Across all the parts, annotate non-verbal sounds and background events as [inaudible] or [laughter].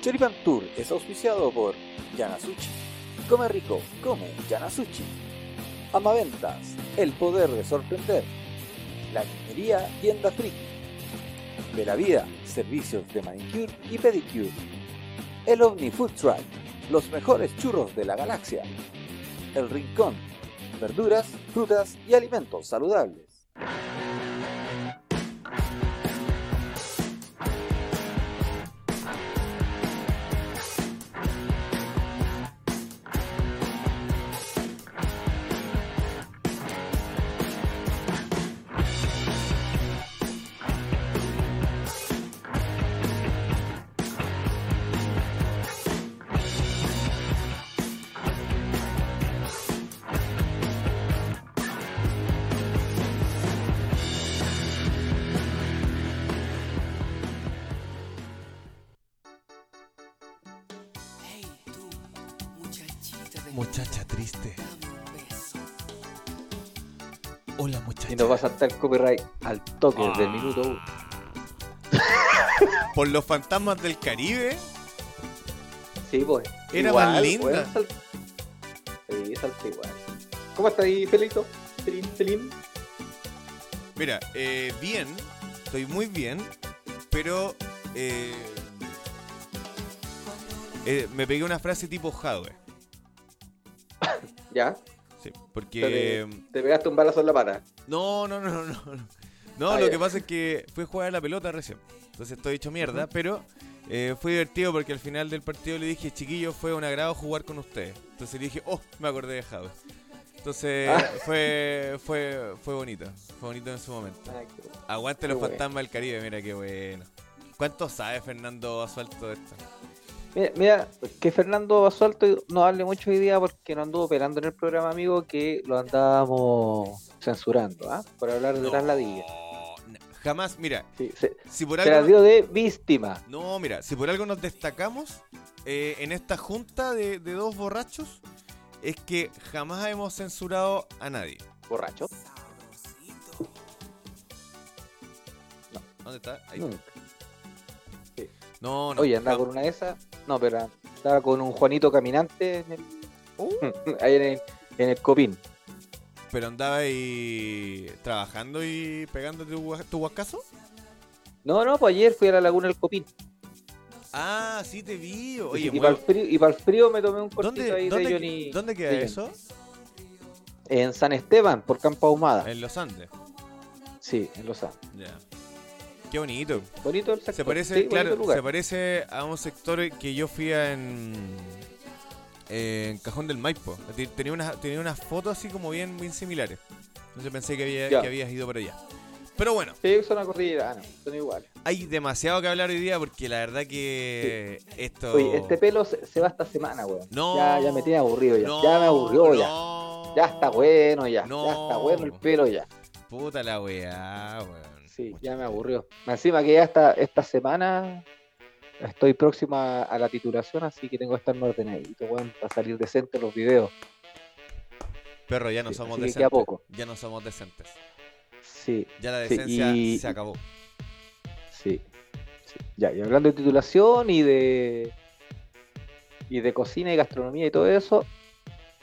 Choripan Tour es auspiciado por Yanasuchi. Come rico, come Yanasuchi. Amaventas, el poder de sorprender. La niñería Tienda Friki. De la vida, servicios de manicure y pedicure. El Omni Food los mejores churros de la galaxia. El Rincón, verduras, frutas y alimentos saludables. Saltar el copyright al toque desde el Ah. minuto uno. [laughs] Por los fantasmas del Caribe. Sí, pues. Era Igual, más linda. sal- Sí, salta igual. ¿Cómo está ahí, Felito? Felín, Felín. Mira, eh, bien. Estoy muy bien. Pero eh, eh, me pegué una frase tipo Jadwe. [laughs] Ya. Sí, porque. Te, te pegaste un balazo en la pata. No, no, no, no. No, no Ah, lo que pasa es que fui a jugar a la pelota recién. Entonces estoy hecho mierda, pero eh, fue divertido porque al final del partido le dije, chiquillo, fue un agrado jugar con ustedes. Entonces le dije, oh, me acordé de Jadwe. Entonces Ah. fue, fue, fue bonito. Fue bonito en su momento. Ay, bueno. Aguante los bueno. fantasmas del Caribe, mira qué bueno. ¿Cuánto sabe Fernando Basualto de esto? Mira, mira, que Fernando Basualto no hable mucho hoy día porque no anduvo operando en el programa, amigo, que lo andábamos censurando, ¿ah? Por hablar de las ladillas. no, Jamás, mira, Sí, se, si por se algo. dio de víctima. No, mira, si por algo nos destacamos eh, en esta junta de, de dos borrachos, es que jamás hemos censurado a nadie. Borracho. ¿Dónde está? Ahí. Nunca. No, no. Oye, andaba no. con una de esas. No, pero andaba con un Juanito caminante en el- [laughs] ahí en el, en el copín. Pero andaba ahí trabajando y pegándote tu, tu guascazo. No, no, pues ayer fui a la laguna del copín. Ah, sí te vi. Oye, y, muy- para el frío, y para el frío me tomé un cortito ¿dónde, ahí dónde, de Johnny. ¿dónde queda eso? En San Esteban, por Campo Ahumada. En los Andes. Sí, en Los Ángeles. Ya. Qué bonito. Bonito el sector. Se parece, sí, claro, se parece a un sector que yo fui a en, en Cajón del Maipo. Te- Tenía unas, tenía unas fotos así como bien, bien similares. Entonces pensé que, había, que habías ido por allá. Pero bueno, Sí, son ah, no, son iguales. hay demasiado que hablar hoy día porque la verdad que esto... Oye, este pelo se, se va esta semana, weón. No. Ya, ya me tiene aburrido ya. No, ya me aburrió ya. no. Ya está bueno ya. No. Ya está bueno el pelo ya. Puta la weá, weón. Sí, ya me aburrió. Encima que ya esta, esta semana estoy próxima a la titulación, así que tengo que estar más ordenadito, weón, para salir decente en los videos. Perro, ya no Sí, somos decentes. poco. Ya no somos decentes. Sí, Ya la Sí, decencia y- se acabó. sí, sí. Ya, y hablando de titulación y de y de cocina y gastronomía y todo eso,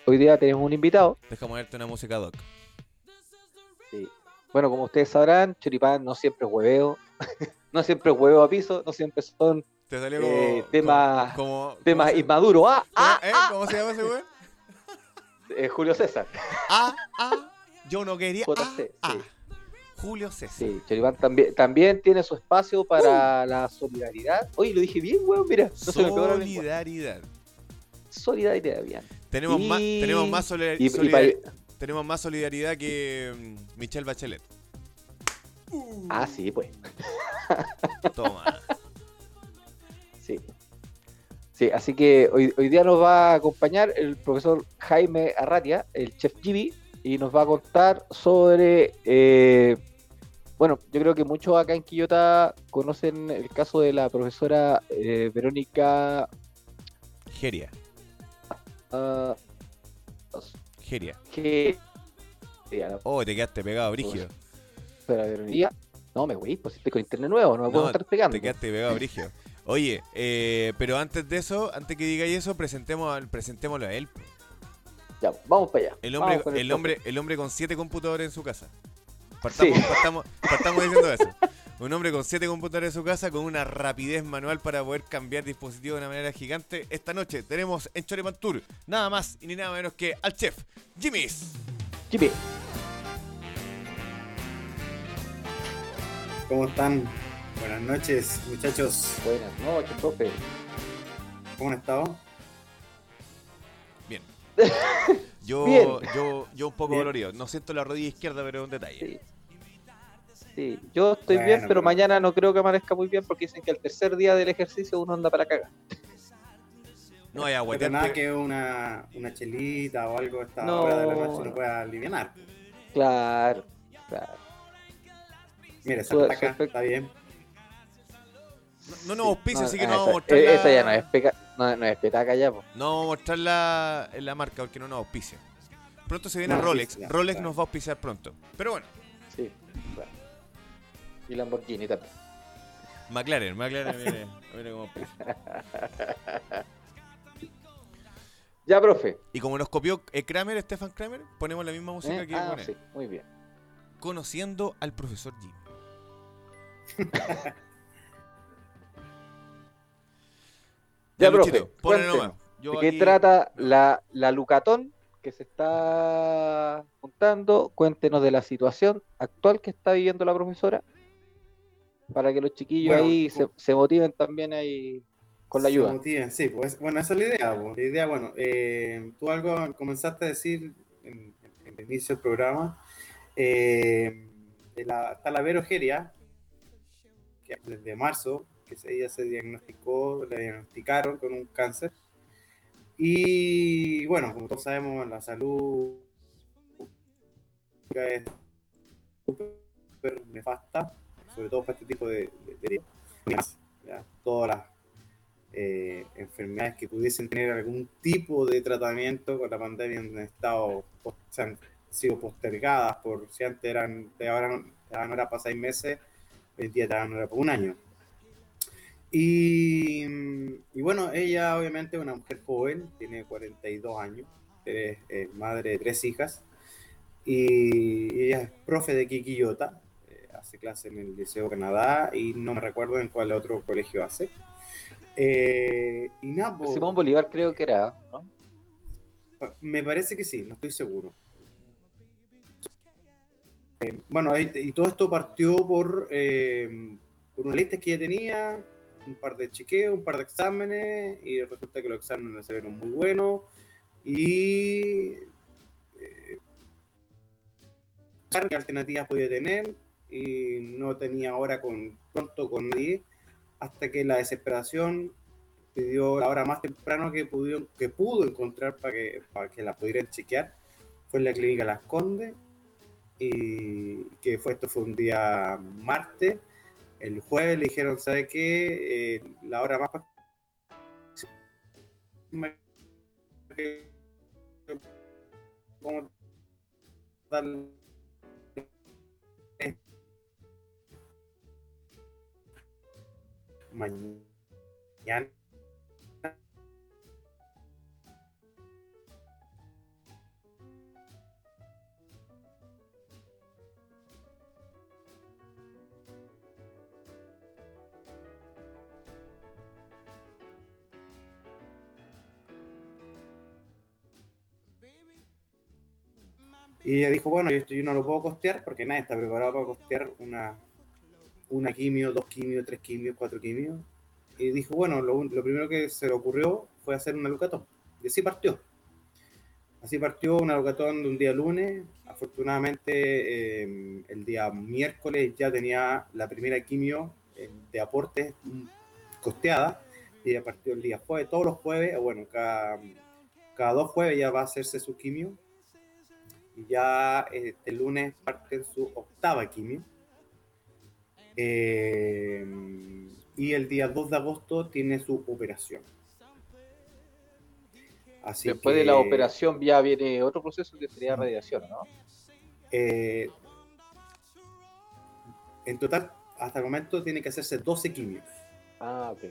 hoy día tenemos un invitado. Deja ponerte una música doc. Sí. Bueno, como ustedes sabrán, Choripán no siempre es hueveo, [laughs] no siempre es hueveo a piso, no siempre son Te salió como... Eh, tema- como, como- temas ¿cómo se- inmaduros. ¡Ah! ¡Ah! ¿Eh? ¿Cómo se llama ese weón? [laughs] Eh, Julio César. Ah, ah, yo no quería. Ah, JC, ah. sí. Julio César. Sí, Choripán también, también tiene su espacio para la solidaridad. Oye, lo dije bien, weón, mira. No se. Solidaridad. Solidaridad, bien. Tenemos, Y- más, tenemos, más solidar- Y, tenemos más solidaridad que mm, Michelle Bachelet. Ah, sí, pues. Toma. Sí. Sí, así que hoy, hoy día nos va a acompañar el profesor Jaime Arratia, el chef Gibi, y nos va a contar sobre. eh, bueno, yo creo que muchos acá en Quillota conocen el caso de la profesora eh, Verónica. Geria. Geria. Oh, te quedaste pegado, Brigio. Verónica. No, me voy, pues estoy con internet nuevo, no me puedo estar pegando. Te quedaste pegado, Brigio. Oye, eh, pero antes de eso, antes que digáis eso, presentemos, al- presentémoslo a él. Ya, vamos para allá. El hombre, el, hombre, el hombre con siete computadores en su casa. Partamos, Sí. partamos, partamos diciendo eso. [laughs] Un hombre con siete computadores en su casa con una rapidez manual para poder cambiar dispositivos de una manera gigante. Esta noche tenemos en Choreman Tour nada más y ni nada menos que al chef Jimmy's. Chipi, ¿Cómo están? Buenas noches, muchachos. buenas noches, profe. ¿Cómo han estado? Bien. [laughs] Yo, Bien. yo, yo un poco Bien. dolorido. No siento la rodilla izquierda, pero es un detalle. Sí. Sí, yo estoy Bueno, bien, pero pero- mañana no creo que amanezca muy bien porque dicen que al tercer día del ejercicio uno anda para cagar. No hay agua. Pero nada que una, una chelita o algo a esta No. hora de la noche no pueda aliviar. Claro, claro. Mira, esa efecto- está bien. No nos auspicia, así que no vamos a mostrar. eh, la- esa ya no es, peca, no, no es petaca ya, po. No vamos a mostrar la, la marca porque no nos auspicia. Pronto se viene No Rolex. Rolex claro. nos va a auspiciar pronto. Pero bueno, Sí, claro. Y Lamborghini también. McLaren, McLaren [laughs] auspicia. [laughs] Ya, profe. Y como nos copió eh, Kramer, Stefan Kramer, ponemos la misma música ¿eh? que Ah, pone. sí, muy bien. Conociendo al profesor Jim. [laughs] Ya, profe. Yo ¿De qué aquí- trata la, la Lucatón que se está juntando? Cuéntenos de la situación actual que está viviendo la profesora para que los chiquillos Bueno, ahí se, se motiven también ahí con la Se ayuda. motiven, sí, pues bueno, esa es la idea. pues. La idea, bueno, eh, tú algo comenzaste a decir en, en el inicio del programa. eh, de la, está la Vero Geria, que desde marzo, que ella se diagnosticó, le diagnosticaron con un cáncer. Y bueno, como todos sabemos, la salud es súper nefasta, sobre todo para este tipo de, de- de- todas las eh, enfermedades que pudiesen tener algún tipo de tratamiento con la pandemia han estado pos- se han sido postergadas por si antes eran de ahora no- te daban hora para seis meses hoy día dan hora por un año y, y bueno ella obviamente es una mujer joven tiene 42 años es madre de tres hijas y ella es profe de Kikiyota eh, hace clase en el Liceo Canadá y no me recuerdo en cuál otro colegio hace eh, y nada, po, Simón Bolívar creo que era, ¿no? me parece que sí, no estoy seguro. Eh, bueno, y, todo esto partió por, eh, por una lista que ella tenía, un par de chequeos, un par de exámenes, y resulta que los exámenes se vieron muy buenos. Y. eh, qué alternativas podía tener, y no tenía hora con, pronto con nadie, hasta que la desesperación pidió la hora más temprano que que pudo encontrar para que, para que la pudieran chequear. Fue en la clínica Las Condes. Y que fue, esto fue un día martes. El jueves le dijeron, ¿sabe qué? Eh, la hora más mañana Y ella dijo, bueno, esto yo no lo puedo costear porque nadie está preparado para costear una, una quimio, dos quimios, tres quimios, cuatro quimios. Y dijo, bueno, lo, lo primero que se le ocurrió fue hacer una lucatón. Y así partió. Así partió una lucatón de un día lunes. Afortunadamente, eh, el día miércoles ya tenía la primera quimio eh, de aporte mm, costeada. Y ya partió el día jueves. Todos los jueves, bueno, cada, cada dos jueves ya va a hacerse su quimio. Y ya este lunes parte su octava quimio. Eh, y el día 2 de agosto tiene su operación. Así Después de la operación ya viene otro proceso que sería radiación, ¿no? eh, en total, hasta el momento tiene que hacerse 12 quimios. Ah, ok.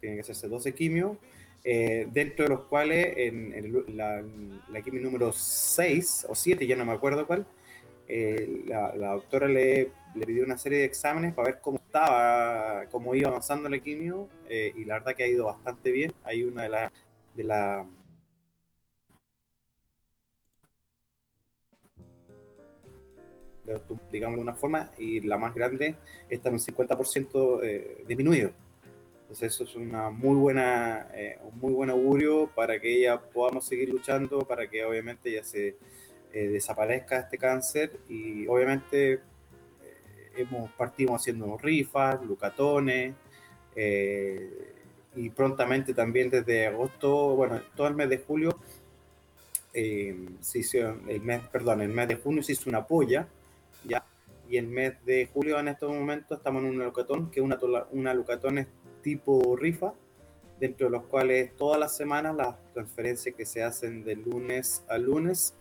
tiene que hacerse 12 quimios, eh, dentro de los cuales en, en la, quimio número 6 o 7, ya no me acuerdo cuál, eh, la, doctora le, le pidió una serie de exámenes para ver cómo estaba, cómo iba avanzando la quimio, eh, y la verdad que ha ido bastante bien. Hay una de las de la digamos de una forma, y la más grande está en un 50% eh, disminuido. Entonces eso es una muy buena, eh, un muy buen augurio para que ella podamos seguir luchando, para que obviamente ya se eh, desaparezca este cáncer. Y obviamente eh, hemos partimos haciendo rifas, lucatones eh, y prontamente también desde agosto, bueno, todo el mes de julio eh, se hizo, el mes, perdón, el mes de junio se hizo una polla, ya, y el mes de julio en estos momentos estamos en una lucatón, que una, una lucatón es tipo rifa, dentro de los cuales todas las semanas las transferencias que se hacen de lunes a lunes,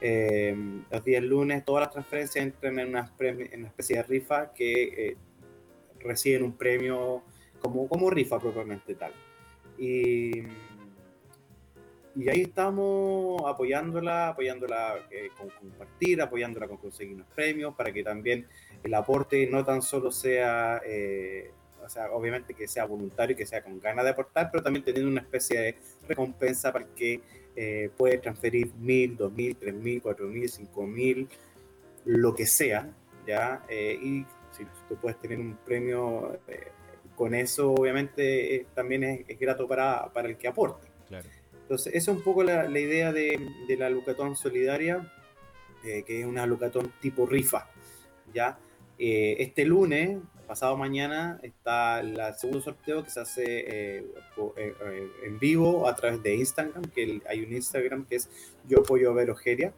eh, los días lunes, todas las transferencias entran en una, en una especie de rifa que eh, reciben un premio como, como rifa propiamente tal. Y, y ahí estamos apoyándola, apoyándola eh, con compartir, apoyándola con conseguir unos premios, para que también el aporte no tan solo sea, eh, o sea, obviamente que sea voluntario y que sea con ganas de aportar, pero también teniendo una especie de recompensa para que eh, puede transferir mil, dos mil, tres mil, cuatro mil, cinco mil, lo que sea, ¿ya? Eh, y si tú puedes tener un premio eh, con eso, obviamente eh, también es, es grato para, para el que aporte. Claro. Entonces, esa es un poco la, la idea de, de la Lucatón Solidaria, que es una Lucatón tipo rifa, ¿ya? Este lunes, pasado mañana, está el segundo sorteo que se hace eh, eh, eh, en vivo a través de Instagram, que hay un Instagram que es Yo Apoyo a Verogeria,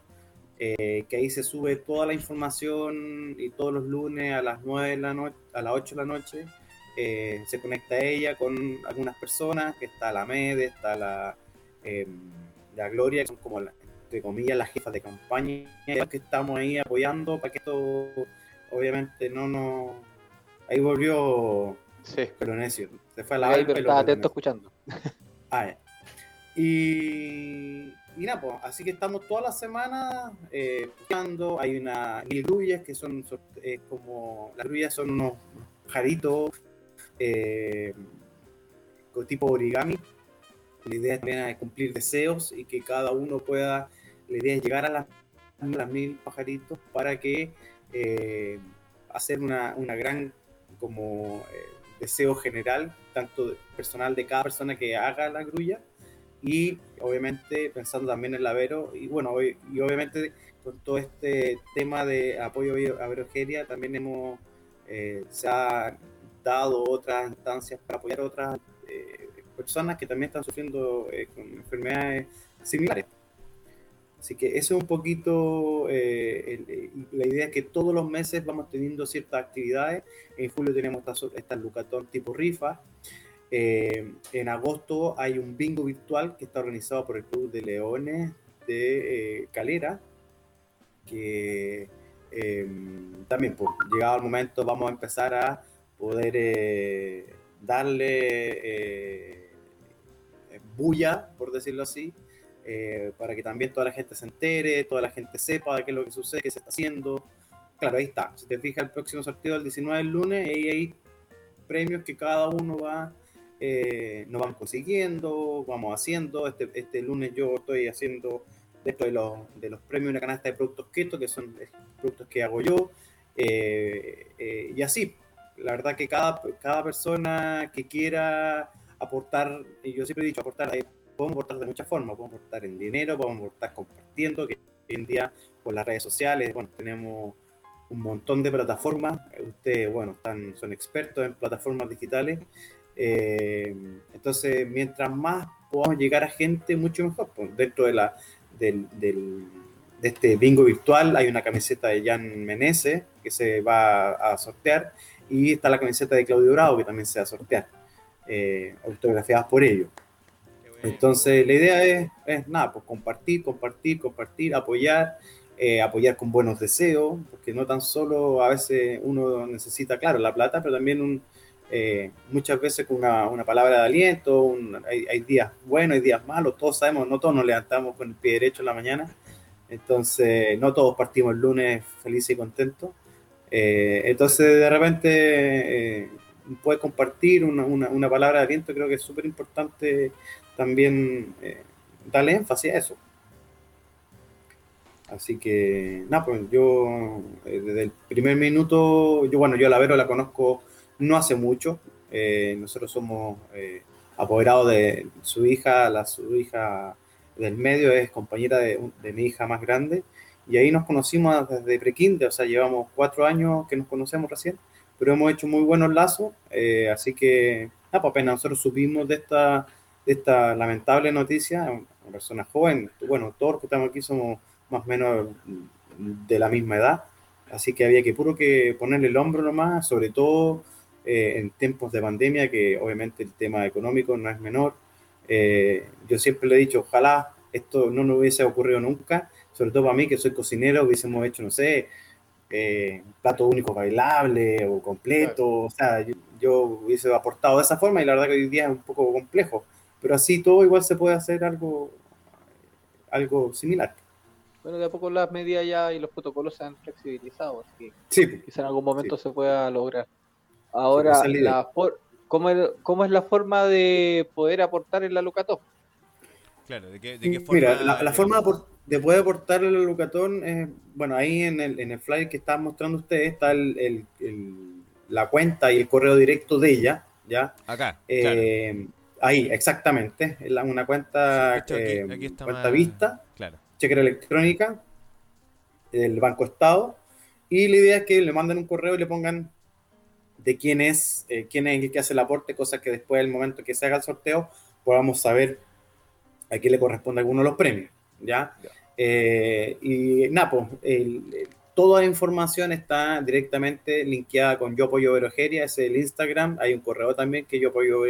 eh, que ahí se sube toda la información y todos los lunes a las 9 de la noche, a las 8 de la noche, eh, se conecta ella con algunas personas, que está la MEDE, está la, eh, la Gloria, que son como, la- entre comillas, las jefas de campaña, que estamos ahí apoyando para que esto, obviamente, no nos... Ahí volvió Sí. Pelonesio, se fue a lavar Ahí, pero estaba atento escuchando. [laughs] Ah, ya. Y, y nada, pues, así que estamos todas las semanas eh, buscando. Hay una mil grullas que son sort- eh, como. Las grullas son unos pajaritos eh, con tipo origami. La idea también es cumplir deseos y que cada uno pueda. La idea es llegar a las, las mil pajaritos para que eh, hacer una, una gran como eh, deseo general, tanto personal de cada persona que haga la grulla y obviamente pensando también en la Vero y bueno, y obviamente con todo este tema de apoyo a Verogeria también hemos, eh, se ha dado otras instancias para apoyar a otras eh, personas que también están sufriendo eh, con enfermedades similares. Así que eso es un poquito, eh, el- eh, la idea es que todos los meses vamos teniendo ciertas actividades. En julio tenemos estas esta Lucatón tipo rifa. Eh, en agosto hay un bingo virtual que está organizado por el Club de Leones de eh, Calera, que eh, también, pues, llegado el momento, vamos a empezar a poder eh, darle eh, bulla, por decirlo así, eh, para que también toda la gente se entere, toda la gente sepa de qué es lo que sucede, qué se está haciendo. Claro, ahí está. Si te fijas, el próximo sorteo del 19 del lunes, ahí hay premios que cada uno va, eh, nos van consiguiendo, vamos haciendo. Este, este lunes yo estoy haciendo dentro de los, de los premios una canasta de productos keto, que son eh, productos que hago yo. eh, eh, y así, la verdad que cada, cada persona que quiera aportar, y yo siempre he dicho, aportar, eh, podemos aportar de muchas formas, podemos aportar en dinero, podemos aportar compartiendo, que hoy en día por las redes sociales, bueno, tenemos un montón de plataformas, ustedes, bueno, están, son expertos en plataformas digitales, eh, entonces mientras más podamos llegar a gente, mucho mejor, pues, dentro de la, del, de este bingo virtual hay una camiseta de Jan Menezes que se va a sortear y está la camiseta de Claudio Bravo que también se va a sortear, eh, autografiadas por ellos. Entonces, la idea es, es, nada, pues compartir, compartir, compartir, apoyar, eh, apoyar con buenos deseos, porque no tan solo a veces uno necesita, claro, la plata, pero también eh, muchas veces con una, una palabra de aliento, un- hay, hay días buenos, hay días malos, todos sabemos, no todos nos levantamos con el pie derecho en la mañana, entonces no todos partimos el lunes felices y contentos. Eh, entonces de repente puedes compartir una, una- una palabra de aliento, creo que es súper importante también eh, darle énfasis a eso. Así que, nada, pues yo eh, desde el primer minuto, yo bueno, yo a la Vero la conozco no hace mucho, eh, nosotros somos apoderados de su hija, la su hija del medio es compañera de, de mi hija más grande, y ahí nos conocimos desde prekinder, o sea, llevamos cuatro años que nos conocemos recién, pero hemos hecho muy buenos lazos, eh, así que, nada, pues apenas nosotros supimos de esta, de esta lamentable noticia, una persona joven, bueno, todos los que estamos aquí somos más o menos de la misma edad, así que había que puro que ponerle el hombro nomás, sobre todo eh, en tiempos de pandemia, que obviamente el tema económico no es menor. Eh, yo siempre le he dicho, ojalá esto no nos hubiese ocurrido nunca, sobre todo para mí que soy cocinero, hubiésemos hecho, no sé, eh, plato único bailable o completo, o sea, yo, yo hubiese aportado de esa forma y la verdad que hoy día es un poco complejo, pero así todo igual se puede hacer algo, algo similar. Bueno, de a poco las medidas ya y los protocolos se han flexibilizado, así que Sí, quizá en algún momento se pueda lograr. Ahora, la for- ¿cómo, es, cómo es la forma de poder aportar en la? Claro, ¿de qué, de qué forma? Mira, la, la forma de, poder aportar el Lucatón, es, bueno, ahí en el, en el flyer que están mostrando ustedes está el, el- el- la cuenta y el correo directo de ella, ¿ya? Acá, claro. Eh, Ahí, exactamente, la- una cuenta, aquí- eh, aquí está cuenta más- vista, Claro. chequera electrónica, del Banco Estado, y la idea es que le manden un correo y le pongan de quién es, eh, quién es el que hace el aporte, cosa que después del momento que se haga el sorteo podamos saber a quién le corresponde alguno de los premios, ¿ya? Ya. Eh, y nada, pues, el- toda la información está directamente linkeada con Yo Apoyo Verogeria, es el Instagram, hay un correo también que yo apoyo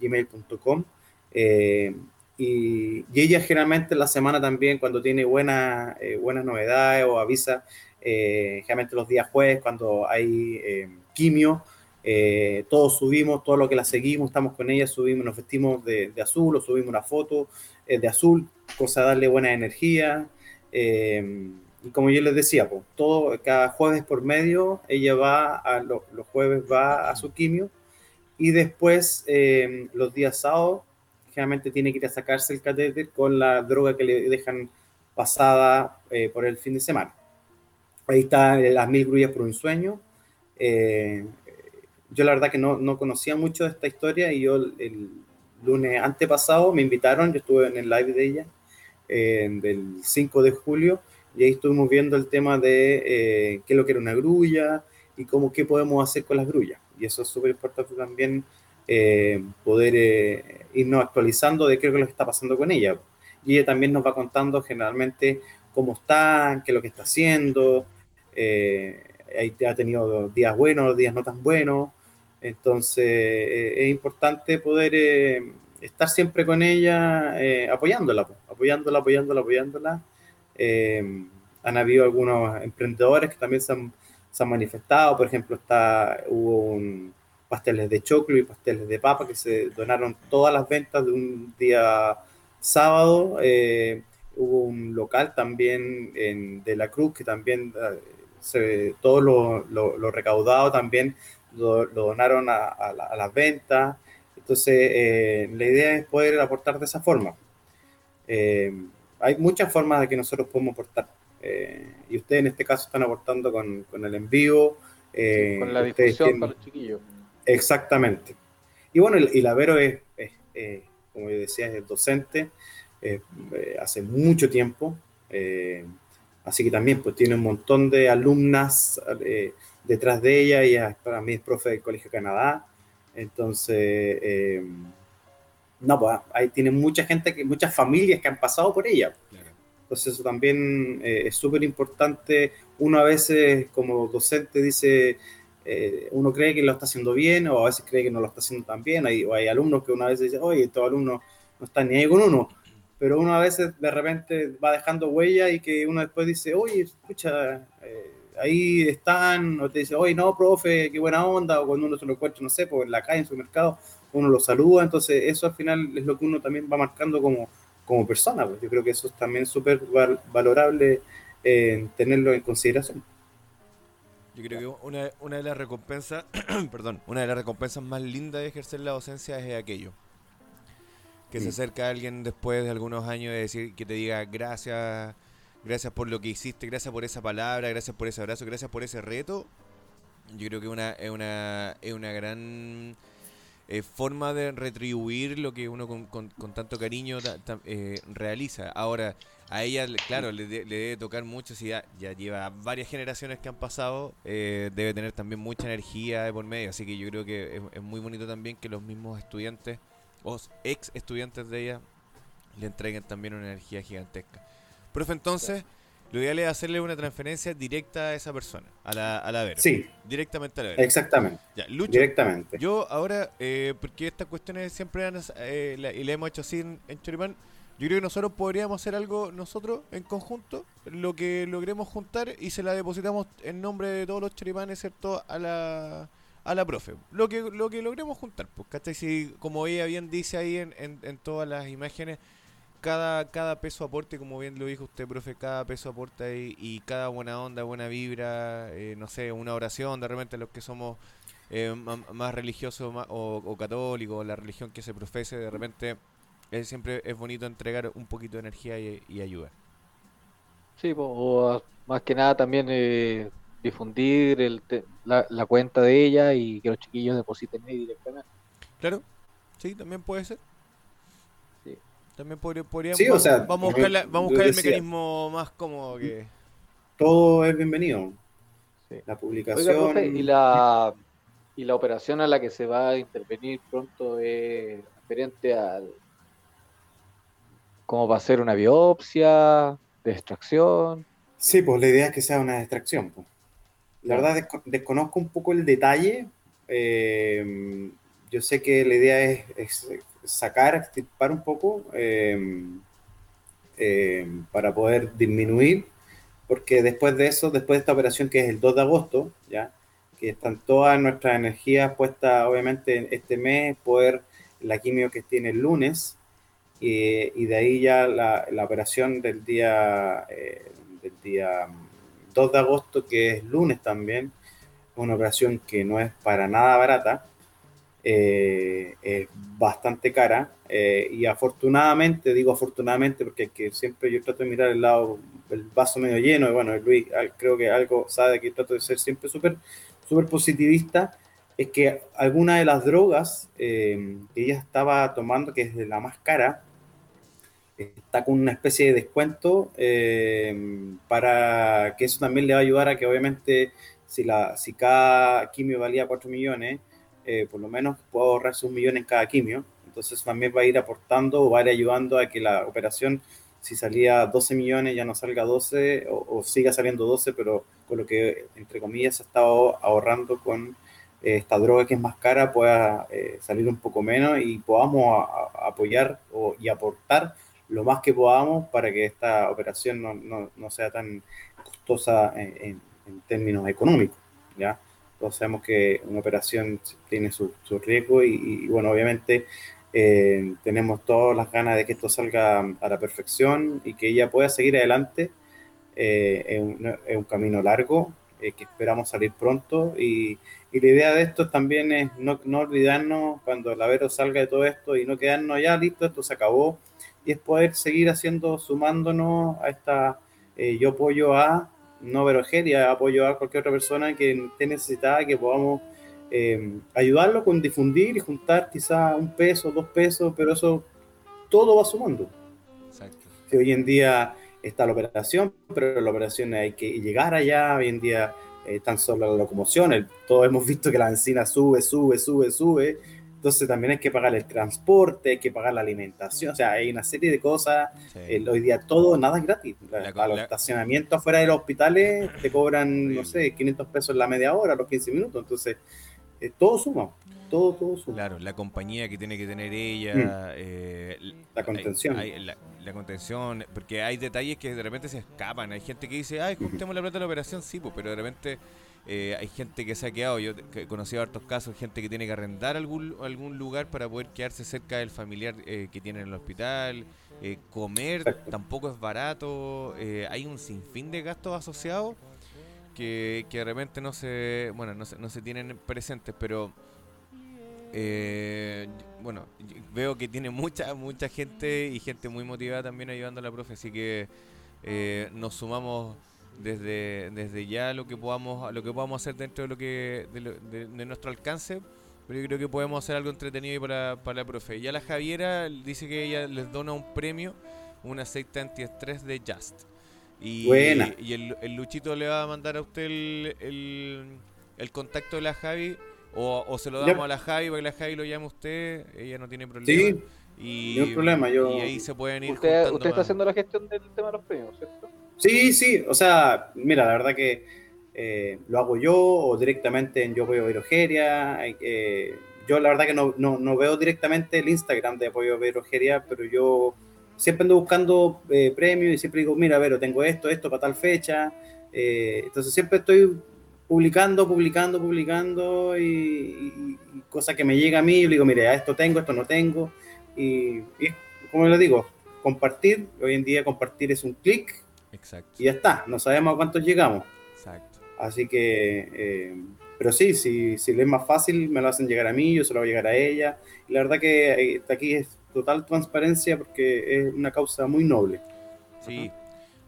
gmail.com eh, y, y ella generalmente en la semana también cuando tiene buenas eh, buenas novedades o avisa eh, generalmente los días jueves cuando hay eh, quimio eh, todos subimos, todo lo que la seguimos, estamos con ella, subimos, nos vestimos de, de azul o subimos una foto eh, de azul, cosa de darle buena energía. eh, y como yo les decía, pues, todo, cada jueves por medio, ella va, a lo- los jueves va a su quimio y después eh, los días sábados, generalmente tiene que ir a sacarse el catéter con la droga que le dejan pasada eh, por el fin de semana. Ahí está las mil grullas por un sueño. Eh, yo la verdad que no, no conocía mucho de esta historia y yo el, lunes antepasado me invitaron, yo estuve en el live de ella eh, del 5 de julio y ahí estuvimos viendo el tema de eh, qué es lo que era una grulla y cómo qué podemos hacer con las grullas. Y eso es súper importante también eh, poder eh, irnos actualizando de qué es lo que está pasando con ella. Y ella también nos va contando generalmente cómo está, qué es lo que está haciendo. Eh, ha tenido días buenos, días no tan buenos. Entonces eh, es importante poder eh, estar siempre con ella, eh, apoyándola, po, apoyándola, apoyándola, apoyándola. Eh, han habido algunos emprendedores que también se han, se han manifestado, por ejemplo, está, hubo un, pasteles de choclo y pasteles de papa que se donaron todas las ventas de un día sábado. Eh, hubo un local también en, de la Cruz que también eh, se, todo lo, lo, lo, recaudado también lo, lo donaron a, a, la, a, las ventas. Entonces, eh, la idea es poder aportar de esa forma. Eh, hay muchas formas de que nosotros podemos aportar. Eh, y ustedes en este caso están aportando con, con el envío. Sí, con la difusión tienen... para los chiquillos. Exactamente. Y bueno, y la Vero es, es eh, como yo decía, es docente eh, hace mucho tiempo. Así que también pues tiene un montón de alumnas eh, detrás de ella. Ella para mí es profe del Colegio Canadá. Entonces, eh, no, pues ahí tiene mucha gente, que, muchas familias que han pasado por ella. Entonces eso también eh, es súper importante. Uno a veces como docente dice, eh, uno cree que lo está haciendo bien o a veces cree que no lo está haciendo tan bien. Hay, o hay alumnos que una vez dicen, oye, estos alumnos no están ni ahí con uno. Pero uno a veces de repente va dejando huella y que uno después dice, oye, escucha, eh, ahí están, o te dice, oye, no, profe, qué buena onda, o cuando uno se lo encuentra, no sé, pues en la calle, en su mercado, uno lo saluda, entonces eso al final es lo que uno también va marcando como, como persona, pues yo creo que eso es también súper val- valorable eh, tenerlo en consideración. Yo creo que una, una de las recompensas, [clears throat] perdón, una de las recompensas más lindas de ejercer la docencia es aquello. Que se acerca a alguien después de algunos años de decir que te diga gracias, gracias por lo que hiciste, gracias por esa palabra, gracias por ese abrazo, gracias por ese reto. Yo creo que una, es una, es una gran eh, forma de retribuir lo que uno con, con- con tanto cariño ta- ta- eh, realiza. Ahora, a ella, claro, le, de- le debe tocar mucho, si ya, ya lleva varias generaciones que han pasado, eh, debe tener también mucha energía de por medio, así que yo creo que es, es muy bonito también que los mismos estudiantes, o ex estudiantes de ella, le entreguen también una energía gigantesca. Profe, entonces, lo ideal es hacerle una transferencia directa a esa persona, a la, a la Vero. Sí, Directamente a la Vero. exactamente, Ya, Lucho, directamente. yo ahora, eh, porque estas cuestiones siempre han, eh, la- y le hemos hecho así en, en Choripán, yo creo que nosotros podríamos hacer algo nosotros en conjunto, lo que logremos juntar y se la depositamos en nombre de todos los choripanes, ¿cierto? A la, a la profe. Lo que, lo que logremos juntar, pues, ¿cachai? Si, como ella bien dice ahí en, en, todas las imágenes, cada, cada peso aporte, como bien lo dijo usted, profe, cada peso aporta y, y cada buena onda, buena vibra, eh, no sé, una oración, de repente los que somos eh, más religiosos ma- o, o católicos, la religión que se profese, de repente eh, siempre es bonito entregar un poquito de energía y, y ayuda. Sí, o más que nada también eh, difundir el te- la, la cuenta de ella y que los chiquillos depositen ahí directamente. Claro, sí, también puede ser. Sí. También podría, podríamos, Sí, o sea, vamos a buscar, la- vamos a yo buscar el mecanismo más cómodo que... Todo es bienvenido. Sí. La Oiga, publicación. profe, y la, y la operación a la que se va a intervenir pronto es referente al cómo va a ser una biopsia, de extracción. Sí, pues la idea es que sea una distracción. pues. La verdad desco- desconozco un poco el detalle. eh, yo sé que la idea es, sacar, extirpar un poco eh, eh, para poder disminuir, porque después de eso, después de esta operación que es el 2 de agosto, ya que están todas nuestras energías puestas, obviamente, en este mes, poder la quimio que tiene el lunes, y, de ahí ya la, la operación del día, del día 2 de agosto, que es lunes también, una operación que no es para nada barata, eh, es bastante cara, eh, y afortunadamente, digo afortunadamente porque que siempre yo trato de mirar el lado, el vaso medio lleno, y bueno, Luis creo que algo sabe que trato de ser siempre súper súper positivista, es que alguna de las drogas eh, que ella estaba tomando, que es de la más cara, está con una especie de descuento eh, para que eso también le va a ayudar a que obviamente si, la, si cada quimio valía 4 millones, eh, por lo menos puedo ahorrarse un millón en cada quimio. Entonces también va a ir aportando o va a ir ayudando a que la operación, si salía 12 millones, ya no salga 12 o, siga saliendo 12, pero con lo que, entre comillas, se ha estado ahorrando con eh, esta droga que es más cara, pueda salir un poco menos y podamos apoyar y aportar lo más que podamos para que esta operación no, no, no sea tan costosa en, en- en términos económicos, ¿ya? Todos sabemos que una operación tiene su, su riesgo y, y, bueno, obviamente eh, tenemos todas las ganas de que esto salga a la perfección y que ella pueda seguir adelante. Eh, es, un, es un camino largo eh, que esperamos salir pronto y, y la idea de esto también es no, no olvidarnos cuando la Vero salga de todo esto y no quedarnos ya listo, esto se acabó y es poder seguir haciendo, sumándonos a esta, eh, yo apoyo a, no Verogeria, apoyo a cualquier otra persona que esté necesitada, que podamos eh, ayudarlo con difundir y juntar quizás un peso, dos pesos, pero eso todo va sumando. Exacto. Si hoy en día está la operación, pero la operación hay que llegar allá, hoy en día eh, tan solo la locomoción, el- todos hemos visto que la encina sube, sube, sube, sube, entonces también hay que pagar el transporte, hay que pagar la alimentación, o sea, hay una serie de cosas, Sí. el- hoy día todo, nada es gratis, La- La- a los estacionamientos afuera de los hospitales te cobran, no sé, 500 pesos la media hora, los 15 minutos, entonces eh, todo suma. todo, todo suma. Claro, la compañía que tiene que tener ella, Mm. eh, La contención. hay- hay la, la contención, porque hay detalles que de repente se escapan. Hay gente que dice, ay, juntemos la plata de la operación, sí, pues, pero de repente eh, hay gente que se ha quedado. Yo he conocido hartos casos, gente que tiene que arrendar algún, algún lugar para poder quedarse cerca del familiar eh, que tiene en el hospital. eh, comer tampoco es barato. eh, hay un sinfín de gastos asociados que, que de repente no se, bueno, no se, no se tienen presentes, pero eh, bueno, veo que tiene mucha mucha gente y gente muy motivada también ayudando a la profe, así que eh, nos sumamos desde, desde ya lo que podamos lo que podamos hacer dentro de lo que de, lo- de- de nuestro alcance. Pero yo creo que podemos hacer algo entretenido para, para la profe. Ya la Javiera dice que ella les dona un premio, un aceite antiestrés de Just. Y, Buena. y el, el Luchito le va a mandar a usted el, el, el contacto de la Javi. O, o se lo Ya. damos a la Javi para que la Javi lo llame a usted. Ella no tiene problema. Sí, y, ningún problema, yo- y ahí se pueden ir Usted, usted está más. haciendo la gestión del tema de los premios, ¿cierto? Sí, sí, o sea, mira, la verdad que eh, lo hago yo o directamente en Yo Apoyo Virogeria. eh, yo la verdad que no, no, veo directamente el Instagram de Apoyo Virogeria, pero yo siempre ando buscando eh, premios y siempre digo, mira, Vero, tengo esto, esto para tal fecha. Eh, entonces siempre estoy publicando, publicando, publicando y, cosas que me llega a mí, yo digo, mire, esto tengo, esto no tengo. Y, como le digo, compartir, hoy en día compartir es un clic Exacto. y ya está, no sabemos a cuántos llegamos. Exacto. Así que, eh, pero sí, si, si le es más fácil, me lo hacen llegar a mí, yo se lo voy a llegar a ella. Y la verdad que eh, aquí es total transparencia porque es una causa muy noble. Sí.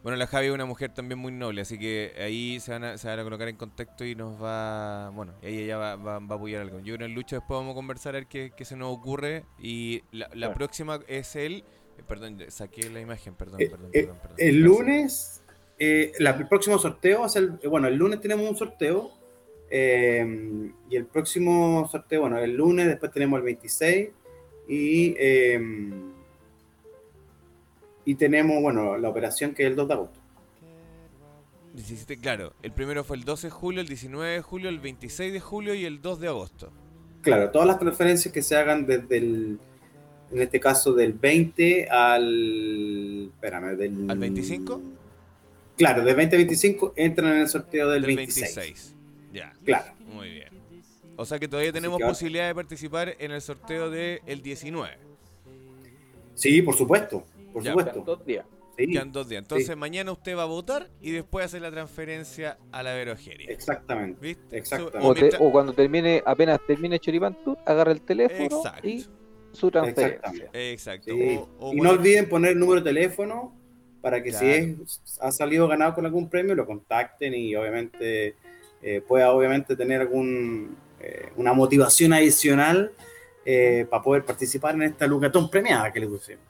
Bueno, la Javi es una mujer también muy noble, así que ahí se van a, se van a colocar en contacto y nos va. Bueno, ella ya va, va- va a apoyar algo. Yo creo que en Lucho después vamos a conversar a ver qué, qué se nos ocurre. Y la, la Claro. próxima es él. Perdón, saqué la imagen, perdón, Eh, perdón, eh, perdón, perdón. El lunes, eh, la- el próximo sorteo es el, bueno, el lunes tenemos un sorteo eh, y el próximo sorteo, bueno, el lunes, después tenemos el 26 y, eh, y tenemos, bueno, la operación que es el 2 de agosto. 17, claro, el primero fue el 12 de julio, el 19 de julio, el 26 de julio y el 2 de agosto. Claro, todas las transferencias que se hagan desde el, en este caso del 20 al, espérame, del, ¿Al 25? Claro, del 20 al 25 entran en el sorteo del, Del 26. 26. Ya, Claro. muy bien. O sea que todavía tenemos que ahora- posibilidad de participar en el sorteo del 19. Sí, por supuesto, por Ya, supuesto. Dos días. Sí, Quedan dos días. Entonces Sí. mañana usted va a votar y después hacer la transferencia a la Verogeria. exactamente. ¿Viste? exactamente. O, te- o cuando termine, apenas termine Choripán Tour, agarra el teléfono Exacto. y su transferencia. Exacto. Sí. O- o y no olviden poner el número de teléfono para que si es, ha salido ganado con algún premio lo contacten y obviamente eh, pueda obviamente tener algún eh, una motivación adicional eh, para poder participar en esta Lucatón premiada que le pusimos.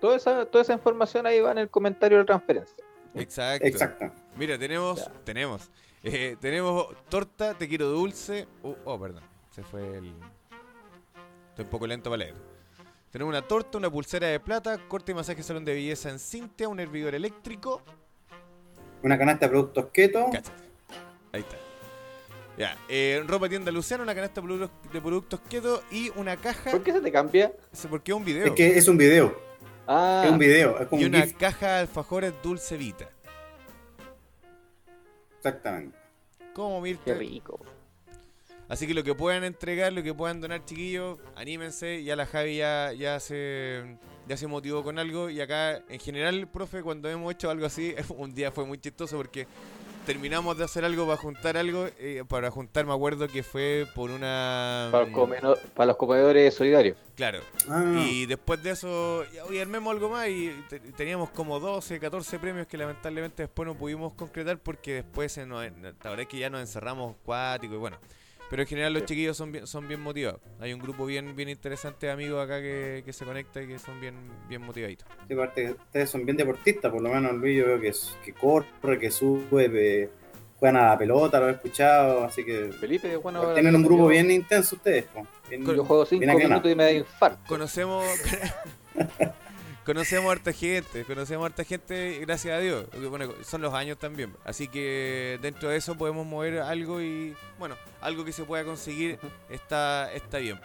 Toda esa, toda esa información ahí va en el comentario de la transferencia. Exacto. Exacto. Mira, tenemos, Ya. tenemos, eh, tenemos torta, te quiero dulce. Uh, oh, perdón, se fue el. Estoy un poco lento para leer. Tenemos una torta, una pulsera de plata, corte y masaje salón de belleza en Cintia, un hervidor eléctrico. Una canasta de productos keto. Cáchate. Ahí está. Ya, eh, ropa tienda Luciano, una canasta de produ- de productos keto y una caja. ¿Por qué se te cambia? Porque es un video. Es que es un video. Ah, Es un video. Es como y un una caja de alfajores dulce vita. Exactamente. ¿Cómo, qué Mirta? rico. Así que lo que puedan entregar, lo que puedan donar, chiquillos, anímense. Ya la Javi ya, ya se ya se motivó con algo. Y acá, en general, profe, cuando hemos hecho algo así, [laughs] un día fue muy chistoso porque terminamos de hacer algo para juntar algo. eh, para juntar, me acuerdo que fue por una. Para los, comeno- para los comedores solidarios. Claro. Ah, Y después de eso, ya, oye, armemos algo más y te- teníamos como 12, 14 premios que lamentablemente después no pudimos concretar porque después se nos, la verdad es que ya nos encerramos cuático y bueno. Pero en general los chiquillos son bien, son bien motivados. Hay un grupo bien bien interesante de amigos acá que, que se conecta y que son bien bien motivaditos. Sí, aparte, ustedes son bien deportistas, por lo menos Luis yo veo que, es- que corre, que sube, eh, juegan a la pelota, lo he escuchado, así que Felipe, bueno. tienen un grupo yo- bien intenso ustedes. po, bien- Yo juego cinco bien accionado. minutos y me da infarto. Conocemos [laughs] conocemos a harta gente, conocemos a harta gente, gracias a Dios. Bueno, son los años también. Así que dentro de eso podemos mover algo y, bueno, algo que se pueda conseguir está, está bien.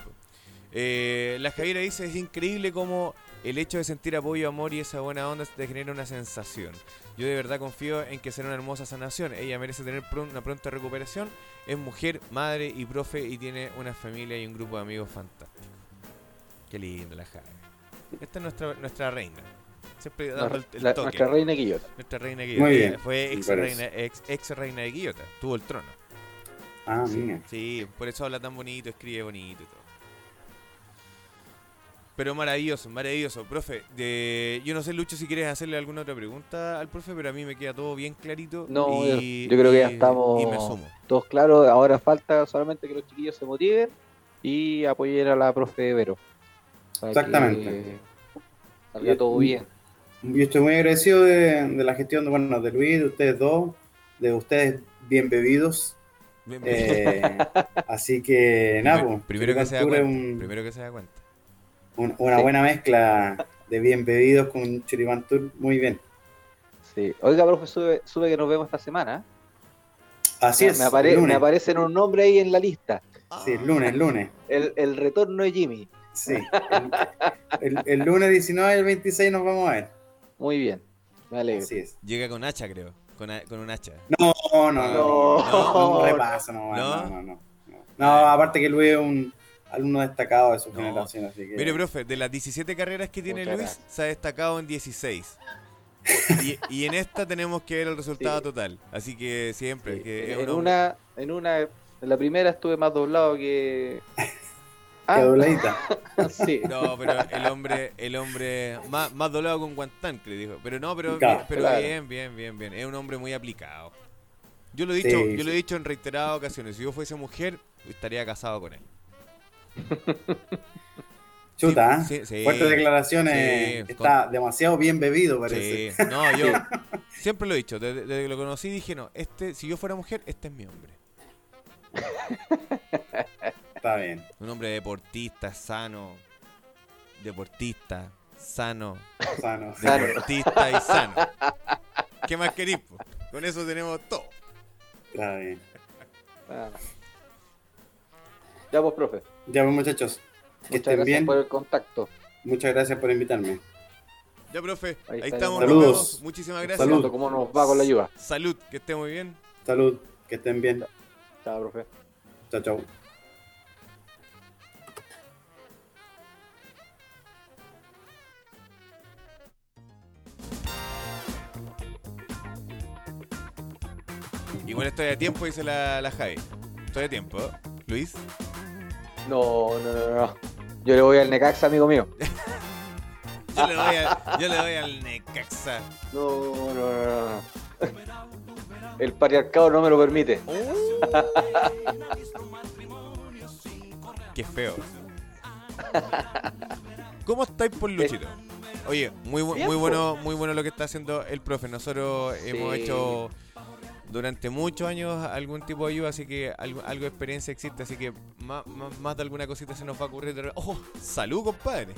Eh, la Javiera dice, es increíble como el hecho de sentir apoyo, amor y esa buena onda te genera una sensación. Yo de verdad confío en que será una hermosa sanación. Ella merece tener una pronta recuperación. Es mujer, madre y profe y tiene una familia y un grupo de amigos fantásticos. Qué lindo la Javi. Esta es nuestra, nuestra reina. Siempre dando el, el La- toque. nuestra reina Quillota. Nuestra reina Muy Guillota. bien, Fue ex reina, ex, ex reina de Guillota. Tuvo el trono. Ah, mira. Sí, por eso habla tan bonito, escribe bonito y todo. Pero maravilloso, maravilloso. Profe, de, yo no sé, Lucho, si quieres hacerle alguna otra pregunta al profe, pero a mí me queda todo bien clarito. No, y, yo creo que ya estamos Y me sumo. todos claros. Ahora falta solamente que los chiquillos se motiven y apoyen a la profe Vero. Exactamente. que Salga todo bien. Yo estoy muy agradecido de, de la gestión de, bueno, de Luis, de ustedes dos, de ustedes bien bebidos. Bien. Eh, [laughs] así que, nada, Primero- pues, primero que se da cuenta. un- Primero que se da cuenta. un- una Sí. buena mezcla de bien bebidos con Churipantur. Muy bien. Sí. Oiga, profe, sube, sube que nos vemos esta semana. Así me, es. me apare- el lunes. me aparecen un nombre ahí en la lista. Sí, el lunes, el lunes. El, el retorno de Jimmy. Sí. El, el- el lunes 19 y el 26 nos vamos a ver. Muy bien. Me alegro. Así es. Llega con hacha, creo. Con, un hacha. No, no, no. No. no, un repaso, no, ¿No? no, no, no. Aparte que Luis es un alumno destacado de su No. generación, así que. Mire, profe, de las 17 carreras que tiene Muchas Luis, gracias. se ha destacado en 16. Y, y en esta tenemos que ver el resultado Sí. total. Así que siempre. Sí. que es En una, en una, en la primera estuve más doblado que. Ah, Que dobladita. [laughs] sí. No, pero el hombre, el hombre más, más doblado con Guantán, le dijo. Pero no, pero, Claro, pero claro. bien, bien, bien, bien. Es un hombre muy aplicado. Yo lo he Sí, dicho, yo sí. lo he dicho en reiteradas ocasiones. Si yo fuese mujer, estaría casado con él. [laughs] Chuta, Sí, ¿eh? sí, sí. Fuertes declaraciones. Sí, Está demasiado bien bebido, parece. Sí, no, yo [laughs] siempre lo he dicho. Desde, desde que lo conocí dije, no, este, si yo fuera mujer, este es mi hombre. Está bien. Un hombre deportista, sano, deportista, sano, Sano. Sano. deportista y sano. ¿Qué más querís? po? Con eso tenemos todo. Está bien. Ah. Ya pues, profe. Ya, pues, muchachos. Que Muchas estén gracias bien. por el contacto. Muchas gracias por invitarme. Ya, profe, ahí, Ahí estamos. Saludos. Muchísimas gracias. Salud. ¿Cómo nos va con la ayuda? Salud, que esté muy bien. Salud. Que estén bien. Chao, profe. Chao, chao. Igual estoy a tiempo, dice la, la Javi. Estoy a tiempo. ¿eh? Luis. No, no, no, no. Yo le voy al Necaxa, amigo mío. [laughs] Yo le doy, a- yo le doy al Necaxa. No, no, no, no. El patriarcado no me lo permite. Qué feo. ¿Cómo estáis por Luchito? Oye, muy, bu- muy bueno, muy bueno lo que está haciendo el profe. Nosotros hemos hecho durante muchos años algún tipo de ayuda, así que algo, algo de experiencia existe, así que más, más, más de alguna cosita se nos va a ocurrir. ¡Oh! ¡Salud, compadre!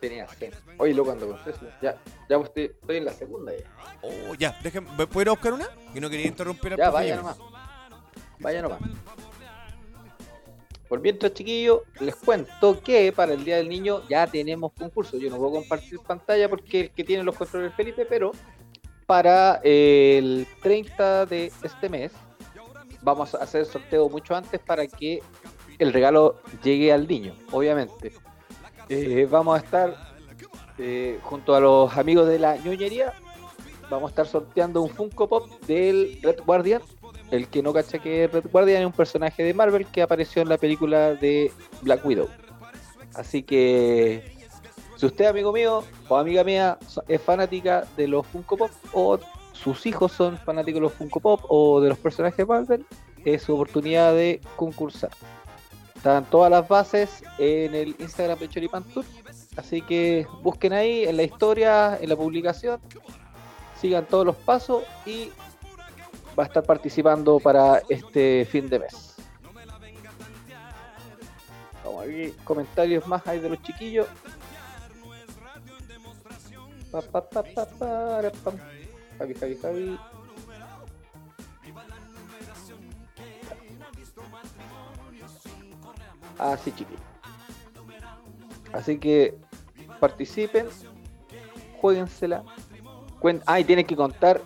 Tenía sed. Oye, loco, ando con. Ya, ya pues, estoy, estoy en la segunda ya. Oh, ya, déjenme, ¿puedo ir a buscar una? Que no quería interrumpir al Ya, vaya nomás. Vaya nomás. Por mientras, chiquillos, les cuento que para el Día del Niño ya tenemos concurso. Yo no puedo compartir pantalla porque el que tiene los controles es Felipe, pero para el 30 de este mes vamos a hacer el sorteo mucho antes para que el regalo llegue al niño, obviamente. Eh, vamos a estar eh, junto a los amigos de la ñoñería. Vamos a estar sorteando un Funko Pop del Red Guardian. El que no cacha que Red Guardian es un personaje de Marvel que apareció en la película de Black Widow. Así que si usted, amigo mío o amiga mía, es fanática de los Funko Pop o sus hijos son fanáticos de los Funko Pop o de los personajes de Marvel, es su oportunidad de concursar. Están todas las bases en el Instagram de Choripan Tour. Así que busquen ahí en la historia, en la publicación, sigan todos los pasos y va a estar participando para este fin de mes. Vamos a ver comentarios más hay de los chiquillos. Pa, pa, pa. Javi, Javi, Javi. Así, chiquillos. Así que participen, jueguensela. Ah, y tienen que contar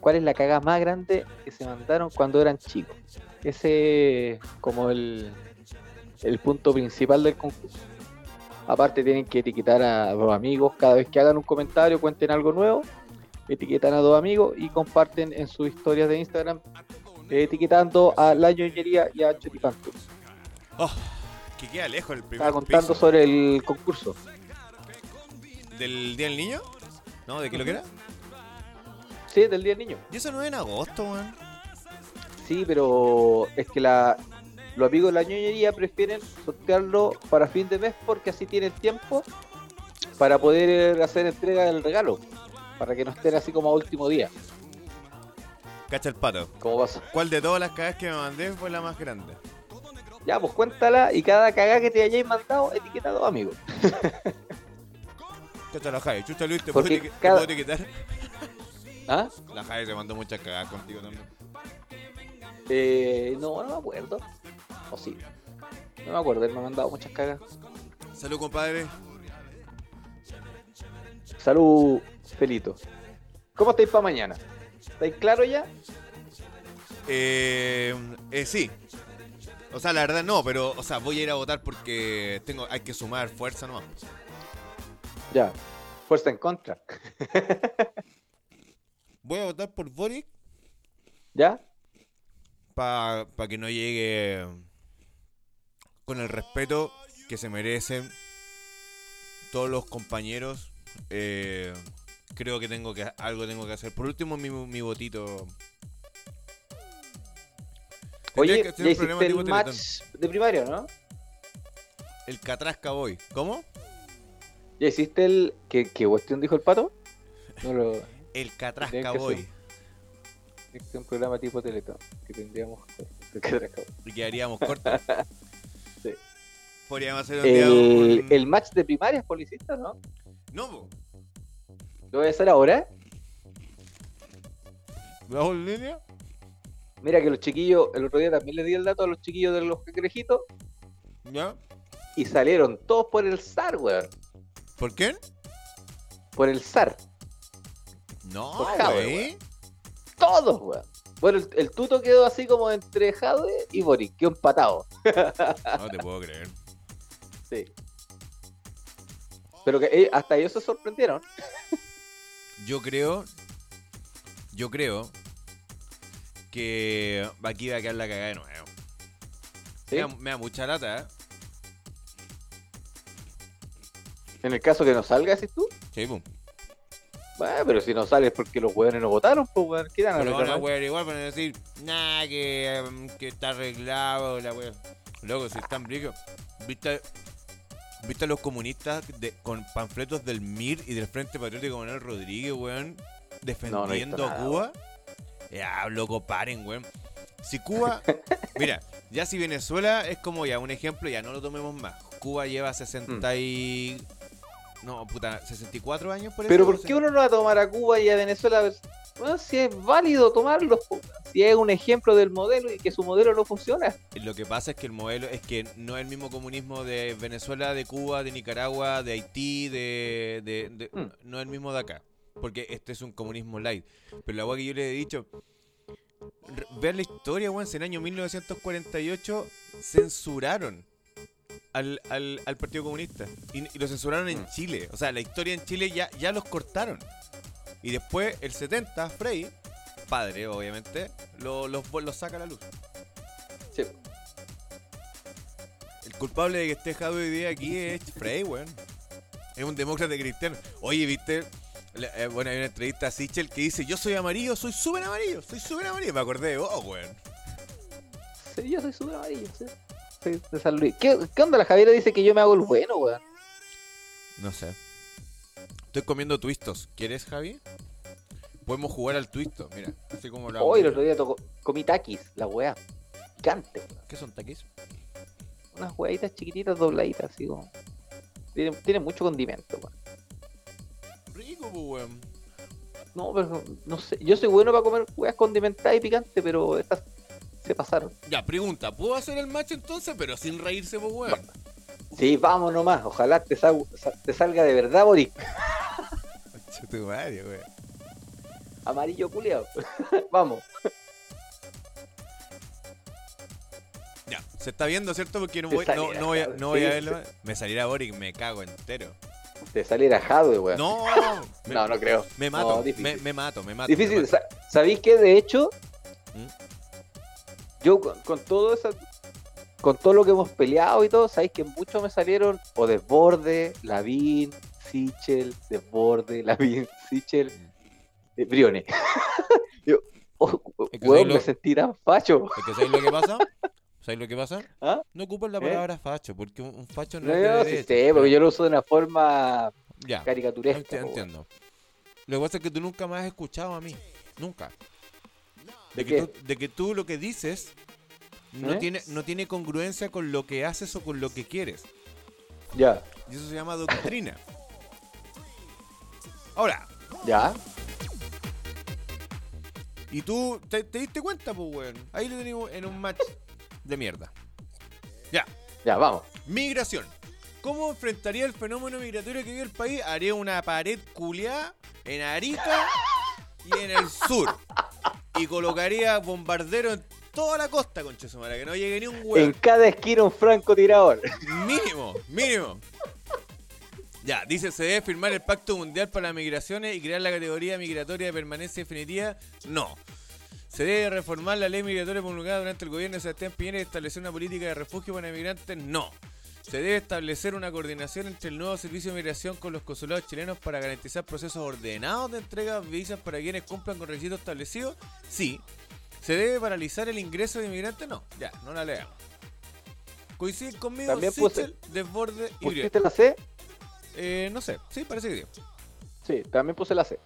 cuál es la cagada más grande que se mandaron cuando eran chicos. Ese es como el, el punto principal del concurso. Aparte tienen que etiquetar a dos amigos cada vez que hagan un comentario, cuenten algo nuevo, etiquetan a dos amigos y comparten en sus historias de Instagram eh, etiquetando a la ñoñería y a Chutipantu. Oh, que queda lejos el primer Estaba contando piso sobre el concurso. del Día del Niño. ¿No? ¿De qué lo que era? Sí, del Día del Niño. Y eso no es en agosto, weón. Sí, pero es que la, los amigos de la ñoñería prefieren sortearlo para fin de mes porque así tienen tiempo para poder hacer entrega del regalo. Para que no estén así como a último día. Cacha el pato. Como pasa. ¿Cuál de todas las cagadas que me mandé fue la más grande? Ya, pues cuéntala y cada cagada que te hayáis mandado, etiqueta a dos amigos. [laughs] Cacha la Jai. Chucha Luis, ¿te puedo, te cada- puedo etiquetar? [laughs] ¿Ah? La Jai se mandó muchas cagadas contigo también. Eh, no, no me acuerdo. O sí. No me acuerdo, él me ha mandado muchas cagas. Salud, compadre. Salud, Felito. ¿Cómo estáis para mañana? ¿Estáis claro ya? Eh, eh, sí. O sea, la verdad no, pero, o sea, voy a ir a votar porque tengo, hay que sumar fuerza nomás. Ya. Fuerza en contra. [laughs] Voy a votar por Boric ¿Ya? para que no llegue con el respeto que se merecen todos los compañeros. Eh, creo que tengo que algo tengo que hacer. Por último, mi, mi votito. Tendría Oye, ya hiciste el tipo Teletón. match de primaria, ¿no? El Catrasca voy. ¿Cómo? ¿Ya hiciste el... ¿Qué, qué cuestión dijo el pato? No lo... [laughs] El Catrasca voy. hacer- Es un programa tipo Teletón que tendríamos [laughs] que trabajar. Y quedaríamos cortos. [laughs] Podríamos hacer un día el, un- el match de primaria es policista, ¿no? No, po. ¿Lo voy a hacer ahora? ¿Bajo en línea? Mira que los chiquillos, el otro día también le di el dato a los chiquillos de los cangrejitos ¿Ya? y salieron todos por el SAR, weón. ¿Por qué? Por el SAR. No, Por Jadwe, güey. Todos, weón. Bueno, el, el tuto quedó así como entre Jade y Boric, quedó empatado. No te puedo creer. Sí. Pero que eh, hasta ellos se sorprendieron. Yo creo. Yo creo. Que aquí va a quedar la cagada de nuevo. ¿sí? Me, da, me da mucha lata, ¿eh? En el caso que no salga, decís tú. Sí, pum. Bueno, pero si no sale es porque los weones no votaron, pues weón. ¿Qué dan Pero van a igual decir, nah, que, em, que está arreglado, la wea. Loco, si están brillos. ¿Viste, ¿Viste a los comunistas de- con panfletos del MIR y del Frente Patriótico Manuel Rodríguez, weón? Defendiendo a Cuba. Ya, loco, paren, weón. Si Cuba. [laughs] mira, ya si Venezuela es como ya un ejemplo, ya no lo tomemos más. Cuba lleva 60 y. No, puta, 64 años por eso. Pero ¿por qué uno no va a tomar a Cuba y a Venezuela? Bueno, si es válido weón. si es un ejemplo del modelo y que su modelo no funciona. Lo que pasa es que el modelo es que no es el mismo comunismo de Venezuela, de Cuba, de Nicaragua, de Haití, de, de- de- Mm. no es el mismo de acá, porque este es un comunismo light. Pero la weá que yo le he dicho, ver la historia, weón, en el año 1948 censuraron al, al, al Partido Comunista y, y lo censuraron en Mm. Chile. O sea, la historia en Chile ya, ya los cortaron. Y después, el 70, Frey, padre obviamente, lo- los, los saca a la luz. Sí. El culpable de que esté Jado hoy día aquí es Frey, weón. Es un demócrata cristiano. Oye, ¿viste? Eh, bueno, hay una entrevista a Sichel que dice, yo soy amarillo, soy súper amarillo, soy súper amarillo. Me acordé de vos, weón. Sí, yo soy súper amarillo, sí. Soy de San Luis. ¿Qué, ¿Qué onda? La Javiera dice que yo me hago el bueno, weón. No sé. Estoy comiendo twistos. ¿Quieres, Javi? Podemos jugar al twisto, mira. Así como lo hago Hoy el otro día tocó, comí taquis, la weá. Picante, weón. ¿Qué son taquis? Unas hueaditas chiquititas dobladitas, así como. Tiene, tiene mucho condimento, weón. Rico, pues, weón. No, pero no sé. Yo soy bueno para comer weas condimentadas y picantes, pero estas se pasaron. Ya, pregunta, ¿puedo hacer el match entonces, pero sin reírse, pues, weón? Sí, vamos nomás. Ojalá te, sal- sa- te salga de verdad. Concha tu madre, weón. Amarillo culiao. [laughs] vamos. Ya, se está viendo, ¿cierto? Porque no voy, no, no voy, a, no voy sí, a verlo. Me saliera Boric, me cago entero. Te saliera Jadwe, weón. No, me, [laughs] no, no creo. me mato, No, me, me mato, me mato. Difícil. me mato. Sa- ¿Sabéis que de hecho, ¿Mm? yo con, con todo eso, con todo lo que hemos peleado y todo, sabéis que muchos me salieron o Desborde, Lavín, Sichel, Desborde, [laughs] Lavín, Sichel, eh, Briones. [laughs] yo, oh, Es que weón, soy lo- me sentí tan facho. Es que ¿sabéis lo que pasa? ¿Sabéis lo que pasa? [laughs] ¿Ah? No ocupan la ¿Eh? palabra facho, porque un, facho no, No, es no, sí pero- porque yo lo uso de una forma Ya, caricaturesca. enti- po, weón. entiendo. Lo que pasa es que tú nunca me has escuchado a mí. Nunca. De ¿De que, tú, de que tú lo que dices no, ¿Eh? tiene, no tiene congruencia con lo que haces o con lo que quieres. Ya, Y eso se llama doctrina. Ahora, ya. y tú te, te diste cuenta, pues, weón. Ahí lo tenemos en un match de mierda. Ya. Ya, vamos. Migración. ¿Cómo enfrentaría el fenómeno migratorio que vive el país? Haría una pared culeada en Arica y en el sur. Y colocaría bombarderos en toda la costa, conchesumara, que no llegue ni un En huevo. cada esquina un francotirador. Mínimo, mínimo. Ya, dice, se debe firmar el Pacto Mundial para las Migraciones y crear la categoría migratoria de permanencia definitiva. No. Se debe reformar la ley migratoria promulgada durante el gobierno de Sebastián Piñera y establecer una política de refugio para migrantes. No. Se debe establecer una coordinación entre el nuevo servicio de migración con los consulados chilenos para garantizar procesos ordenados de entrega de visas para quienes cumplan con requisitos establecidos. Sí. ¿Se debe paralizar el ingreso de inmigrantes? No. Ya, no la leamos. Coinciden conmigo También puse- Sichel, Desborde y. ¿Pusiste la C? Eh, no sé, sí, parece que sí. Sí, también puse la C.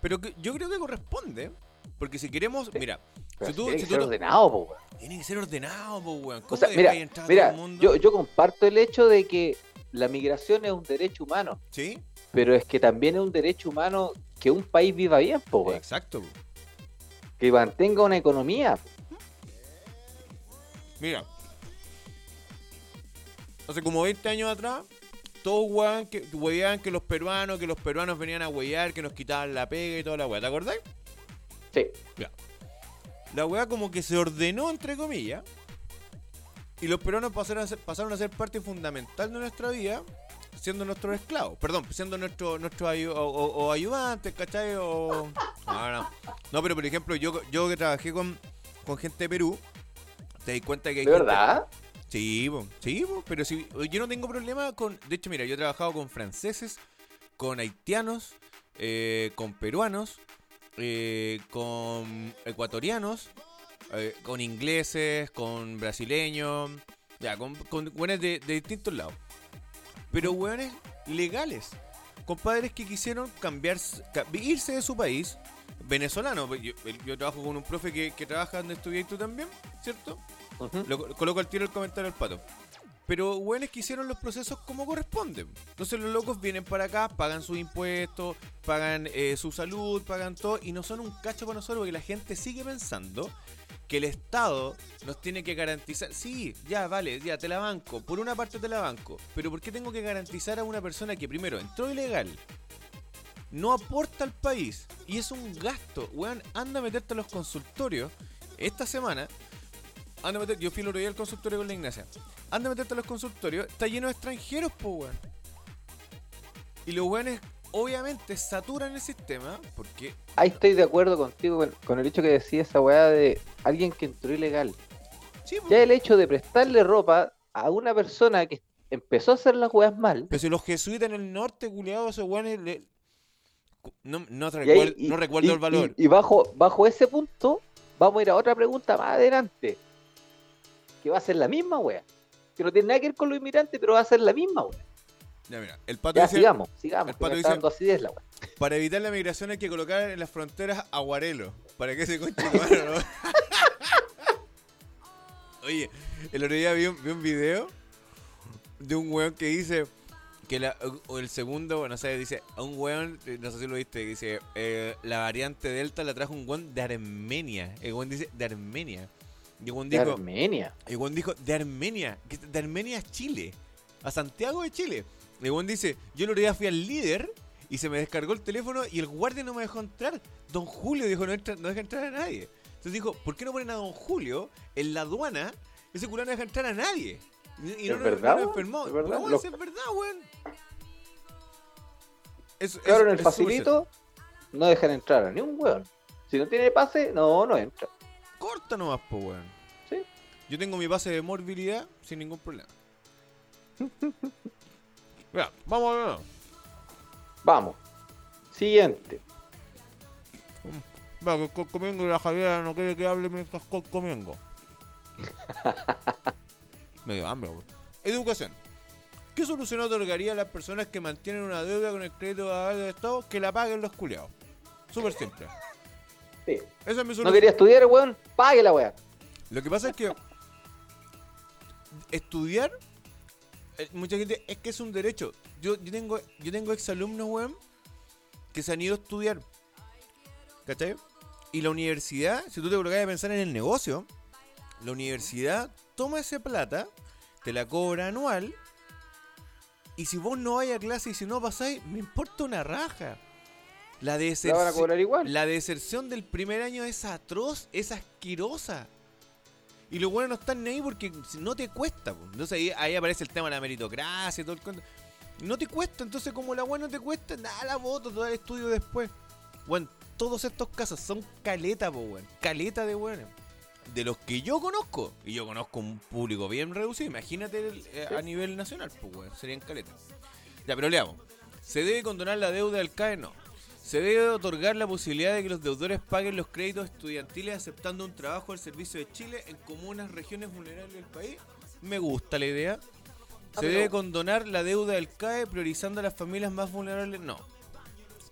Pero que- yo creo que corresponde, porque si queremos, Sí. mira, Pero si tú, tiene si que tú ordenado, po, weón. tiene que ser ordenado, po, weón. ¿Cómo O sea, mira, mira, todo el mundo? yo, yo comparto el hecho de que la migración es un derecho humano, Sí, pero es que también es un derecho humano que un país viva bien, po, weón. exacto. Que mantenga una economía. Mira, hace como 20 años atrás, todos weón que, que los peruanos, que los peruanos venían a huevear, que nos quitaban la pega y toda la weá, ¿te acordáis? Sí, La weá como que se ordenó, entre comillas, y los peruanos pasaron a ser, pasaron a ser parte fundamental de nuestra vida, siendo nuestros esclavos. Perdón, siendo nuestro, nuestros ayu- o, o- o ayudantes, ¿cachai? O... No, no. No, pero por ejemplo, yo, yo que trabajé con, con gente de Perú, te di cuenta que hay ¿de gente- verdad? Sí, po, sí, po, pero si, yo no tengo problema con... De hecho, mira, yo he trabajado con franceses, con haitianos, eh, con peruanos, eh, con ecuatorianos, eh, con ingleses, con brasileños, ya, con, con de, de distintos lados. Pero hueones legales, compadres que quisieron cambiar, irse de su país, venezolano. Yo, yo trabajo con un profe que, que trabaja donde estudias tú también, ¿cierto? Ujú. Lo, coloco al tiro el comentario al pato. Pero weones que hicieron los procesos como corresponden. Entonces los locos vienen para acá, pagan sus impuestos, pagan eh, su salud, pagan todo, y no son un cacho para nosotros porque la gente sigue pensando que el Estado nos tiene que garantizar. Sí, ya, vale, ya, te la banco. Por una parte te la banco. Pero ¿por qué tengo que garantizar a una persona que primero entró ilegal? No aporta al país. Y es un gasto. Weón, anda a meterte a los consultorios. Esta semana Anda a meter, yo fui el otro día al consultorio con la Ignacia. Anda a meterte a los consultorios, está lleno de extranjeros, po weón. Y los weones obviamente saturan el sistema porque. Ahí estoy de acuerdo contigo con, con el hecho que decía esa weá de alguien que entró ilegal. Sí. Ya el hecho de prestarle ropa a una persona que empezó a hacer las weas mal. Pero si los jesuitas en el norte, culiados, esos weones. le- No, no, te y- recuerdo y- el valor. Y, y bajo, bajo ese punto, vamos a ir a otra pregunta más adelante. Que va a ser la misma wea. Que no tiene nada que ver con los inmigrantes, pero va a ser la misma wea. Ya, mira, el pato Ya, dice: sigamos, sigamos. el pato dice- acidez la wea. Para evitar la migración hay que colocar en las fronteras aguarelo. Para que se conche [laughs] ¿no? Oye, el otro día vi un, vi un video de un weón que dice: Que la- o el segundo, no sé, dice, a un weón, no sé si lo viste, dice, eh, la variante Delta la trajo un weón de Armenia. El weón dice, de Armenia. Y el weón De dijo, Armenia. el weón dijo, de Armenia, de Armenia a Chile, a Santiago de Chile. El weón dice, yo el otro día fui al líder y se me descargó el teléfono y el guardia no me dejó entrar. Don Julio dijo, no, entra- no deja entrar a nadie. Entonces dijo, ¿por qué no ponen a Don Julio en la aduana? Ese culo no deja entrar a nadie. Y, y no, ¿Es no- verdad, no weón? enfermó. ¿Es verdad? Lo- es verdad, weón. Es- Claro, es- en el facilito no dejan entrar a ni un weón. Si no tiene pase, no, no entra. Corta nomás, po, weón. Sí. Yo tengo mi base de morbilidad sin ningún problema. [laughs] Ya, vamos a ver. Vamos. Siguiente. Va, que co- comiendo y la Javiera no quiere que hable mientras co- comiendo. [laughs] Me dio hambre, weón. Educación. ¿Qué solución otorgaría a las personas que mantienen una deuda con el crédito del Estado que la paguen los culiados? Súper simple. Sí. Esa es mi ¿No solución. quería estudiar, weón? Pague la weá. Lo que pasa es que estudiar, eh, mucha gente, es que es un derecho. Yo, yo tengo yo tengo exalumnos, weón, que se han ido a estudiar. ¿Cachai? Y la universidad, si tú te colocas a pensar en el negocio, la universidad toma esa plata, te la cobra anual, y si vos no vais a clase y si no pasáis, me importa una raja. La La van a deserción, cobrar igual. la deserción del primer año es atroz, es asquerosa. Y los buenos no están ni ahí porque no te cuesta. po. Entonces ahí, ahí aparece el tema de la meritocracia y todo el cuento. No te cuesta, entonces como la buena no te cuesta, nada la voto, todo el estudio después. Bueno, todos estos casos son caleta, po, weón. Caleta de buenos. De los que yo conozco, y yo conozco un público bien reducido, imagínate eh, a nivel nacional, pues, weón, serían caleta. Ya, pero leamos. ¿Se debe condonar la deuda del CAE? No. Se debe otorgar la posibilidad de que los deudores paguen los créditos estudiantiles aceptando un trabajo al servicio de Chile en comunas, regiones vulnerables del país. Me gusta la idea. Ah, ¿Se debe condonar la deuda del CAE priorizando a las familias más vulnerables? No.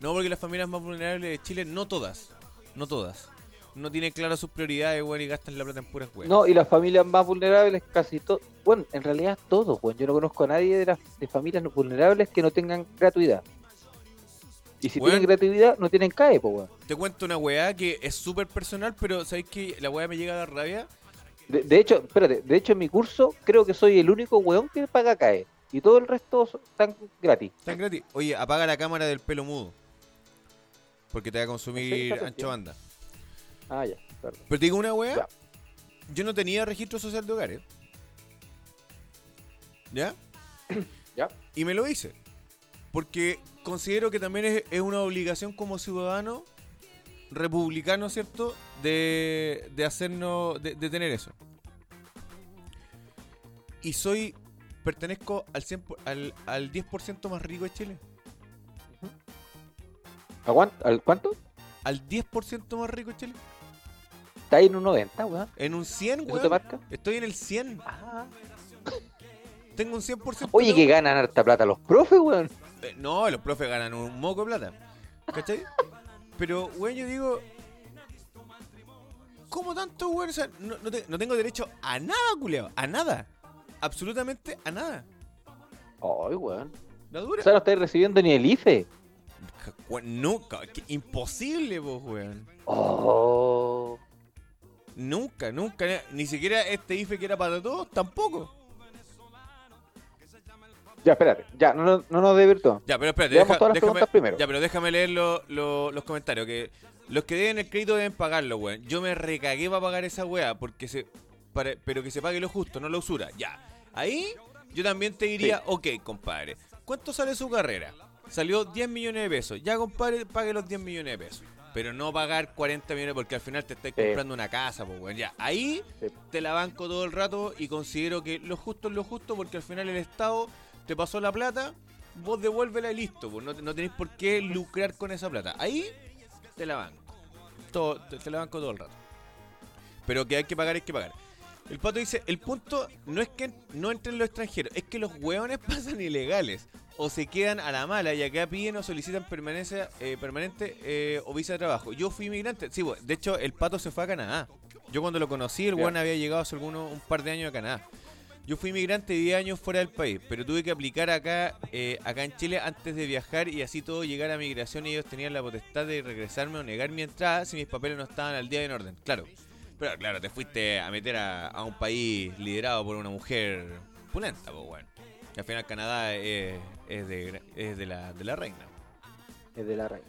No, porque las familias más vulnerables de Chile, no todas, no todas, no tienen claras sus prioridades, weón, y gastan la plata en puras weas. No, y las familias más vulnerables, casi todo. Bueno, en realidad todos, weón. Yo no conozco a nadie de las de familias vulnerables que no tengan gratuidad. Y si tienen gratuidad, no tienen CAE, pues, weón. Te cuento una weá que es súper personal, pero ¿sabes que La weá me llega a dar rabia. De, de hecho, espérate, de hecho en mi curso creo que soy el único weón que paga CAE. Y todo el resto están gratis. Tan gratis. Oye, apaga la cámara del pelo mudo. Porque te va a consumir ancho banda. Ah, ya, perdón. Pero te digo una weá. Ya. Yo no tenía registro social de hogares. ¿Ya? [coughs] Ya. Y me lo hice. Porque considero que también es, es una obligación como ciudadano republicano, ¿cierto? De, de hacernos, de, de tener eso. Y soy, pertenezco al, 100 por- al, al 10% más rico de Chile. ¿Aguant- ¿Al cuánto? Al 10% más rico de Chile. Está ahí en un 90, weón. En un 100, ¿Eso te weón. marca? Estoy en el 100. Ah. Tengo un 100%. Oye, que ganan harta plata los profes, weón. No, los profes ganan un moco de plata. ¿Cachai? Pero, weón, yo digo. ¿Cómo tanto, weón? O sea, no, no te- no tengo derecho a nada, culeado. A nada. Absolutamente a nada. Ay, weón. La dura. O sea, no estáis recibiendo ni el IFE. Weón, nunca. que imposible, vos, weón. Oh. Nunca, nunca. Ni siquiera este IFE que era para todos, tampoco. Ya, espérate. Ya, no, no, no nos desvirtuamos. Ya, pero espérate, deja- todas las déjame, preguntas primero. ya, pero déjame leer lo- lo- los comentarios. Que los que deben el crédito deben pagarlo, weón. Yo me recagué para pagar esa weá, porque se, para- pero que se pague lo justo, no la usura. Ya, ahí yo también te diría, ok, compadre, ¿cuánto sale su carrera? Salió 10 millones de pesos. Ya, compadre, pague los 10 millones de pesos. Pero no pagar 40 millones porque al final te estáis Sí. comprando una casa, pues, weón. Ya, ahí Sí. te la banco todo el rato y considero que lo justo es lo justo porque al final el Estado te pasó la plata, vos devuélvela y listo, pues no, no tenéis por qué lucrar con esa plata. Ahí te la banco. Todo, te, te la banco todo el rato. Pero que hay que pagar, hay que pagar. El pato dice, el punto no es que no entren los extranjeros, es que los hueones [laughs] pasan ilegales. O se quedan a la mala y acá piden o solicitan permanencia eh, permanente eh, o visa de trabajo. Yo fui inmigrante. Sí, de hecho el pato se fue a Canadá. Yo cuando lo conocí, el hueón había llegado hace algunos, un par de años a Canadá. Yo fui inmigrante 10 años fuera del país, pero tuve que aplicar acá, eh, acá en Chile antes de viajar y así todo llegar a migración y ellos tenían la potestad de regresarme o negar mi entrada si mis papeles no estaban al día y en orden. Claro. Pero claro, te fuiste a meter a, un país liderado por una mujer pulenta, pues bueno. Que al final Canadá es, es de, es de, la, de la reina. Es de la reina.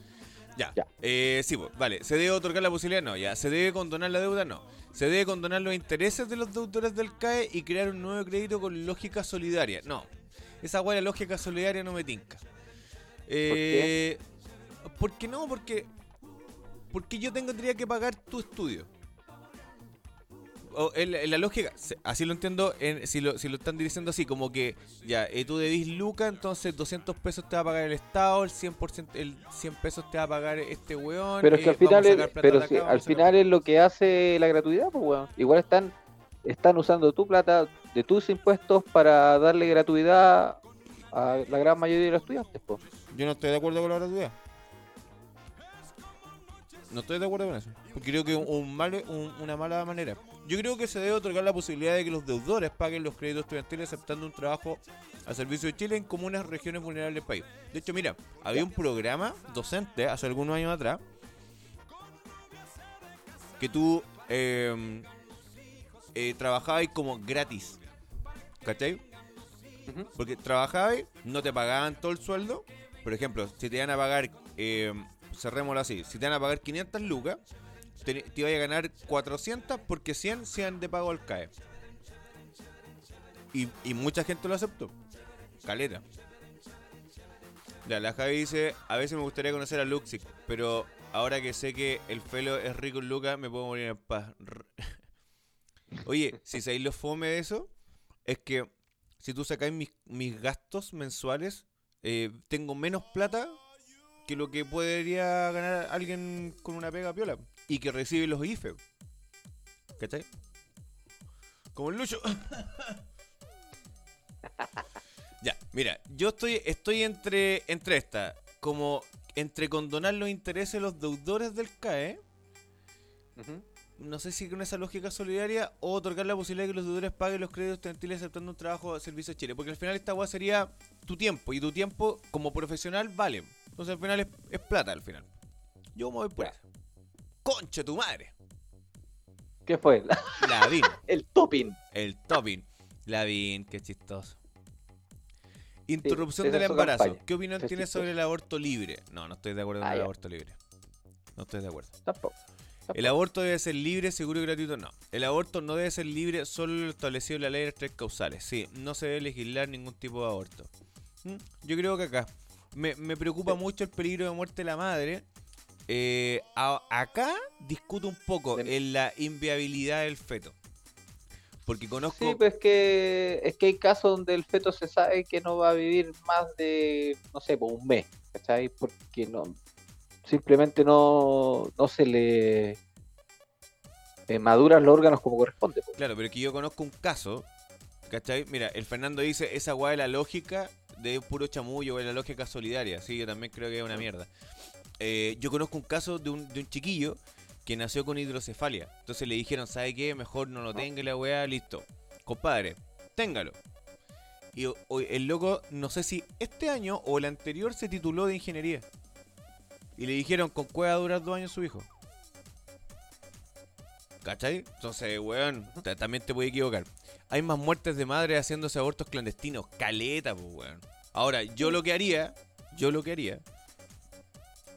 Ya. Ya. Eh, sí, pues, vale. ¿Se debe otorgar la posibilidad? No. Ya. ¿Se debe condonar la deuda? No. ¿Se debe condonar los intereses de los deudores del CAE y crear un nuevo crédito con lógica solidaria? No. Esa guay, la lógica solidaria no me tinca. Eh, ¿Por qué no? Porque, porque yo tendría que pagar tu estudio. O, en, en la lógica, así lo entiendo, en- si, lo, si lo están diciendo así, como que ya, eh, tú debís Luca, entonces 200 pesos te va a pagar el Estado, el 100%, el 100 pesos te va a pagar este weón. Pero es que eh, al final, es, pero al final es lo que hace la gratuidad, pues weón. Igual están, están usando tu plata de tus impuestos para darle gratuidad a la gran mayoría de los estudiantes, pues. Yo no estoy de acuerdo con la gratuidad. No estoy de acuerdo con eso. Porque creo que es un mal- un- una mala manera. Yo creo que se debe otorgar la posibilidad de que los deudores paguen los créditos estudiantiles aceptando un trabajo al servicio de Chile en comunas regiones vulnerables del país. De hecho, mira, había un programa docente hace algunos años atrás que tú eh, eh, trabajabas como gratis. ¿Cachai? Porque trabajabas, no te pagaban todo el sueldo. Por ejemplo, si te iban a pagar, eh, cerrémoslo así, si te iban a pagar 500 lucas, te, te iba a ganar 400 porque 100 sean de pago al CAE. Y, mucha gente lo aceptó. Caleta. Ya, la Javi dice, a veces me gustaría conocer a Luxic, pero ahora que sé que el felo es rico en lucas, me puedo morir en paz. [laughs] Oye, si sabéis lo fome de eso, es que si tú sacáis mis, mis gastos mensuales, eh, tengo menos plata que lo que podría ganar alguien con una pega piola y que recibe los IFE. ¿Cachai? Como el Lucho. [laughs] ya, mira, yo estoy, estoy entre, entre esta, como entre condonar los intereses de los deudores del CAE no sé si con esa lógica solidaria o otorgar la posibilidad de que los deudores paguen los créditos estudiantiles aceptando un trabajo de servicio a Chile. Porque al final esta weá sería tu tiempo y tu tiempo como profesional vale. Entonces al final es, es plata al final. Yo me voy por eso. Concha tu madre. ¿Qué fue? La VIN. [laughs] El topping. el topping. La VIN, qué chistoso. Interrupción del embarazo. campaña. ¿Qué opinión es tienes chistoso. sobre el aborto libre? No, no estoy de acuerdo con Ah, el ya. aborto libre. No estoy de acuerdo. Tampoco. El aborto debe ser libre, seguro y gratuito. No. El aborto no debe ser libre, solo lo establecido en la ley de las tres causales. Sí, no se debe legislar ningún tipo de aborto. ¿Mm? Yo creo que acá me, me preocupa mucho el peligro de muerte de la madre. Eh, a- acá discuto un poco De- en la inviabilidad del feto. Porque conozco. Sí, pues que es que hay casos donde el feto se sabe que no va a vivir más de, no sé, por un mes, ¿cachai? Porque no, simplemente no, no se le eh, maduran los órganos como corresponde. pues. Claro, pero es que yo conozco un caso, ¿cachai? Mira, el Fernando dice, esa weá de la lógica de puro chamullo, de la lógica solidaria, sí, yo también creo que es una mierda. Eh, yo conozco un caso de un, de un chiquillo que nació con hidrocefalia. Entonces le dijeron, ¿sabe qué? Mejor no lo tenga y la weá, listo. Compadre, téngalo. Y o- o- el loco, no sé si este año o el anterior se tituló de ingeniería. Y le dijeron, con cueva va a durar dos años su hijo. ¿Cachai? Entonces, weón, ta- también te puede equivocar. Hay más muertes de madres haciéndose abortos clandestinos. Caleta, pues, weón. Ahora, yo lo que haría, yo lo que haría,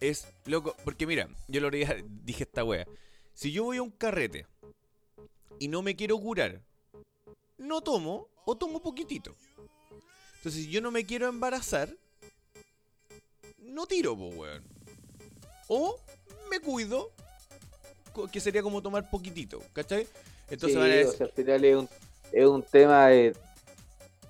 es, loco, porque mira, yo lo dije esta wea. Si yo voy a un carrete y no me quiero curar, no tomo o tomo poquitito. Entonces, si yo no me quiero embarazar, no tiro, pues, weón. O me cuido, que sería como tomar poquitito, ¿cachai? Entonces Sí, van a o decir, sea, al final es un, es un tema de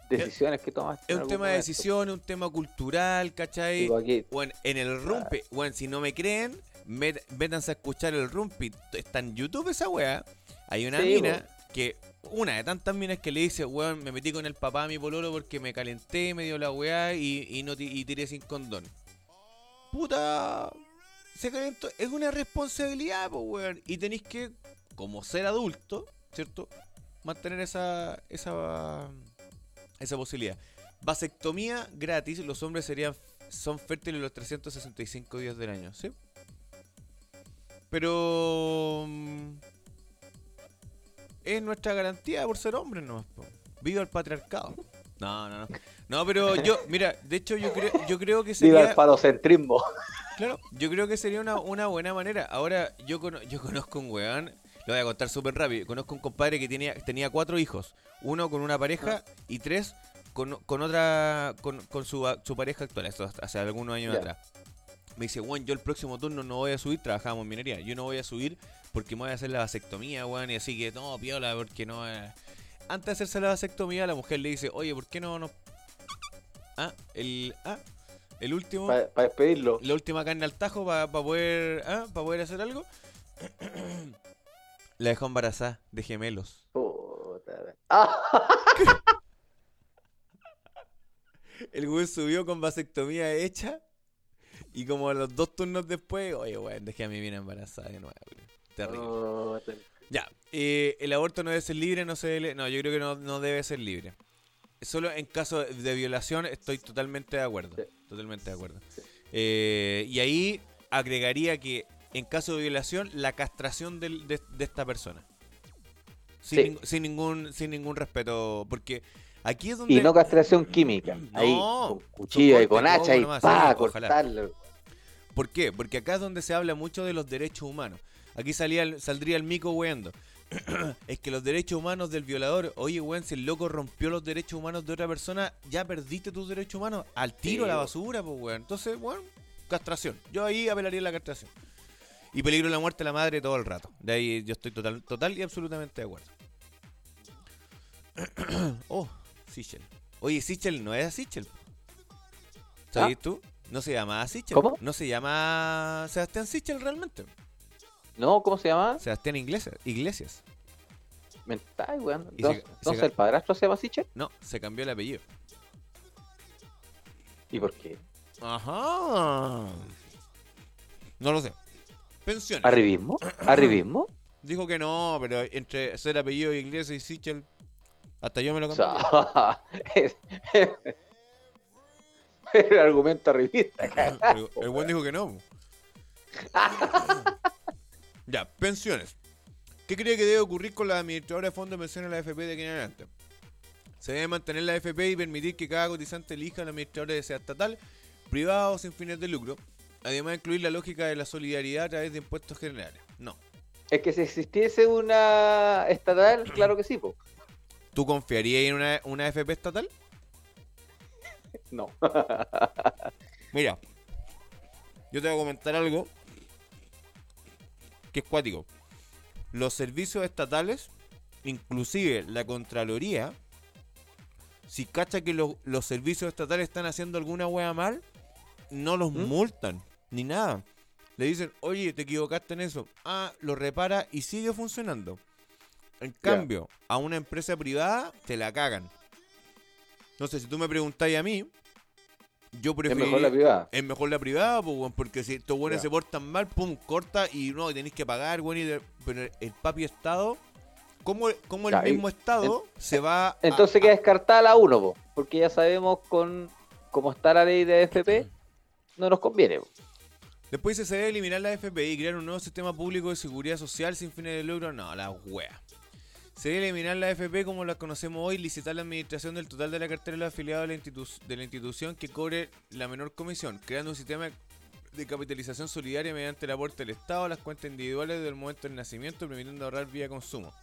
decisiones que tomas. es un tema de decisión, es un tema cultural, ¿cachai? Bueno, en el Rumpi, bueno, si no me creen, met- métanse a escuchar el Rumpi. Está en YouTube esa weá. Hay una Sí, mina que, una de tantas minas que le dice, weón, me metí con el papá a mi pololo porque me calenté, me dio la weá y, y no y tiré sin condón. Puta, se calentó. Es una responsabilidad, pues, weón. Y tenéis que, como ser adulto, ¿cierto? mantener esa, esa, esa posibilidad. Vasectomía gratis, los hombres serían son fértiles los 365 días del año, ¿sí? Pero mm, es nuestra garantía por ser hombres, no. Viva el patriarcado. No, no, no. No, pero yo, mira, de hecho yo creo, yo creo que Viva sería, el falocentrismo. claro, yo creo que sería una, una buena manera. Ahora, yo, cono- yo conozco un weón, lo voy a contar súper rápido. Conozco un compadre que tenía, tenía cuatro hijos, uno con una pareja y tres con, con otra, con, con su, su pareja actual, esto hace algunos años atrás. Me dice, weón, yo el próximo turno no voy a subir, trabajábamos en minería, yo no voy a subir porque me voy a hacer la vasectomía, weón, y así que no, piola, porque no... eh". Antes de hacerse la vasectomía, la mujer le dice, oye, ¿por qué no nos... Ah, el... Ah, el último... Para despedirlo. la última carne al tajo para poder ¿ah? para poder hacer algo. [clears throat] La dejó embarazada de gemelos. Ah, [laughs] El güey subió con vasectomía hecha y como a los dos turnos después, oye, weón, dejé a mi mina embarazada de nuevo. Terrible. puta. Ya, eh, el aborto no debe ser libre, no se debe- no, yo creo que no, no debe ser libre. Solo en caso de violación estoy totalmente de acuerdo. Sí. Totalmente de acuerdo. Eh, y ahí agregaría que en caso de violación, la castración del- de, de esta persona. Sin, Sí. ning- sin ningún sin ningún respeto. Porque aquí es donde. Y no castración química. Ahí, con cuchillo y con hacha y nomás, pa, cortarlo. ¿Por qué? Porque acá es donde se habla mucho de los derechos humanos. Aquí salía el- saldría el mico weando. [clears throat] es que los derechos humanos del violador, oye, weón, si el loco rompió los derechos humanos de otra persona, ya perdiste tus derechos humanos al tiro a la basura, pues, weón. Entonces, weón, castración. Yo ahí apelaría a la castración. Y peligro de la muerte de la madre todo el rato. De ahí yo estoy total, total y absolutamente de acuerdo. [clears throat] oh, Sichel. Oye, Sichel no es Sichel. ¿Sabías tú? No se llama Sichel. ¿Cómo? No se llama Sebastián Sichel realmente. No, ¿cómo se llama? Sebastián Iglesias. Iglesias. Mental, weón. Se- Entonces, se el padrastro se llama Sichel. No, se cambió el apellido. ¿Y por qué? Ajá. No lo sé. Pensiones. ¿Arribismo? [clears throat] ¿Arribismo? Dijo que no, pero entre ser apellido de Iglesias y Sichel, hasta yo me lo cambié. [laughs] el argumento arribista. El, el buen dijo que no. [laughs] ya, pensiones. ¿Qué cree que debe ocurrir con la administradora de fondos de pensiones de la AFP de aquí en adelante? Se debe mantener la AFP y permitir que cada cotizante elija al administrador de sea estatal, privado o sin fines de lucro. Además, incluir la lógica de la solidaridad a través de impuestos generales. No. Es que si existiese una estatal, [clears throat] claro que sí, po. ¿Tú confiarías en una, una AFP estatal? [laughs] No. [laughs] Mira, yo te voy a comentar algo que es cuático. Los servicios estatales, inclusive la Contraloría, si cacha que lo- los servicios estatales están haciendo alguna wea mal, no los ¿Mm? multan, ni nada. Le dicen, oye, te equivocaste en eso. Ah, lo repara y sigue funcionando. En cambio, a una empresa privada te la cagan. No sé, si tú me preguntáis a mí, yo Es preferiría... mejor la privada. Es mejor la privada, porque si estos buenos se portan mal, pum, corta y no, tenéis que pagar, weón, y de- pero el, papi Estado, ¿cómo, cómo el y- mismo Estado se va a- Entonces a- queda descartada la 1, po, porque ya sabemos con cómo está la ley de FP, no nos conviene. po. Después dice, se debe eliminar la FPI y crear un nuevo sistema público de seguridad social sin fines de lucro. No, la wea. Se debe eliminar la FP como la conocemos hoy, licitar la administración del total de la cartera de los afiliados de la, institu- de la institución que cobre la menor comisión, creando un sistema de capitalización solidaria mediante el aporte del Estado a las cuentas individuales del momento del nacimiento, permitiendo ahorrar vía consumo.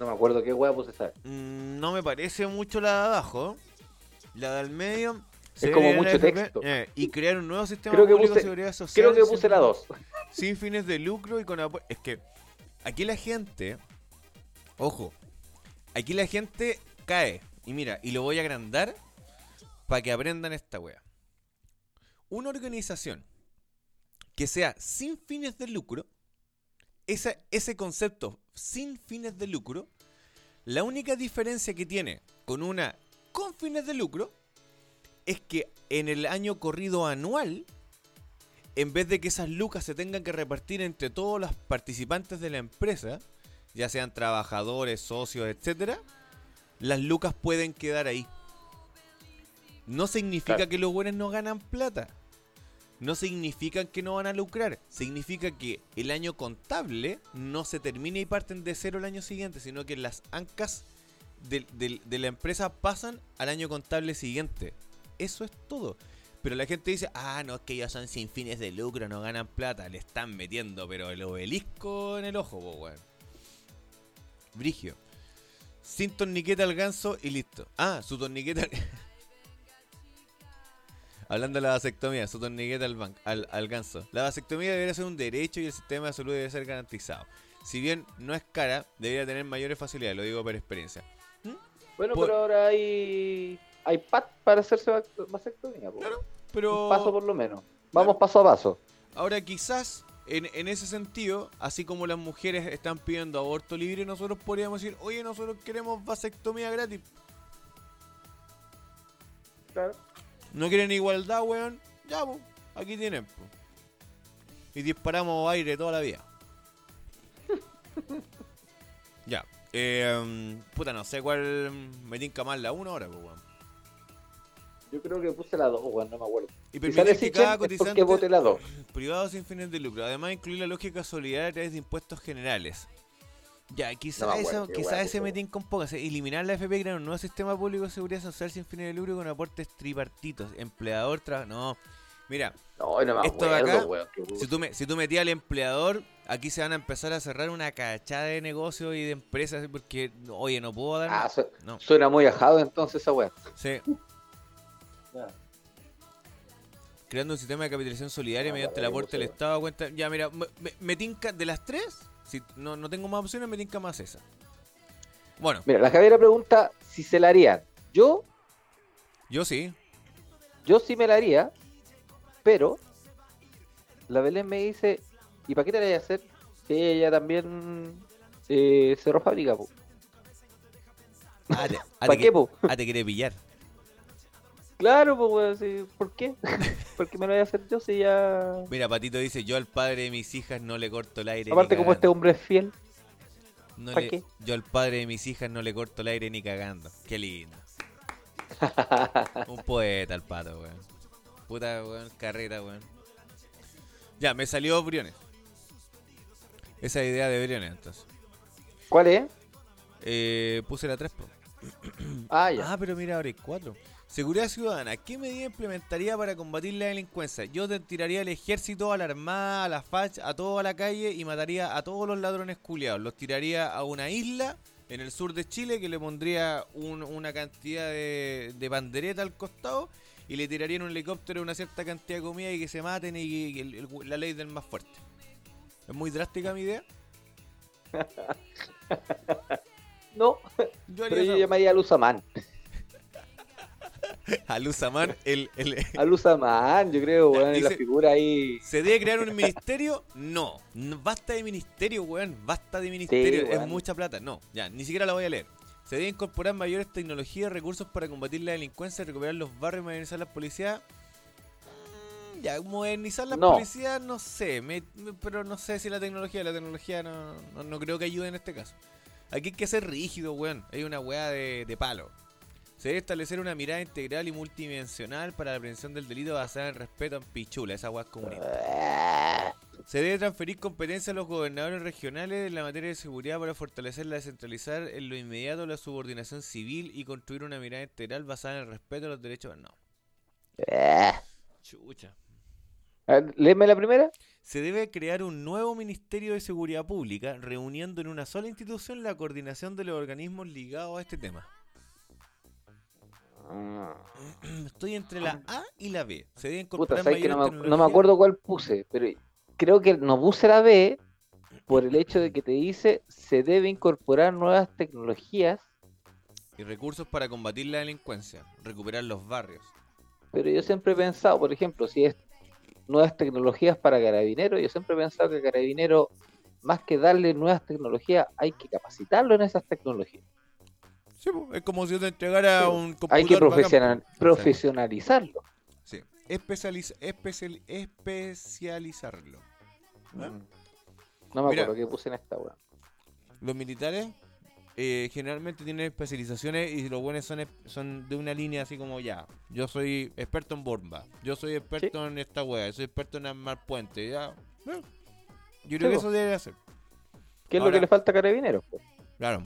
No me acuerdo qué hueá puse esa. Mm, no me parece mucho la de abajo. La del medio. Se como mucho FP, texto. eh, y crear un nuevo sistema Creo que público de seguridad social. Creo que puse la 2. sin fines de lucro y con apo- Es que aquí la gente, ojo, aquí la gente cae. Y mira, y lo voy a agrandar para que aprendan esta wea. Una organización que sea sin fines de lucro, esa- ese concepto sin fines de lucro, la única diferencia que tiene con una con fines de lucro es que en el año corrido anual en vez de que esas lucas se tengan que repartir entre todos los participantes de la empresa, ya sean trabajadores, socios, etcétera, las lucas pueden quedar ahí. No significa Claro. que los buenos no ganan plata. No significa que no van a lucrar. Significa que el año contable no se termina y parten de cero el año siguiente, sino que las ancas de, la empresa pasan al año contable siguiente. Eso es todo. Pero la gente dice, ah, no, es que ellos son sin fines de lucro, no ganan plata. Le están metiendo, pero el obelisco en el ojo, po, weón. Brigio. Sin torniquete al ganso y listo. Ah, su torniquete al... [laughs] Hablando de la vasectomía, su torniquete al, ban- al, al ganso. La vasectomía debería ser un derecho y el sistema de salud debe ser garantizado. Si bien no es cara, debería tener mayores facilidades, lo digo por experiencia. Bueno, Por- pero ahora hay, hay pad para hacerse vasectomía. po. Pero Un paso por lo menos. Vamos paso a paso. ahora quizás en, en ese sentido, así como las mujeres están pidiendo aborto libre, nosotros podríamos decir, oye, nosotros queremos vasectomía gratis. Claro. ¿No quieren igualdad, weón? Ya, pues, aquí tienen, po. Y disparamos aire toda la vida. [laughs] ya. Eh, puta, no sé cuál me tinca más la 1 ahora, pues, weón. Yo creo que puse la 2, weón, no me acuerdo. Y permitir sale que cada cotizante vote la 2. privado sin fines de lucro. Además, incluir la lógica solidaria a través de impuestos generales. Ya, quizás No ese puso, me tinca un poco. O sea, eliminar la FP crear un nuevo sistema público de seguridad social sin fines de lucro con aportes tripartitos. Empleador, tra... No. Mira, No, no me Esto de acá, weón. si tú, me, si tú metías al empleador, aquí se van a empezar a cerrar una cachada de negocios y de empresas porque, oye, no puedo dar... Ah, su- no, suena muy ajado entonces esa weá. sí. Creando un sistema de capitalización solidaria No, mediante el la aporte del. Estado cuenta... Ya, mira, me, me- tinca de las tres, si no, no tengo más opciones, me tinca más esa. Bueno, Mira, la Javiera pregunta si se la harían. Yo, yo sí. yo sí me la haría, pero la Belén me dice, ¿y para qué te la voy a hacer? Si ella también eh, cerró fábrica, po. Ah, te, ah, ¿Para qué, po? ah, te quiere pillar. Claro, pues, weón, sí, ¿por qué? [laughs] ¿Por qué me lo voy a hacer yo si ya... Mira, Patito dice, yo al padre de mis hijas no le corto el aire. ni Aparte, como este cagando". hombre es fiel. No ¿pa' le- qué? Yo al padre de mis hijas no le corto el aire ni cagando. Qué lindo. [laughs] Un poeta el pato, weón. Puta, weón, carrera, weón. Ya, me salió Briones. Esa idea de Briones, entonces. ¿Cuál es? Eh, puse la 3, po. Ah, ya. Ah, pero mira, ahora hay 4. Seguridad ciudadana. ¿Qué medida implementaría para combatir la delincuencia? Yo te tiraría al ejército, a la armada, a la facha, a toda la calle y mataría a todos los ladrones culiados. Los tiraría a una isla en el sur de Chile que le pondría un- una cantidad de, de bandereta al costado y le tiraría en un helicóptero una cierta cantidad de comida y que se maten y, y el- el- la ley del más fuerte. ¿Es muy drástica mi idea? [laughs] No, Yo pero haría yo llamaría a Luzamán. [laughs] a el, el, A Luzamán, yo creo, weón, en la Dice- figura ahí. ¿Se debe crear un ministerio? No. Basta de ministerio, weón. Basta de ministerio. es weón. mucha plata. No, ya, ni siquiera la voy a leer. Se debe incorporar mayores tecnologías y recursos para combatir la delincuencia, recuperar los barrios y modernizar las policías. Mm, Ya, modernizar las No. policías, no sé. me- me- pero no sé si la tecnología, la tecnología no, no, no creo que ayude en este caso. Aquí hay que ser rígido, weón. Hay una weá de, de palo. Se debe establecer una mirada integral y multidimensional para la prevención del delito basada en respeto a pichula. Esa es comunista. Se debe transferir competencia a los gobernadores regionales en la materia de seguridad para fortalecer la descentralizar en lo inmediato la subordinación civil y construir una mirada integral basada en el respeto a los derechos. No, Eh. chucha. Léeme la primera. Se debe crear un nuevo Ministerio de Seguridad Pública, reuniendo en una sola institución la coordinación de los organismos ligados a este tema. Estoy entre la A y la B. Se debe Puta, incorporar sabes que no me, no me tecnologías- acuerdo cuál puse, pero creo que no puse la B por el hecho de que te dice se debe incorporar nuevas tecnologías, y recursos para combatir la delincuencia, recuperar los barrios. pero yo siempre he pensado, por ejemplo, si es nuevas tecnologías para carabineros, yo siempre he pensado que carabinero, más que darle nuevas tecnologías, hay que capacitarlo en esas tecnologías. Sí, es como si yo te entregara Sí, un computador Hay que profesional- profesionalizarlo. Sí. Especializ- especial- especializarlo. ¿Ah? Mm. No me Mira. acuerdo qué puse en esta weá. los militares eh, generalmente tienen especializaciones y los buenos son, son de una línea así como ya. Yo soy experto en bomba, yo soy experto en esta wea, soy experto en armar puentes. Ya. Yo creo que eso debe hacer. ¿Qué es Ahora- lo que le falta a Carabineros? Claro.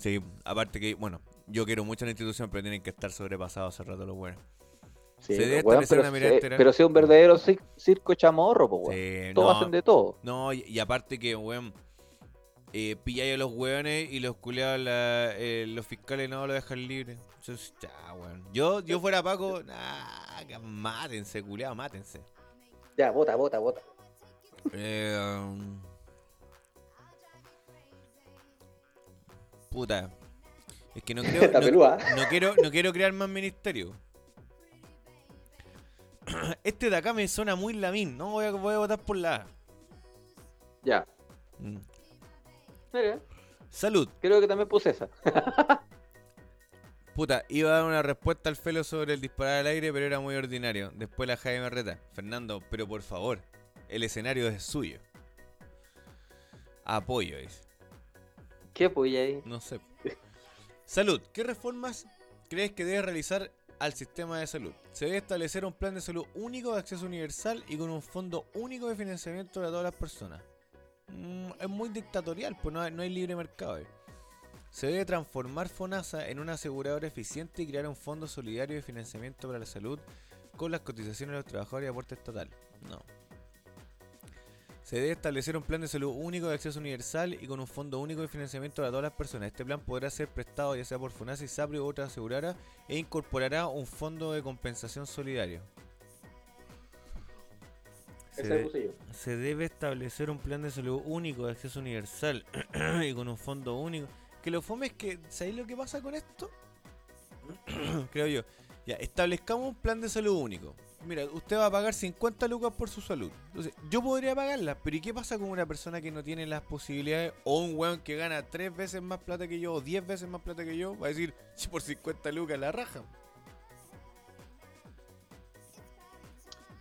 Sí, aparte que, bueno, yo quiero mucho la institución, pero tienen que estar sobrepasados hace rato los buenos. Sí, Se debe pero, una se- pero sea un verdadero cir- circo chamorro, po, weón. Sí, Todos no, hacen de todo. no, y, y aparte que, weón, eh, pilláis a los weones y los culeados, eh, los fiscales no lo dejan libre. Entonces, ya, weón. Yo, yo fuera Paco, nah, que mátense, culeados, mátense. Ya, vota, vota, vota. Eh, um, puta. Es que no [laughs] creo. Está no- pelúa. No quiero, no quiero crear más ministerio. [clears throat] Este de acá me suena muy lamín, ¿no? Voy a, voy a votar por la A. Ya. Mm. Mira, Salud. creo que también puse esa. [laughs] Puta, iba a dar una respuesta al felo sobre el disparar al aire, pero era muy ordinario. Después la Jaime reta. Fernando, pero por favor, el escenario es suyo. Apoyo, dice. ¿Qué apoya ahí? No sé. Salud. ¿Qué reformas crees que debe realizar al sistema de salud? Se debe establecer un plan de salud único de acceso universal y con un fondo único de financiamiento para todas las personas. Mm, es muy dictatorial, pues no hay, no hay libre mercado. ahí. Se debe transformar FONASA en una aseguradora eficiente y crear un fondo solidario de financiamiento para la salud con las cotizaciones de los trabajadores y aporte estatal. No. Se debe establecer un plan de salud único de acceso universal y con un fondo único de financiamiento para todas las personas. Este plan podrá ser prestado ya sea por FONASA, SAPRI u otra aseguradora e incorporará un fondo de compensación solidario. Se, de- se debe establecer un plan de salud único de acceso universal [clears throat] y con un fondo único. Que lo fome es que, ¿sabéis lo que pasa con esto? [clears throat] Creo yo. Ya, establezcamos un plan de salud único. Mira, usted va a pagar 50 lucas por su salud. Entonces, yo podría pagarla, pero ¿y qué pasa con una persona que no tiene las posibilidades? O un weón que gana 3 veces más plata que yo, o 10 veces más plata que yo, va a decir, "Sí, por 50 lucas la raja.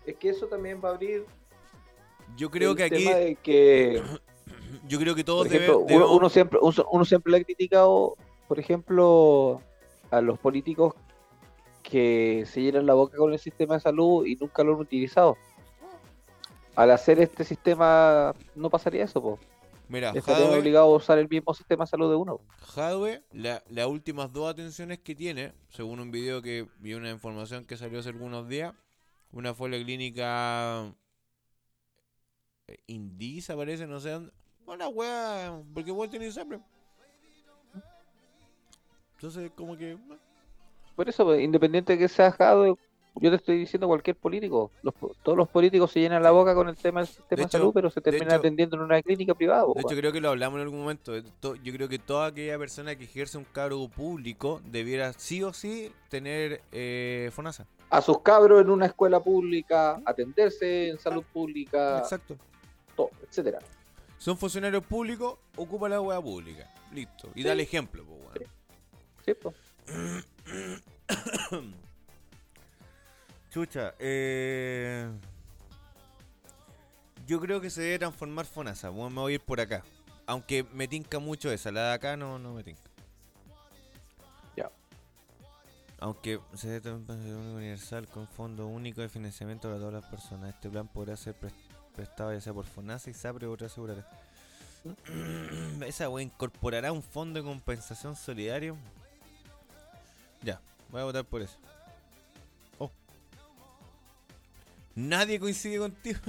Es que eso también va a abrir. Yo creo el que aquí, tema de que, [coughs] yo creo que por todos ejemplo, debe- uno, siempre, uno, uno siempre le ha criticado, por ejemplo, a los políticos que se llenan la boca con el sistema de salud y nunca lo han utilizado. Al hacer este sistema no pasaría eso, po. Mira, Estarían Jadwe- obligados a usar el mismo sistema de salud de uno. Hadwe, la- las últimas dos atenciones que tiene, según un video que vi una información que salió hace algunos días, una fue la clínica eh, Indisa, parece, no sé dónde. Una wea, porque igual tiene siempre. Entonces, como que. Eh, Por eso, pues, independiente de que sea Jadwe, yo te estoy diciendo cualquier político. Los todos los políticos se llenan la boca con el tema del sistema de, hecho- salud, pero se terminan hecho- atendiendo en una clínica privada. De hecho, creo que lo hablamos en algún momento. to- Yo creo que toda aquella persona que ejerce un cargo público debiera sí o sí tener eh, FONASA. A sus cabros en una escuela pública, atenderse en salud pública, Exacto. todo, etcétera. Son funcionarios públicos, ocupa la hueá pública. Listo. Y Sí. dale ejemplo, pues, weón. ¿Sí, po? [coughs] Chucha, eh... Yo creo que se debe transformar Fonasa. Bueno, me voy a ir por acá. Aunque me tinca mucho esa. La de acá no, no me tinca. Ya. Aunque se debe transformar en un universal con fondo único de financiamiento para todas las personas. Este plan podrá ser pres- prestado ya sea por Fonasa y SAPRE u otra aseguradora. [coughs] Esa wea incorporará un fondo de compensación solidario. Ya, voy a votar por eso. Oh. Nadie coincide contigo.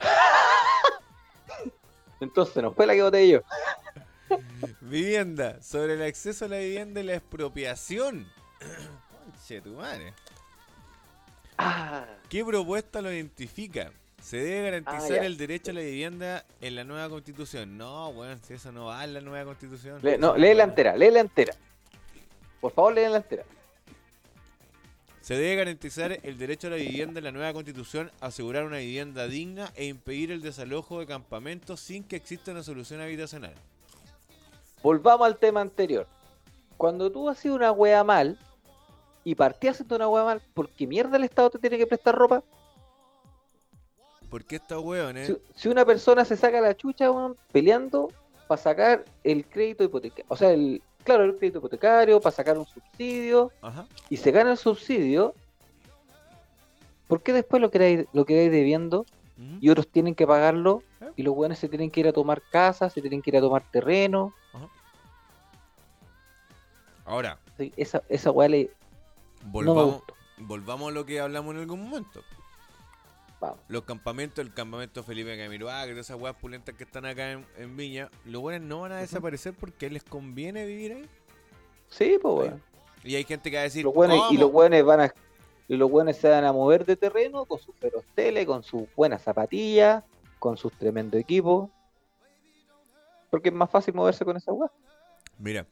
[laughs] Entonces, nos fue la que voté yo. [laughs] Vivienda. Sobre el acceso a la vivienda y la expropiación. [clears throat] Conche tu madre. Ah, ¿Qué propuesta lo identifica? Se debe garantizar Ah, el derecho a la vivienda en la nueva constitución. No, bueno, si eso no va en la nueva constitución. le- no, léela va. entera, léela entera. Por favor, léela entera. Se debe garantizar el derecho a la vivienda en la nueva constitución, asegurar una vivienda digna e impedir el desalojo de campamentos sin que exista una solución habitacional. Volvamos al tema anterior. Cuando tú haces una wea mal y partías haciendo una wea mal, ¿por qué mierda el Estado te tiene que prestar ropa? ¿Por qué estos hueones? Si, si una persona se saca la chucha weón, peleando, para sacar el crédito hipotecario, o sea, el, claro, el crédito hipotecario, para sacar un subsidio, Ajá. y se gana el subsidio, ¿por qué después lo quedáis, lo quedáis debiendo y otros tienen que pagarlo ¿Eh? y los buenos se tienen que ir a tomar casas, se tienen que ir a tomar terreno? Ahora, Sí, Esa, esa le- me volvamos, volvamos a lo que hablamos en algún momento. Los campamentos, el campamento Felipe Camiroaga, todas esas weas pulentas que están acá en, en Viña, los buenos no van a desaparecer porque les conviene vivir ahí. Sí, pues weón. Y hay gente que va a decir, Los buenos, y los buenos van a y los buenos se van a mover de terreno con sus perros tele, con sus buenas zapatillas, con sus tremendos equipos. Porque es más fácil moverse con esa weá. Mira,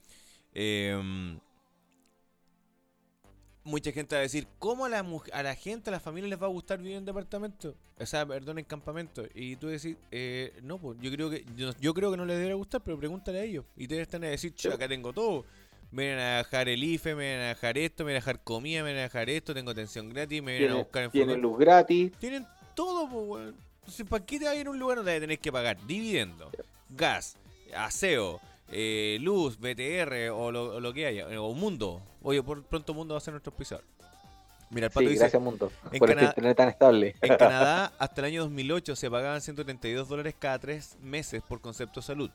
em, mucha gente va a decir, ¿cómo a la, a la gente, a la familia les va a gustar vivir en departamento? O sea, perdón, en campamento. Y tú decís, eh, no, pues yo creo que yo, yo creo que no les debería gustar, pero pregúntale a ellos. Y te están a decir, che, acá tengo todo. Me vienen a dejar el IFE, me vienen a dejar esto, me vienen a dejar comida, me vienen a dejar esto, tengo atención gratis, me vienen a buscar en tienen luz gratis. Tienen todo, pues, weón. Entonces, ¿para qué te vas a ir a un lugar donde tenés que pagar dividendo, gas, aseo, eh, luz, BTR o lo, que haya? O Mundo. Oye, por pronto Mundo va a ser nuestro auspiciador. Mira, el pato Sí, dice, gracias mundo. en Por Canadá- este internet tan estable. en Canadá, [laughs] hasta el año 2008 se pagaban 132 dólares cada tres meses por concepto de salud.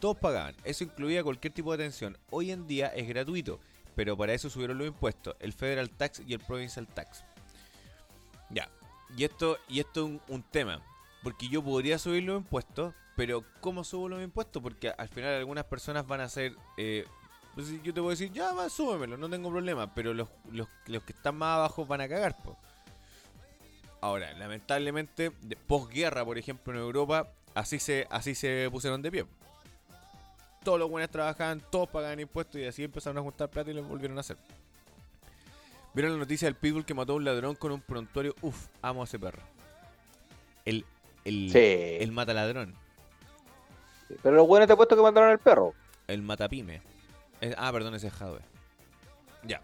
Todos pagaban. Eso incluía cualquier tipo de atención. Hoy en día es gratuito, pero para eso subieron los impuestos, el Federal Tax y el Provincial Tax. Ya. Y esto, y esto es un, un tema. Porque yo podría subir los impuestos, pero ¿cómo subo los impuestos? Porque al final algunas personas van a hacer... eh, pues yo te voy a decir, ya, va, súbemelo, no tengo problema. Pero los, los, los que están más abajo van a cagar, po. Ahora, lamentablemente, de posguerra, por ejemplo, en Europa, así se, así se pusieron de pie. Todos los buenos trabajaban, todos pagaban impuestos y así empezaron a juntar plata y lo volvieron a hacer. ¿Vieron la noticia del Pitbull que mató a un ladrón con un prontuario? Uf, amo a ese perro. El, el, Sí. el mata ladrón, Pero los buenos te he puesto que mandaron al perro. el matapime. Ah, perdón, ese es Jadwe. Ya.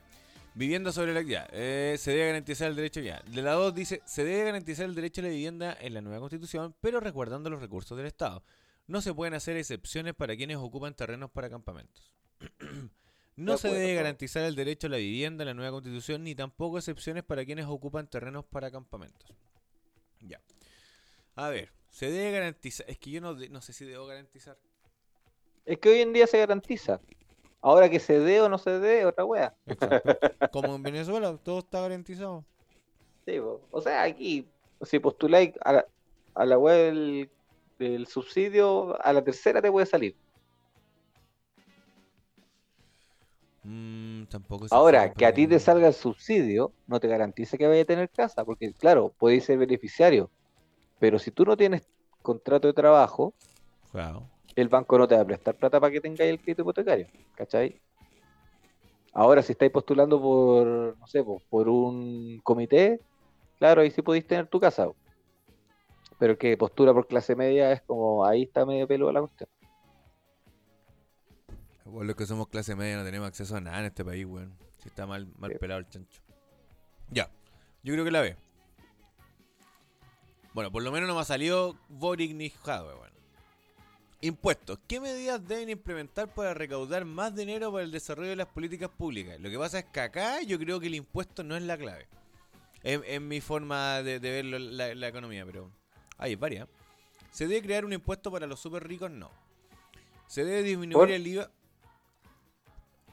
Vivienda sobre la. Ya. eh, se debe garantizar el derecho. Ya. De la 2 dice: se debe garantizar el derecho a la vivienda en la nueva constitución, pero resguardando los recursos del Estado. No se pueden hacer excepciones para quienes ocupan terrenos para campamentos. [clears throat] no De se debe garantizar el derecho a la vivienda en la nueva constitución, ni tampoco excepciones para quienes ocupan terrenos para campamentos. Ya. A ver, se debe garantizar. Es que yo no, no sé si debo garantizar. Es que hoy en día se garantiza. Ahora que se dé o no se dé, otra wea. Exacto. [laughs] Como en Venezuela, todo está garantizado. Sí, po. o sea, aquí, si postuláis a la, a la wea del, del subsidio, a la tercera te puede salir. Mm, tampoco Ahora, que a ti te salga el subsidio, no te garantiza que vayas a tener casa, porque claro, podéis ser beneficiario, pero si tú no tienes contrato de trabajo, el banco no te va a prestar plata para que tengáis el crédito hipotecario, ¿cachai? Ahora, si estáis postulando por, no sé, po, por un comité, claro, ahí sí podéis tener tu casa. Pero el que postula por clase media es como, ahí está medio pelo la cuestión. Igual los que somos clase media no tenemos acceso a nada en este país, weón. Si está mal, mal pelado el chancho. Ya. Yo creo que la ve. Bueno, por lo menos no me ha salido Boric ni Jadwe, weón. Impuestos. ¿Qué medidas deben implementar para recaudar más dinero para el desarrollo de las políticas públicas? Lo que pasa es que acá yo creo que el impuesto no es la clave. Es, mi forma de, de ver la, la economía, pero hay varias. ¿Se debe crear un impuesto para los súper ricos? No. ¿Se debe disminuir ¿Por? el IVA?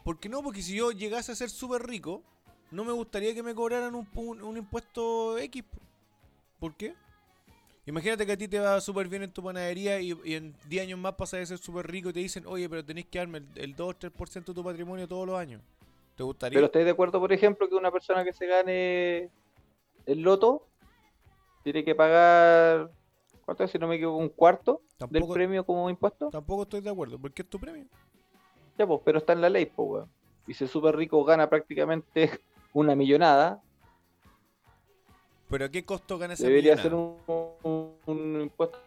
¿Por qué no? Porque si yo llegase a ser súper rico, no me gustaría que me cobraran un, un- un impuesto X. po. ¿Por qué? Imagínate que a ti te va súper bien en tu panadería y, y en 10 años más pasas de ser súper rico y te dicen, oye, pero tenés que darme el, el 2-3% de tu patrimonio todos los años. ¿Te gustaría? Pero ¿estáis de acuerdo, por ejemplo, que una persona que se gane el loto tiene que pagar, ¿cuánto es? Si no me equivoco, un cuarto del premio como impuesto? tampoco estoy de acuerdo, porque es tu premio. Ya, pues, pero está en la ley, pues, weón. Y si el súper rico gana prácticamente [laughs] una millonada, Pero ¿a qué costo gana esa debería ser un, un- un impuesto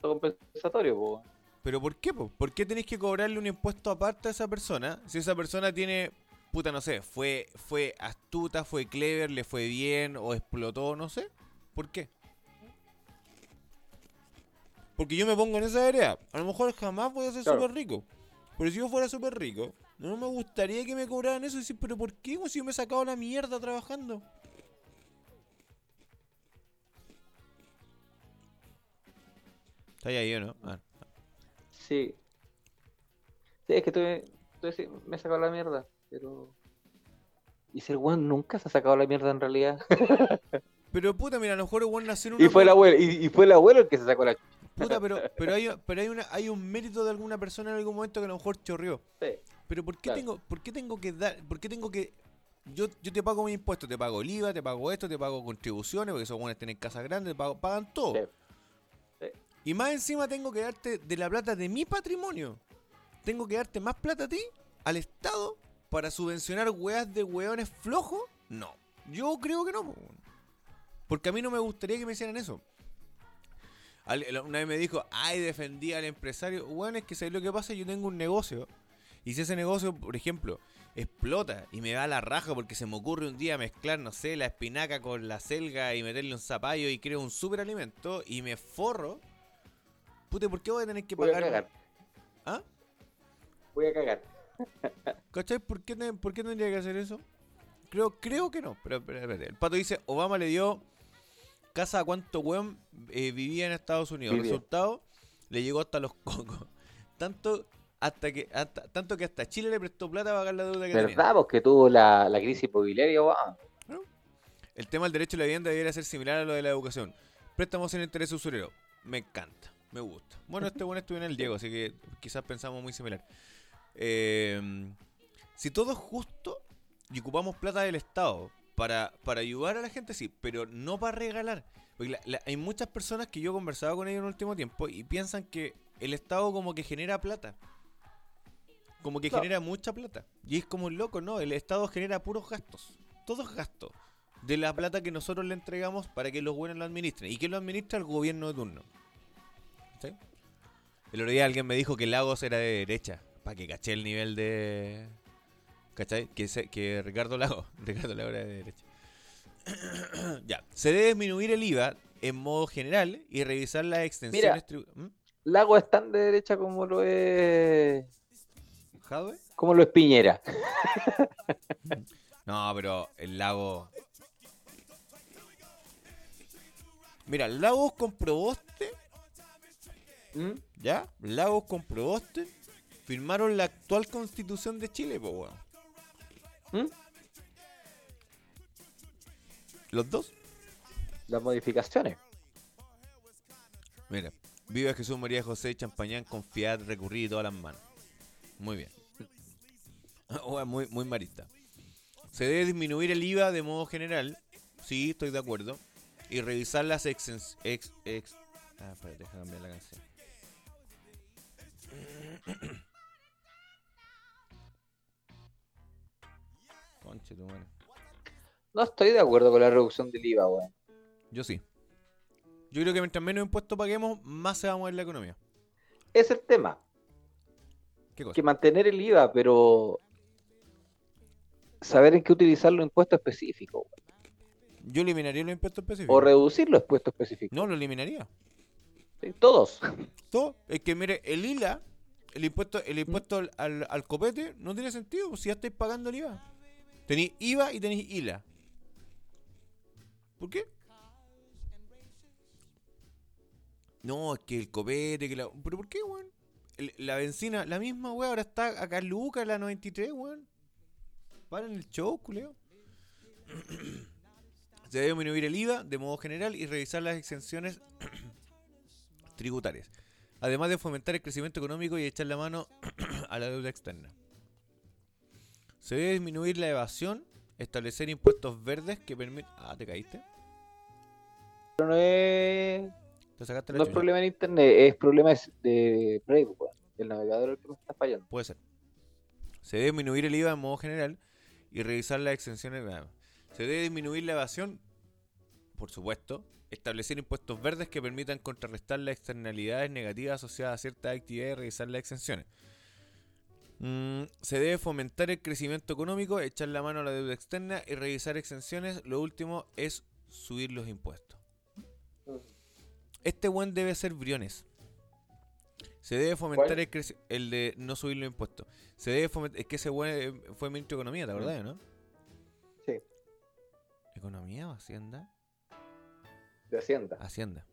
compensatorio, weón. ¿Pero por qué? po? ¿Por qué tenés que cobrarle un impuesto aparte a esa persona? Si esa persona tiene, puta, no sé, fue, fue astuta, fue clever, le fue bien o explotó, no sé. ¿Por qué? Porque yo me pongo en esa área. A lo mejor jamás voy a ser Claro. súper rico. Pero si yo fuera súper rico, no me gustaría que me cobraran eso y decir, pero ¿por qué? Si yo me he sacado la mierda trabajando. ¿Está ahí o no? Ah. Sí. Sí, es que tuve, tuve- me he sacado la mierda, pero... Y si el weón nunca se ha sacado la mierda en realidad. [laughs] Pero puta, mira, a lo mejor el weón nació en Y una fue el abuelo, y, y fue el abuelo el que se sacó la Puta, pero, [laughs] pero, hay, pero hay, una, hay un mérito de alguna persona en algún momento que a lo mejor chorrió. Sí. Pero ¿por qué, Claro. tengo, ¿por qué tengo que dar, por qué tengo que... Yo, yo te pago mis impuestos, te pago el IVA, te pago esto, te pago contribuciones, porque esos buenos tienen casas grandes, pago- pagan todo. Sí. Y más encima tengo que darte de la plata de mi patrimonio. Tengo que darte más plata a ti, al Estado, para subvencionar weas de weones flojos. No. Yo creo que no. Porque a mí no me gustaría que me hicieran eso. Una vez me dijo, ay, defendí al empresario. Bueno, es que ¿sabes lo que pasa? Yo tengo un negocio. Y si ese negocio, por ejemplo, explota y me da la raja porque se me ocurre un día mezclar, no sé, la espinaca con la selga y meterle un zapallo y creo un superalimento y me forro, puta, ¿por qué voy a tener que Voy a pagar? cagar. ¿Ah? Voy a cagar. [laughs] ¿Cachai? ¿Por qué, ¿Por qué tendría que hacer eso? Creo, creo que no. Pero, pero. El pato dice, Obama le dio casa a cuánto weón eh, vivía en Estados Unidos. Resultado, le llegó hasta los cocos. [laughs] Tanto hasta que hasta, tanto que hasta Chile le prestó plata para pagar la deuda que tenía. ¿Verdad? Porque tuvo la, la crisis inmobiliaria, weón. El tema del derecho a la vivienda debería ser similar a lo de la educación. Préstamos en interés usurero. Me encanta, me gusta. Bueno, este bueno estuvo en el Diego, así que quizás pensamos muy similar. Eh, si todo es justo y ocupamos plata del Estado para, para ayudar a la gente, sí, pero no para regalar. Porque la- la- hay muchas personas que yo he conversado con ellos en el último tiempo y piensan que el Estado como que genera plata. Como que genera mucha plata. Y es como un loco, ¿no? El Estado genera puros gastos. Todos gastos de la plata que nosotros le entregamos para que los buenos lo administren. ¿Y que lo administra el gobierno de turno? ¿Sí? El otro día alguien me dijo que Lagos era de derecha. Para que caché el nivel de... ¿Cachai? Que, se- que Ricardo Lagos. [laughs] Ricardo Lagos era de derecha. [coughs] ya. Se debe disminuir el IVA en modo general y revisar las extensiones tribu- ¿Mm? Lago es tan de derecha como lo es. ¿Jadwe? como lo es Piñera. [laughs] No, pero el lago. Mira, Lagos con Proboste, ¿Mm? ¿ya? Lagos con Proboste firmaron la actual constitución de Chile, weón. ¿Mm? Los dos. Las modificaciones. Mira, viva Jesús María José Champañán, confiad, recurrir y todas las manos. Muy bien. [laughs] Weón, muy, muy marista. Se debe disminuir el IVA de modo general. Sí, estoy de acuerdo. Y revisar las exens... Ex, ex, ah, espérate, cambiar la canción. Conche tu madre. No estoy de acuerdo con la reducción del IVA, weón. Yo sí. Yo creo que mientras menos impuestos paguemos, más se va a mover la economía. Es el tema. ¿Qué cosa? Que mantener el IVA, pero saber en qué utilizar los impuestos específicos. weón. Yo eliminaría los impuestos específicos. O reducir los impuestos específicos. No, lo eliminaría. ¿sí? Todos. Todo. Es que mire, el ILA, el impuesto, el impuesto al, al, al copete, no tiene sentido pues, si ya estáis pagando el IVA. Tenéis IVA y tenéis ILA. ¿Por qué? No, es que el copete, que la... ¿Pero por qué, weón? La benzina, la misma, weón, ahora está acá en Lucas, la 93, weón. Paren el show, culeo. [clears throat] Se debe disminuir el IVA de modo general y revisar las exenciones [clears throat] tributarias. Además de fomentar el crecimiento económico y echar la mano [clears throat] a la deuda externa. Se debe disminuir la evasión, establecer impuestos verdes que permitan... Ah, ¿te caíste? Pero no es, ¿Te sacaste la no es problema en internet, es problema de Brave, weón. El navegador el que me está fallando. Puede ser. Se debe disminuir el IVA en modo general y revisar las exenciones. Se debe disminuir la evasión, por supuesto. Establecer impuestos verdes que permitan contrarrestar las externalidades negativas asociadas a ciertas actividades y revisar las exenciones. Mm, se debe fomentar el crecimiento económico, echar la mano a la deuda externa y revisar exenciones. Lo último es subir los impuestos. Este buen debe ser Briones. Se debe fomentar ¿Cuál? el, el de no subir los impuestos. Se debe fomentar. Es que ese güey fue ministro de Economía, ¿te acordás, no? Sí, ¿Economía o Hacienda? De Hacienda. Hacienda.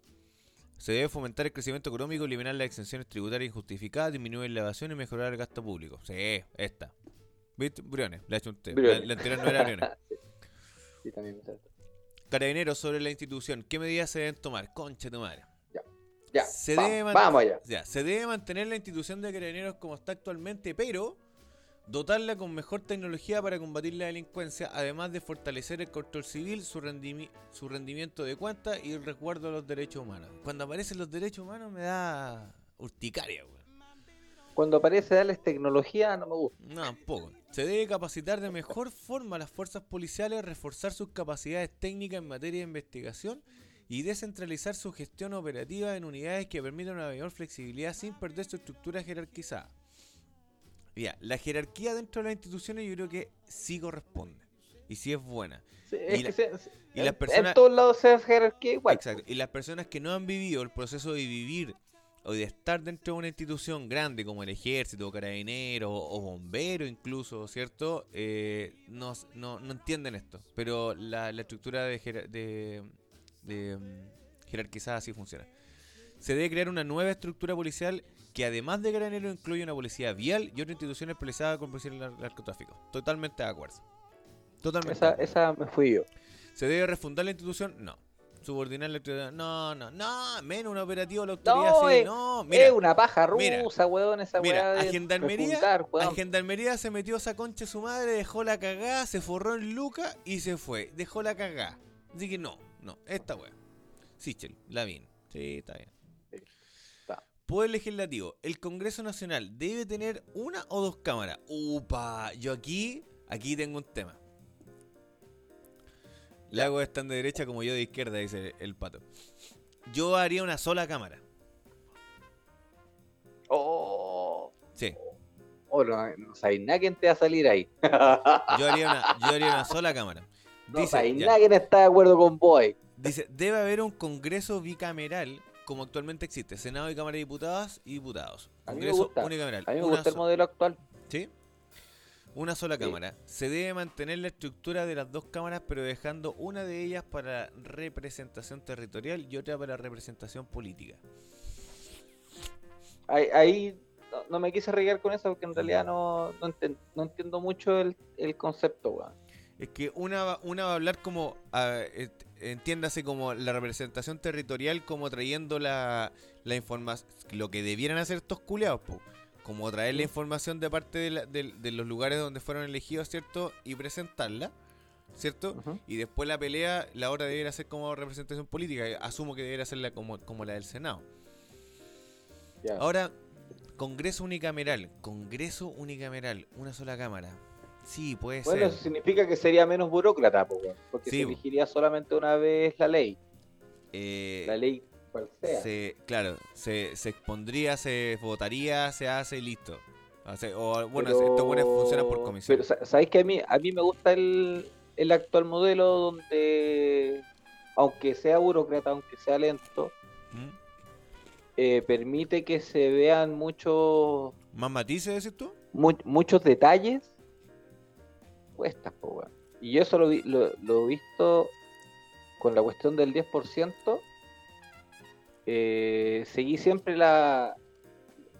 Se debe fomentar el crecimiento económico, eliminar las exenciones tributarias injustificadas, disminuir la evasión y mejorar el gasto público. Sí, esta. ¿Viste? Briones, la hecho usted. La, la anterior no era Briones. [laughs] Sí, también me. Carabineros sobre la institución. ¿Qué medidas se deben tomar? Concha tu madre. Ya, Se vamos, debe vamos allá. Ya, se debe mantener la institución de carabineros como está actualmente, pero dotarla con mejor tecnología para combatir la delincuencia, además de fortalecer el control civil, su, rendimi- su rendimiento de cuentas y el resguardo de los derechos humanos. Cuando aparecen los derechos humanos me da urticaria, weón. Cuando aparece darles tecnología, no me gusta. No, tampoco. Se debe capacitar de mejor forma a las fuerzas policiales, reforzar sus capacidades técnicas en materia de investigación y descentralizar su gestión operativa en unidades que permitan una mayor flexibilidad sin perder su estructura jerarquizada. Ya, la jerarquía dentro de las instituciones yo creo que sí corresponde y sí es buena. Sí, Y es la- que se- se- y en, las personas- en todos lados se hace jerarquía igual. Exacto. Y las personas que no han vivido el proceso de vivir o de estar dentro de una institución grande como el ejército, carabinero o bombero incluso, ¿cierto? Eh, no, no, no entienden esto. Pero la, la estructura de, jerar- de, de, mm, jerarquizada así funciona. Se debe crear una nueva estructura policial que además de carabineros incluye una policía vial y otra institución especializada con prevención del narcotráfico. Totalmente de acuerdo. Totalmente. Esa, esa me fui yo. ¿Se debe refundar la institución? No. ¿Subordinar la autoridad? No, no, no. Menos un operativo de la autoridad No, civil. No, mira. es una paja mira, rusa, weón, esa Mira, weá a Gendarmería, refundar, weón. a Gendarmería se metió esa concha su madre, dejó la cagada, se forró en Luca y se fue. Dejó la cagada. Así que no, no, esta wea. Sichel, Lavín. Sí, está bien. Poder legislativo. El Congreso Nacional debe tener una o dos cámaras. Upa, yo aquí, aquí tengo un tema. Lagos están de derecha como yo de izquierda, dice el pato. Yo haría una sola cámara. Oh, Sí, oh, no, no sabéis nada quién te va a salir ahí. yo haría una, yo haría una sola cámara. No Dice, ya, nada quién está de acuerdo con ahí. dice, debe haber un Congreso bicameral como actualmente existe. Senado y Cámara de Diputadas y Diputados. A mí me Congreso gusta. unicameral. A mí me gusta el so- modelo actual. ¿Sí? Una sola Sí. cámara. Se debe mantener la estructura de las dos cámaras, pero dejando una de ellas para representación territorial y otra para representación política. Ahí, ahí no, no me quise arriesgar con eso porque en realidad no, no, enten- no entiendo mucho el, el concepto, weón. Es que una, va- una va a hablar como, ah, et- entiéndase como la representación territorial, como trayendo la, la información, lo que debieran hacer estos culeados, po. como traer la información de parte de, la- de- de los lugares donde fueron elegidos, ¿cierto? Y presentarla, ¿cierto? Y después la pelea, la hora debería ser como representación política. Asumo que debería ser como, como la del Senado. Ahora, Congreso unicameral. Congreso unicameral. Una sola cámara. Sí, puede Bueno, ser. eso significa que sería menos burócrata, porque Sí, se elegiría solamente una vez la ley. Eh, La ley cual sea. se, claro, se, se expondría, se votaría, se hace y listo. O, bueno, Pero- estos buenos funcionan por comisión. Pero sa- sabéis que a mí, a mí me gusta el, el actual modelo donde, aunque sea burócrata, aunque sea lento, ¿Mm? eh, permite que se vean muchos ¿Más matices, decís tú? mu- muchos detalles puestas, po, weón. Y eso lo, vi- lo, lo he visto con la cuestión del 10%. eh, seguí siempre la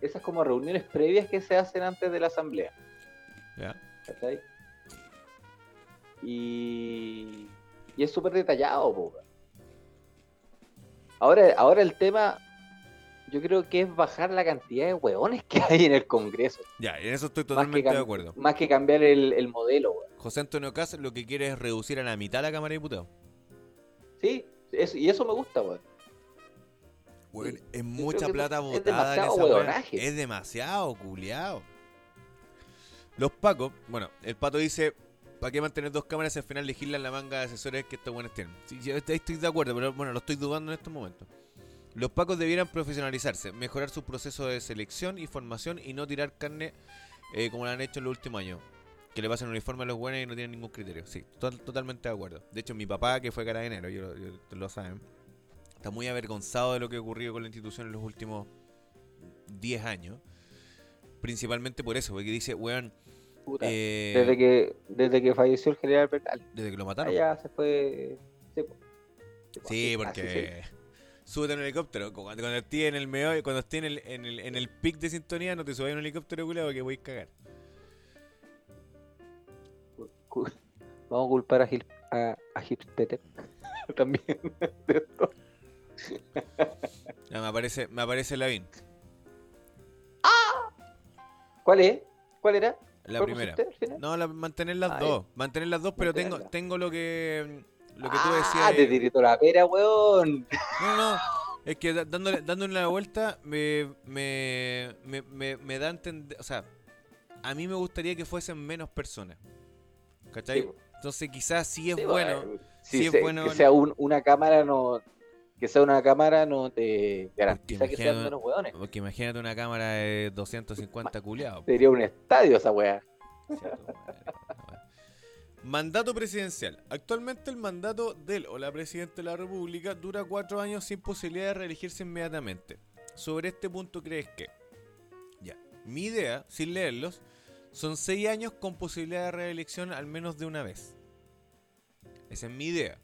esas como reuniones previas que se hacen antes de la asamblea. Ya. ¿cachai? Y, y es súper detallado, po, weón. Ahora, ahora el tema, yo creo que es bajar la cantidad de hueones que hay en el Congreso. Ya, en eso estoy totalmente de acuerdo. más que cambiar el, el modelo, weón. José Antonio Cas lo que quiere es reducir a la mitad la Cámara de Diputados. Sí, eso- y eso me gusta, weón. Weón, Sí. es mucha plata es botada en demasiado esa. Es demasiado, culiao. Los pacos, bueno, el pato dice, ¿para qué mantener dos cámaras si al final legislan la manga de asesores que estos buenos tienen? Sí, yo estoy de acuerdo, pero bueno, lo estoy dudando en estos momentos. Los pacos debieran profesionalizarse, mejorar su proceso de selección y formación y no tirar carne eh, como lo han hecho en los últimos años. Que le pasen uniforme a los buenos y no tienen ningún criterio. Sí, to- totalmente de acuerdo. De hecho, mi papá, que fue carabinero, yo, yo- lo saben, está muy avergonzado de lo que ha ocurrido con la institución en los últimos 10 años. Principalmente por eso, porque dice, weón, Puta, eh, desde, que, desde que falleció el general Bernal. desde que lo mataron. Allá se fue. Sí, po. Sí, así, porque súbete en un helicóptero. Cuando, cuando estés en el meollo, cuando estés en el, en el, en el pic de sintonía, no te subas en un helicóptero culiado porque voy a cagar. Vamos a culpar a Gil, a, a [laughs] también de esto. Me aparece, me aparece Lavín, ¿Cuál es? ¿Cuál era? la ¿Cuál primera. No, la- mantener las Ah, dos. Mantener las dos, pero tengo, tengo lo que lo que tú ah, decías. te eh, tirito la pera, weón. No, no. Es que dándole, dándole la vuelta me, me, me, me, me da a entender. O sea, a mí me gustaría que fuesen menos personas. ¿Cachai? Sí. Entonces, quizás sí es Sí, bueno. sí Si es se- bueno- que sea un- una cámara no que sea una cámara no te garantiza que sean menos weones. Porque imagínate una cámara de 250 culiados. Sería un estadio esa weá. Mandato presidencial. Actualmente el mandato del o la presidenta de la República dura cuatro años sin posibilidad de reelegirse inmediatamente. Sobre este punto crees que, ya, mi idea, sin leerlos, son seis años con posibilidad de reelección al menos de una vez. Esa es mi idea.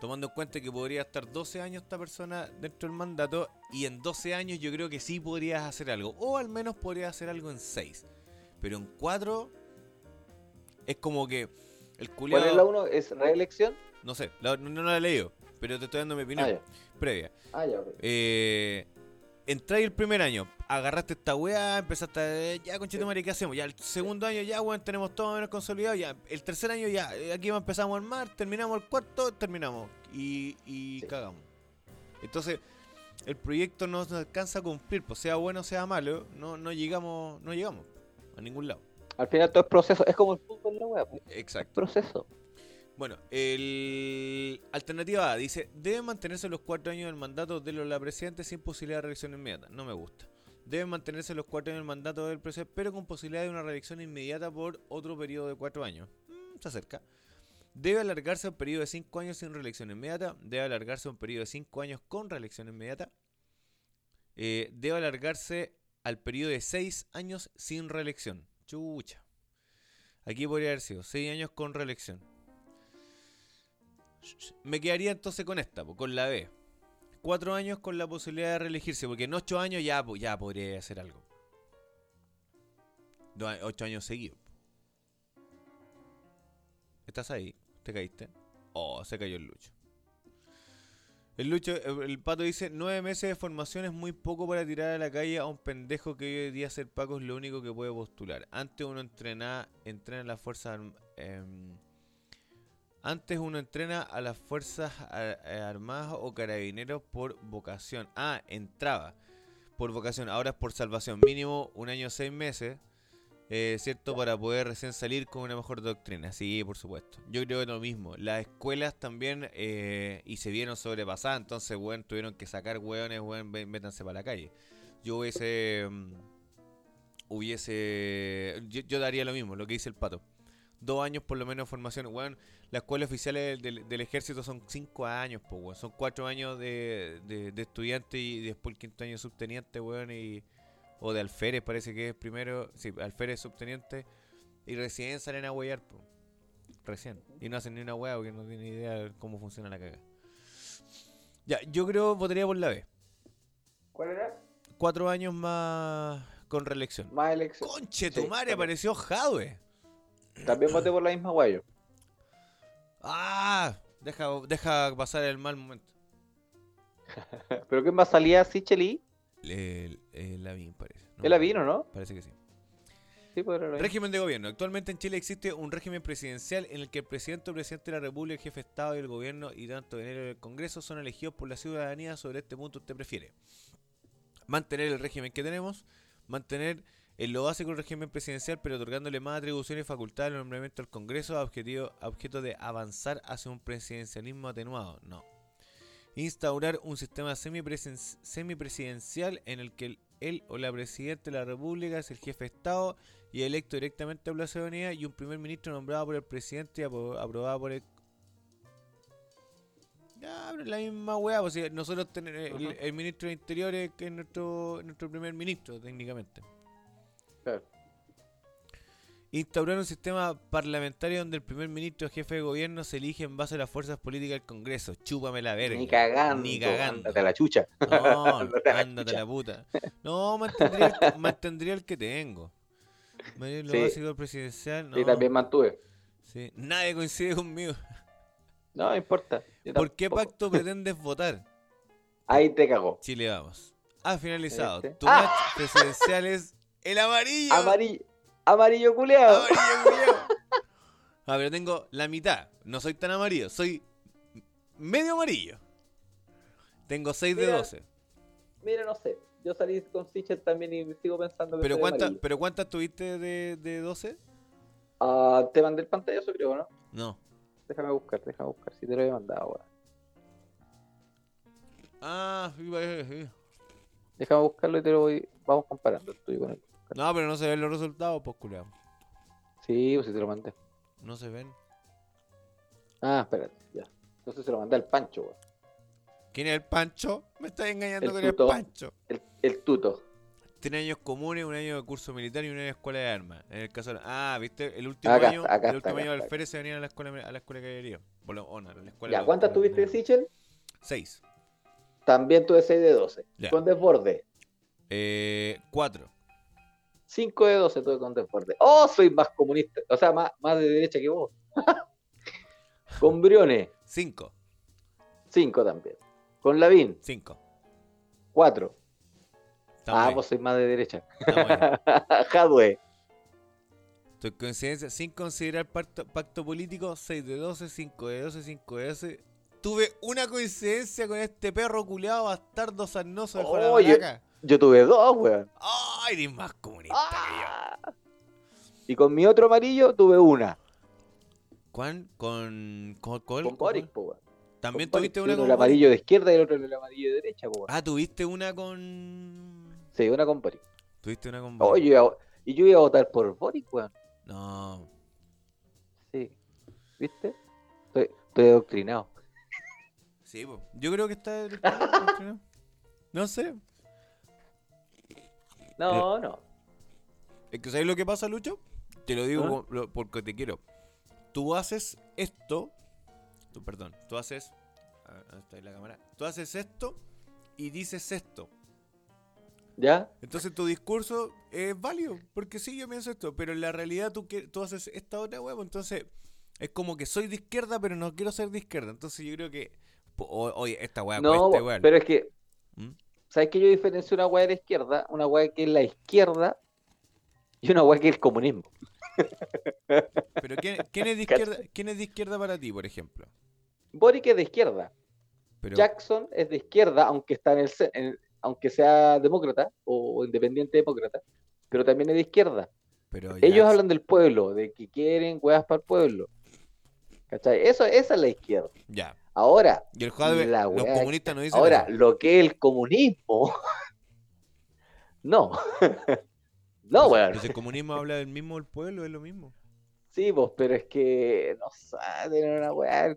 Tomando en cuenta que podría estar 12 años esta persona dentro del mandato y en 12 años yo creo que sí podrías hacer algo. O al menos podrías hacer algo en 6. Pero en 4 es como que el ¿Cuál es la culiado... uno? ¿Es reelección? No sé, la- no, no la he leído, pero te estoy dando mi opinión Ah, previa. Ah, ya. Eh, entráis el primer año, agarraste esta weá, empezaste a, ya conchito madre, ¿qué hacemos? Ya el segundo año ya, weón, tenemos todo menos consolidado, ya el tercer año ya, eh, aquí empezamos a armar, terminamos el cuarto, terminamos y, y Sí. cagamos. Entonces, el proyecto no nos alcanza a cumplir, pues sea bueno o sea malo, no, no llegamos, no llegamos a ningún lado. Al final todo es proceso. Es como el fútbol, la weá. pues. Es Exacto. proceso. Bueno, el alternativa A dice, deben mantenerse los cuatro años del mandato de la presidente sin posibilidad de reelección inmediata. No me gusta. Deben mantenerse los cuatro años del mandato del presidente, pero con posibilidad de una reelección inmediata por otro periodo de cuatro años. Mm, se acerca. Debe alargarse un periodo de cinco años sin reelección inmediata. Debe alargarse un periodo de cinco años con reelección inmediata. Eh, debe alargarse al periodo de seis años sin reelección. Chucha. Aquí podría haber sido seis años con reelección. Me quedaría entonces con esta, con la B. Cuatro años con la posibilidad de reelegirse, porque en ocho años ya, ya podría hacer algo. Dos ocho años seguidos. ¿Estás ahí? ¿Te caíste? Oh, se cayó el Lucho. El Lucho, eh, el pato dice, nueve meses de formación es muy poco para tirar a la calle a un pendejo que hoy día ser Paco es lo único que puede postular. Antes uno entrena, entrena en las fuerzas em, antes uno entrena a las fuerzas eh, armadas o carabineros por vocación. Ah, entraba por vocación. Ahora es por salvación. Mínimo un año seis meses. Eh, ¿Cierto? Para poder recién salir con una mejor doctrina. Sí, por supuesto. Yo creo que lo mismo. Las escuelas también eh, y se vieron sobrepasadas. Entonces, weón, tuvieron que sacar weones, weón, métanse para la calle. Yo hubiese. mm, Hubiese. Yo, yo daría lo mismo, lo que dice el pato. Dos años por lo menos de formación. Weón, las escuelas oficiales del, del ejército son cinco años, pues. Son cuatro años de, de, de estudiante y después el quinto año de subteniente, weón. Y, o de alférez, parece que es primero. Sí, alférez subteniente. Y recién salen a huear, pues. Recién. Y no hacen ni una hueá porque no tienen idea de cómo funciona la caga. Ya, yo creo votaría por la B. ¿Cuál era? Cuatro años más con reelección. Más elección. Conche, Sí, tu madre también. apareció Jadwe. También voté por la misma guayo. Ah, deja, deja pasar el mal momento. [laughs] ¿Pero qué más salía Sicheli? El, el Lavín parece. No, ¿El vino, no? Parece que sí. Sí, Lavín. Régimen de gobierno. Actualmente en Chile existe un régimen presidencial en el que el presidente o presidente de la República, el jefe de Estado y el gobierno y tanto en el Congreso son elegidos por la ciudadanía. Sobre este punto usted prefiere mantener el régimen que tenemos, mantener en lo básico el régimen presidencial, pero otorgándole más atribuciones y facultades al nombramiento del Congreso a, objetivo, a objeto de avanzar hacia un presidencialismo atenuado. No. Instaurar un sistema semipresidencial en el que el, él o la presidenta de la República es el jefe de Estado y electo directamente por la ciudadanía y un primer ministro nombrado por el presidente y apro- aprobado por el pero la misma weá, pues nosotros tenemos el, Ujú. el ministro de Interiores que es nuestro, nuestro primer ministro, técnicamente. Instaurar un sistema parlamentario donde el primer ministro o jefe de gobierno se elige en base a las fuerzas políticas del Congreso. Chúpame la verga. Ni cagando. Ni cagando. Ándate a la chucha. No, [laughs] Ándate a la ándate la puta. No, mantendría el, mantendría el que tengo. Lo Sí. básico presidencial, no. Sí, también mantuve. Sí. Nadie coincide conmigo. No, no importa. ¿Por qué pacto pretendes votar? Ahí te cagó. Chile, vamos. Ha finalizado. Este. Tu match presidencial es el amarillo. Amarillo, amarillo culeado. Amarillo, culiao. Ah, [laughs] pero tengo la mitad. No soy tan amarillo, soy medio amarillo. Tengo 6 de Mira, 12. Mira, no sé. Yo salí con Sichel también y sigo pensando que ¿Pero cuántas pero cuántas tuviste de, de 12? Ah, te mandé el pantallazo, creo, ¿no? No. Déjame buscar, déjame buscar. Si te lo he mandado, weón. Ah, a- sí. Déjame buscarlo y te lo voy. Vamos comparando el tuyo con el. No, pero no se ven los resultados, pues culiao. Sí, pues si te lo mandé. No se ven. Ah, espérate, ya. Entonces se lo mandé al Pancho, weón. ¿Quién es el Pancho? Me estás engañando El con el. Pancho. El, el tuto. Tiene años comunes, un año de curso militar y un año de escuela de armas. En el caso de- Ah, ¿viste? El último Acá año, acá el último acá año de está. alférez se venían a la escuela a la escuela de caballería. Por lo- o no, la escuela Ya, de- ¿cuántas tuviste Sichel? Seis. También tuve 6 de 12. Ya. Con desborde. Eh, cuatro. 5 de 12 tuve con desborde. ¡Oh! Soy más comunista. O sea, más, más de derecha que vos. [laughs] con Briones, Cinco. 5 también. Con Lavín, Cinco. 4. Estamos Ah, ahí, vos sois más de derecha. [laughs] Jadwe. Tu coincidencia, sin considerar pacto, pacto político, 6 de 12, 5 de 12, 5 de 12. Tuve una coincidencia con este perro culeado bastardo sarnoso de Oye. Juan Yo tuve 2, weón. ¡Ay, eres más comunista que yo! Ah. Y con mi otro amarillo tuve una. ¿Cuán? Con. ¿Con, con, Con Boric, po, weón. ¿También Con tuviste una uno con el amarillo de izquierda y el otro el amarillo de derecha, po, weón. Ah, tuviste una con. Sí, una con Boric. Tuviste una con Boric. Yo a- y yo iba a votar por Boric, weón. No. Sí. ¿Viste? Estoy, estoy adoctrinado. Sí, po. yo creo que está. está- [laughs] No sé. No, no. Es que ¿sabes lo que pasa, Lucho? Te lo digo ¿Ah? porque te quiero. Tú haces esto. Tú, perdón. Tú haces. a ver, ¿Dónde está ahí la cámara? Tú haces esto y dices esto. ¿Ya? Entonces tu discurso es válido. Porque sí, yo pienso esto. Pero en la realidad tú, tú haces esta otra huevo. Entonces es como que soy de izquierda, pero no quiero ser de izquierda. Entonces yo creo que. Oye, esta hueá no, pero es que, ¿Mm? ¿Sabes que yo diferencio una weá de la izquierda? Una weá que es la izquierda y una weá que es el comunismo. Pero ¿quién, quién es de izquierda, ¿quién es de izquierda para ti, por ejemplo? Boric es de izquierda. Pero, Jackson es de izquierda, aunque está en el, en- aunque sea demócrata o independiente demócrata, pero también es de izquierda. pero Ellos Jackson- hablan del pueblo, de que quieren weas para el pueblo. ¿Cachai? Eso, esa es la izquierda. Ya. Ahora, Y el Jadwe, La los comunistas no dicen ahora, eso. lo que es el comunismo, [laughs] no. [laughs] no, weón. pero si el comunismo habla del mismo del pueblo, es lo mismo. Sí, pues, pero es que no saben una weá.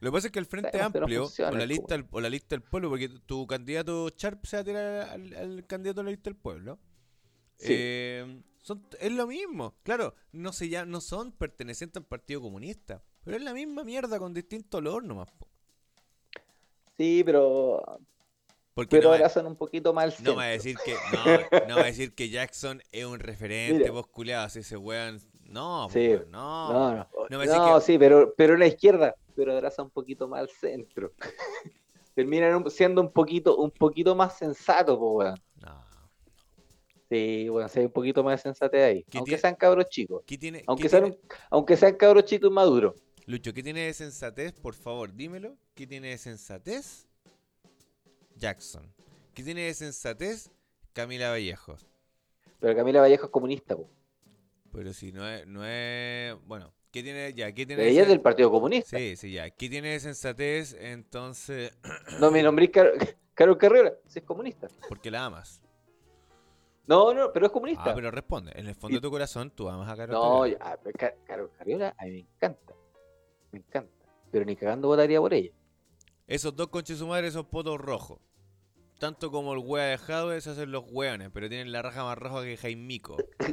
Lo que pasa es que el Frente Sabemos que no Amplio, funciona o, la el lista del, o la lista del pueblo, porque tu candidato Sharp se va a tirar al, al candidato de la lista del pueblo, Sí. eh, son, es lo mismo. Claro, no, se ya, no son pertenecientes al Partido Comunista, pero es la misma mierda con distinto olor nomás. po. Sí, pero, Porque pero no, ahora son un poquito mal no va a decir que [laughs] no, no va a decir que Jackson es un referente, vos ese weón. No, Sí. weón, no. No, no, no no, me que- sí, pero, pero la izquierda, pero abraza un poquito más al centro. [laughs] Terminan siendo un poquito, un poquito más sensato, po, weón. No. Sí, bueno, si hay un poquito más de sensatez ahí. ¿Qué Aunque sean cabros chicos. ¿Qué tiene, Aunque qué sean, tiene- aunque sean cabros chicos y maduros. Lucho, ¿qué tiene de sensatez? Por favor, dímelo. ¿Qué tiene de sensatez? Jackson. ¿Qué tiene de sensatez? Camila Vallejos. Pero Camila Vallejo es comunista, po. Pero si no es, no es, bueno, ¿qué tiene ya? ¿Qué tiene Ella es del Partido Comunista. Sí, sí, ya. ¿Qué tiene de sensatez? Entonces, [clears throat] No me nombré Car Carol Carrera, si es comunista. porque la amas. No, no, pero es comunista. Ah, pero responde. En el fondo de tu corazón, tú amas a Carol. no, Carrera. ya, pero Ca- Carol Carriola a mí me encanta. Me encanta. Pero ni cagando votaría por ella. Esos dos conches su madre son potos rojos. Tanto como el wea de Jadwe se hacen los weones, pero tienen la raja más roja que Jaimico. [laughs]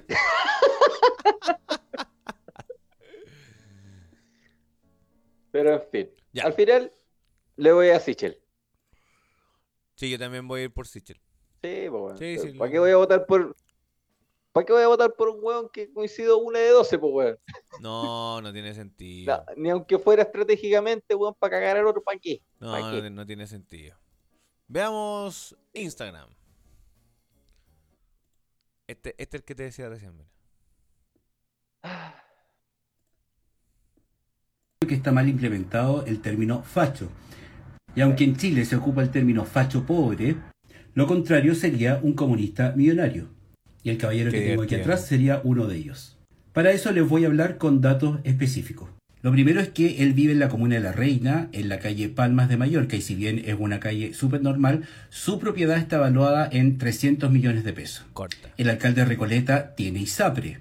Pero en fin. Ya. Al final le voy a Sichel. Sí, yo también voy a ir por Sichel. Sí, pues weón. Sí, sí, ¿Para lo- qué voy a votar por. ¿Para qué voy a votar por un weón que coincido una de 12, pues weón? No, no tiene sentido. No, ni aunque fuera estratégicamente, weón, para cagar al otro, ¿para qué? No, ¿pa' no, qué? no tiene sentido. Veamos Instagram. Este, este es el que te decía recién. mira. que está mal implementado el término facho. Y aunque en Chile se ocupa el término facho pobre, lo contrario sería un comunista millonario. Y el caballero Qué que tengo aquí atrás sería uno de ellos. Para eso les voy a hablar con datos específicos. Lo primero es que él vive en la comuna de La Reina, en la calle Palmas de Mallorca, y si bien es una calle súper normal, su propiedad está evaluada en 300 millones de pesos. Corta. El alcalde de Recoleta tiene ISAPRE.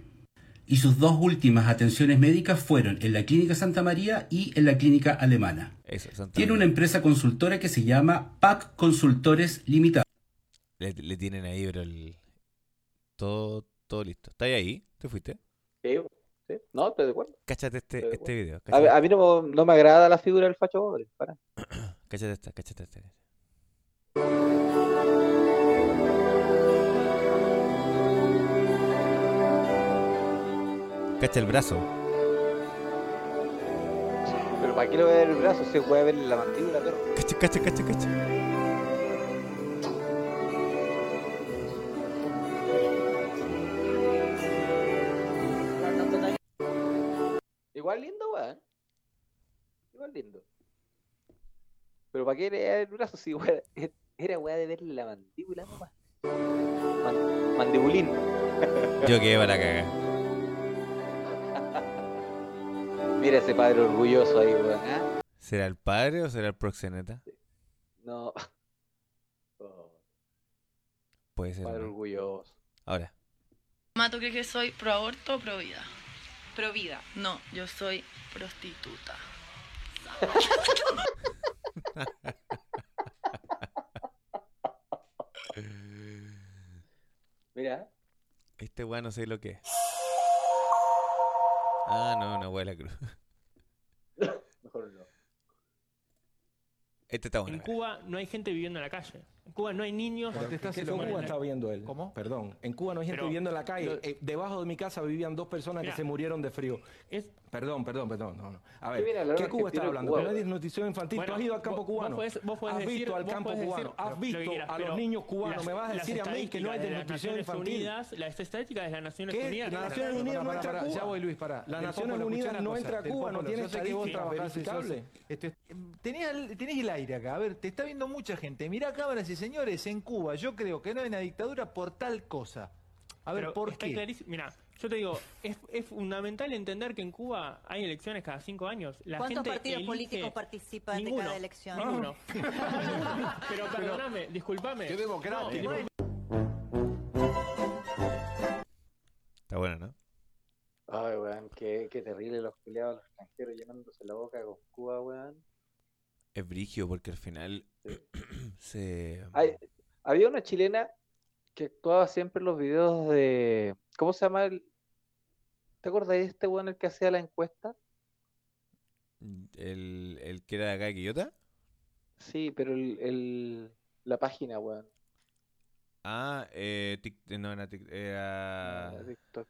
Y sus dos últimas atenciones médicas fueron en la Clínica Santa María y en la Clínica Alemana. Eso, Santa Tiene una empresa consultora que se llama PAC Consultores Limitada. Le, le tienen ahí, pero el... Todo, todo listo. ¿Estás ahí? ¿Te fuiste? Sí, sí. No, estoy de acuerdo. Cáchate este, Estoy de este video. A, Cáchate, a mí no, no me agrada la figura del facho pobre. Para. [clears throat] cáchate esta, cáchate esta. Cacha el brazo. Pero ¿para qué a ver el brazo? Se puede ver la mandíbula, perro. Cacha, cacha, cacha, cacha. Weón. Igual lindo. Pero ¿para qué le voy a ver el brazo? Si [laughs] weón, era weá de verle la mandíbula nomás. Man- mandibulín. [laughs] Yo quedé para cagar. [laughs] Mira ese padre orgulloso ahí, weón. ¿ah? ¿Será el padre o será el proxeneta? No. Oh, Puede ser. padre ¿no? orgulloso. Ahora. ¿tú crees que soy pro aborto o pro vida? Pro vida. No, yo soy prostituta. [laughs] Mira. Este weón no sé lo que es. Ah, no, una weá de la cruz. [laughs] Mejor no. Este está bueno. En Cuba no hay gente viviendo en la calle. En Cuba no hay niños. Contestáselo que se Cuba mueren. está viendo él. ¿Cómo? Perdón. En Cuba no hay gente Pero viviendo en la calle. lo- Eh, debajo de mi casa vivían dos personas Mira. que se murieron de frío. Es- Perdón, perdón, perdón. No, no. A ¿Qué ver, ¿qué Cuba está hablando? Cuba, Pero hay weón? desnutrición infantil. Bueno, ¿Tú has ido al campo vos cubano? podés- vos podés ¿Has decir- visto al vos campo decir cubano? ¿Has lo visto quieras, a pero los niños cubanos? las- ¿Me vas a decir a mí que no hay estadísticas de desnutrición infantil? Unidas, las estadísticas de las Naciones ¿Qué? Unidas. Las Naciones Unidas no entra a Cuba. Ya voy, Luis, para. Las Naciones Unidas una no entra a Cuba, no tiene yo sé que vos estadística trabajás en verificable. Este, tenés, el- tenés el aire acá, a ver, te está viendo mucha gente. Mirá cámaras y señores, en Cuba yo creo que no hay una dictadura por tal cosa. A ver, Pero ¿por está qué? clarísimo. Mira, yo te digo, es, es fundamental entender que en Cuba hay elecciones cada cinco años. La ¿Cuántos gente partidos elige- políticos participan de Ninguno. cada elección? Ninguno. [laughs] Pero perdóname, discúlpame. Qué democrático. Está bueno, ¿no? Ay, weón, qué, qué terrible los culiados los extranjeros llenándose la boca con Cuba, weón. Es brigio porque al final [clears throat] se. Hay- había una chilena que actuaba siempre en los videos de. ¿Cómo se llama el.? ¿Te acuerdas de este weón el que hacía la encuesta? El, el que era de acá de Quillota. Sí, pero el, el- la página, weón. Ah, eh, tic- no, era tic- era, TikTok.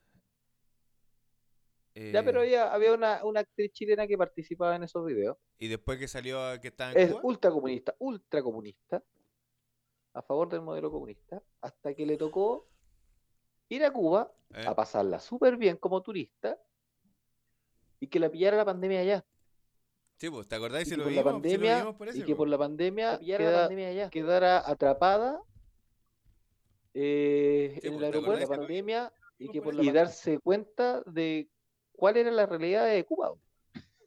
Eh, Ya, pero había, había una, una actriz chilena que participaba en esos videos. Y después que salió que estaba en Es Cuba. ultra comunista, ultra comunista. A favor del modelo comunista. Hasta que le tocó ir a Cuba ¿eh? a pasarla súper bien como turista. Y que la pillara la pandemia allá. Sí, pues, ¿te acordás Y si que lo por la vimos? Si lo pandemia, vimos por y ese, que po. por la pandemia, pillara la queda- pandemia allá. quedara atrapada eh, Sí, en pues, el ¿te acordás aeropuerto la pandemia y, que por y darse cuenta de cuál era la realidad de Cuba. [laughs]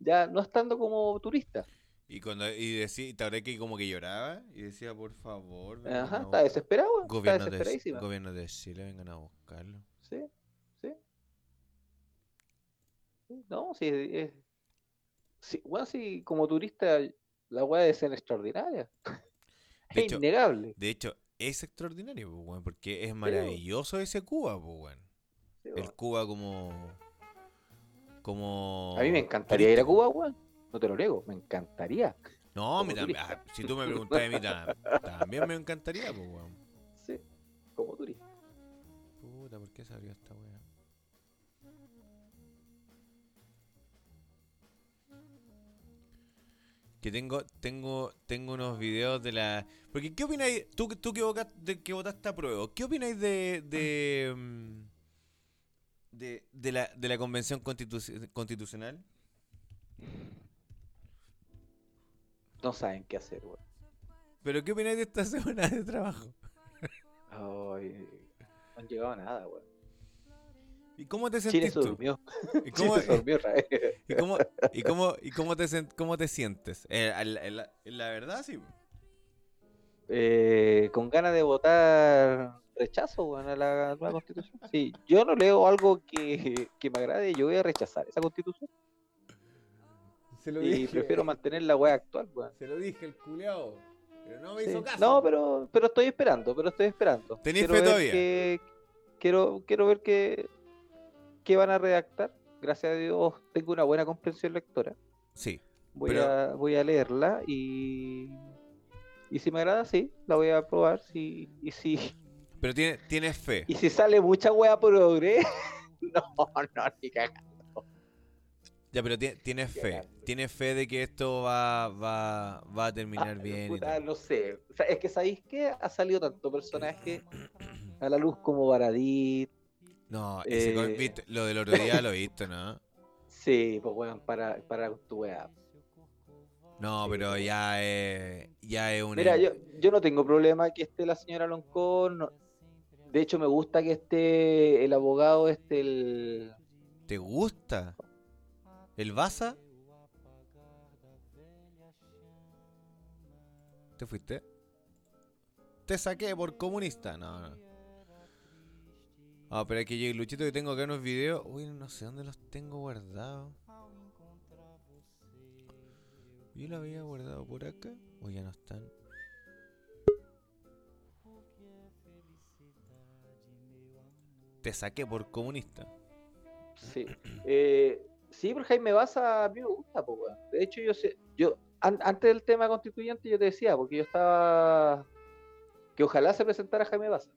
Ya no estando como turista. Y cuando y decía, ¿te acordás que como que lloraba? Y decía, por favor. Ajá, está desesperado, está Gobierno de, gobierno de Chile, vengan a buscarlo. Sí, sí. No, sí, es, sí, bueno, sí, como turista La weá de ser extraordinaria. De [laughs] Es hecho, innegable. de hecho, es extraordinario, pues, porque es maravilloso ese Cuba, pues, weón. Sí, El. Cuba como. Como. A mí me encantaría ir a. Cuba, weón. No te lo niego, me encantaría. No, a mí como también. turista. ah, Si tú me preguntas a mí tam- también me encantaría, pues, weón. Sí, como turista. Puta, ¿por qué se abrió esta weá? Que tengo, tengo, tengo unos videos de la. Porque, ¿qué opináis? Tú, que- tú que, votaste a prueba, ¿qué opináis de. de. De, de la, de la convención constitu- constitucional? No saben qué hacer, weón. ¿Pero qué opináis de esta [laughs] semana de trabajo? Ay, no han llegado a nada, weón. ¿Y cómo te Chile sentís se durmió. [laughs] ¿Y Chile cómo, [laughs] se durmió. ¿Y cómo, y cómo, y cómo, te, cómo te sientes? Eh, la, en la verdad, sí. Eh, con ganas de votar rechazo weón, a la nueva constitución. Sí, yo no leo algo que, [laughs] que me agrade, yo voy a rechazar esa constitución. Se lo Y prefiero mantener la weá actual, weón. Se lo dije, el culeado. Pero no me Sí. hizo caso. No, pero, pero estoy esperando, pero estoy esperando. ¿Tenés Quiero fe todavía? qué- quiero, quiero ver qué, qué van a redactar. Gracias a Dios tengo una buena comprensión lectora. Sí. Voy, Pero- a, voy a leerla y, y si me agrada, sí, la voy a probar. Si, y, si, Pero tiene, tienes fe. y si sale mucha wea progre, [laughs] no, no, ni cagando. Ya, pero ti- tienes fe. Tienes fe de que esto va, va, va a terminar bien. y Ah, Puta, tal. no sé. O sea, es que sabéis que ha salido tanto personaje [clears throat] a la luz como Baradit. No, ese eh, viste, lo del otro día lo viste, ¿no? [laughs] Sí, pues weón, para, para tu wea. No, pero ya es, ya es una... Mira, yo, yo no tengo problema que esté la señora Loncón. no- De hecho, me gusta que esté el abogado, este, el. ¿Te gusta? ¿El Baza? ¿Te fuiste? Te saqué por comunista. No, no. Ah, pero hay que Luchito que tengo acá unos videos. Uy, no sé dónde los tengo guardados. Yo los había guardado por acá. O ya no están. Te saqué por comunista. Sí. Eh, sí, por Jaime Baza a mí me gusta, pues, weón. De hecho, yo sé. Yo, an- antes del tema constituyente, yo te decía, porque yo estaba. Que ojalá se presentara Jaime Baza.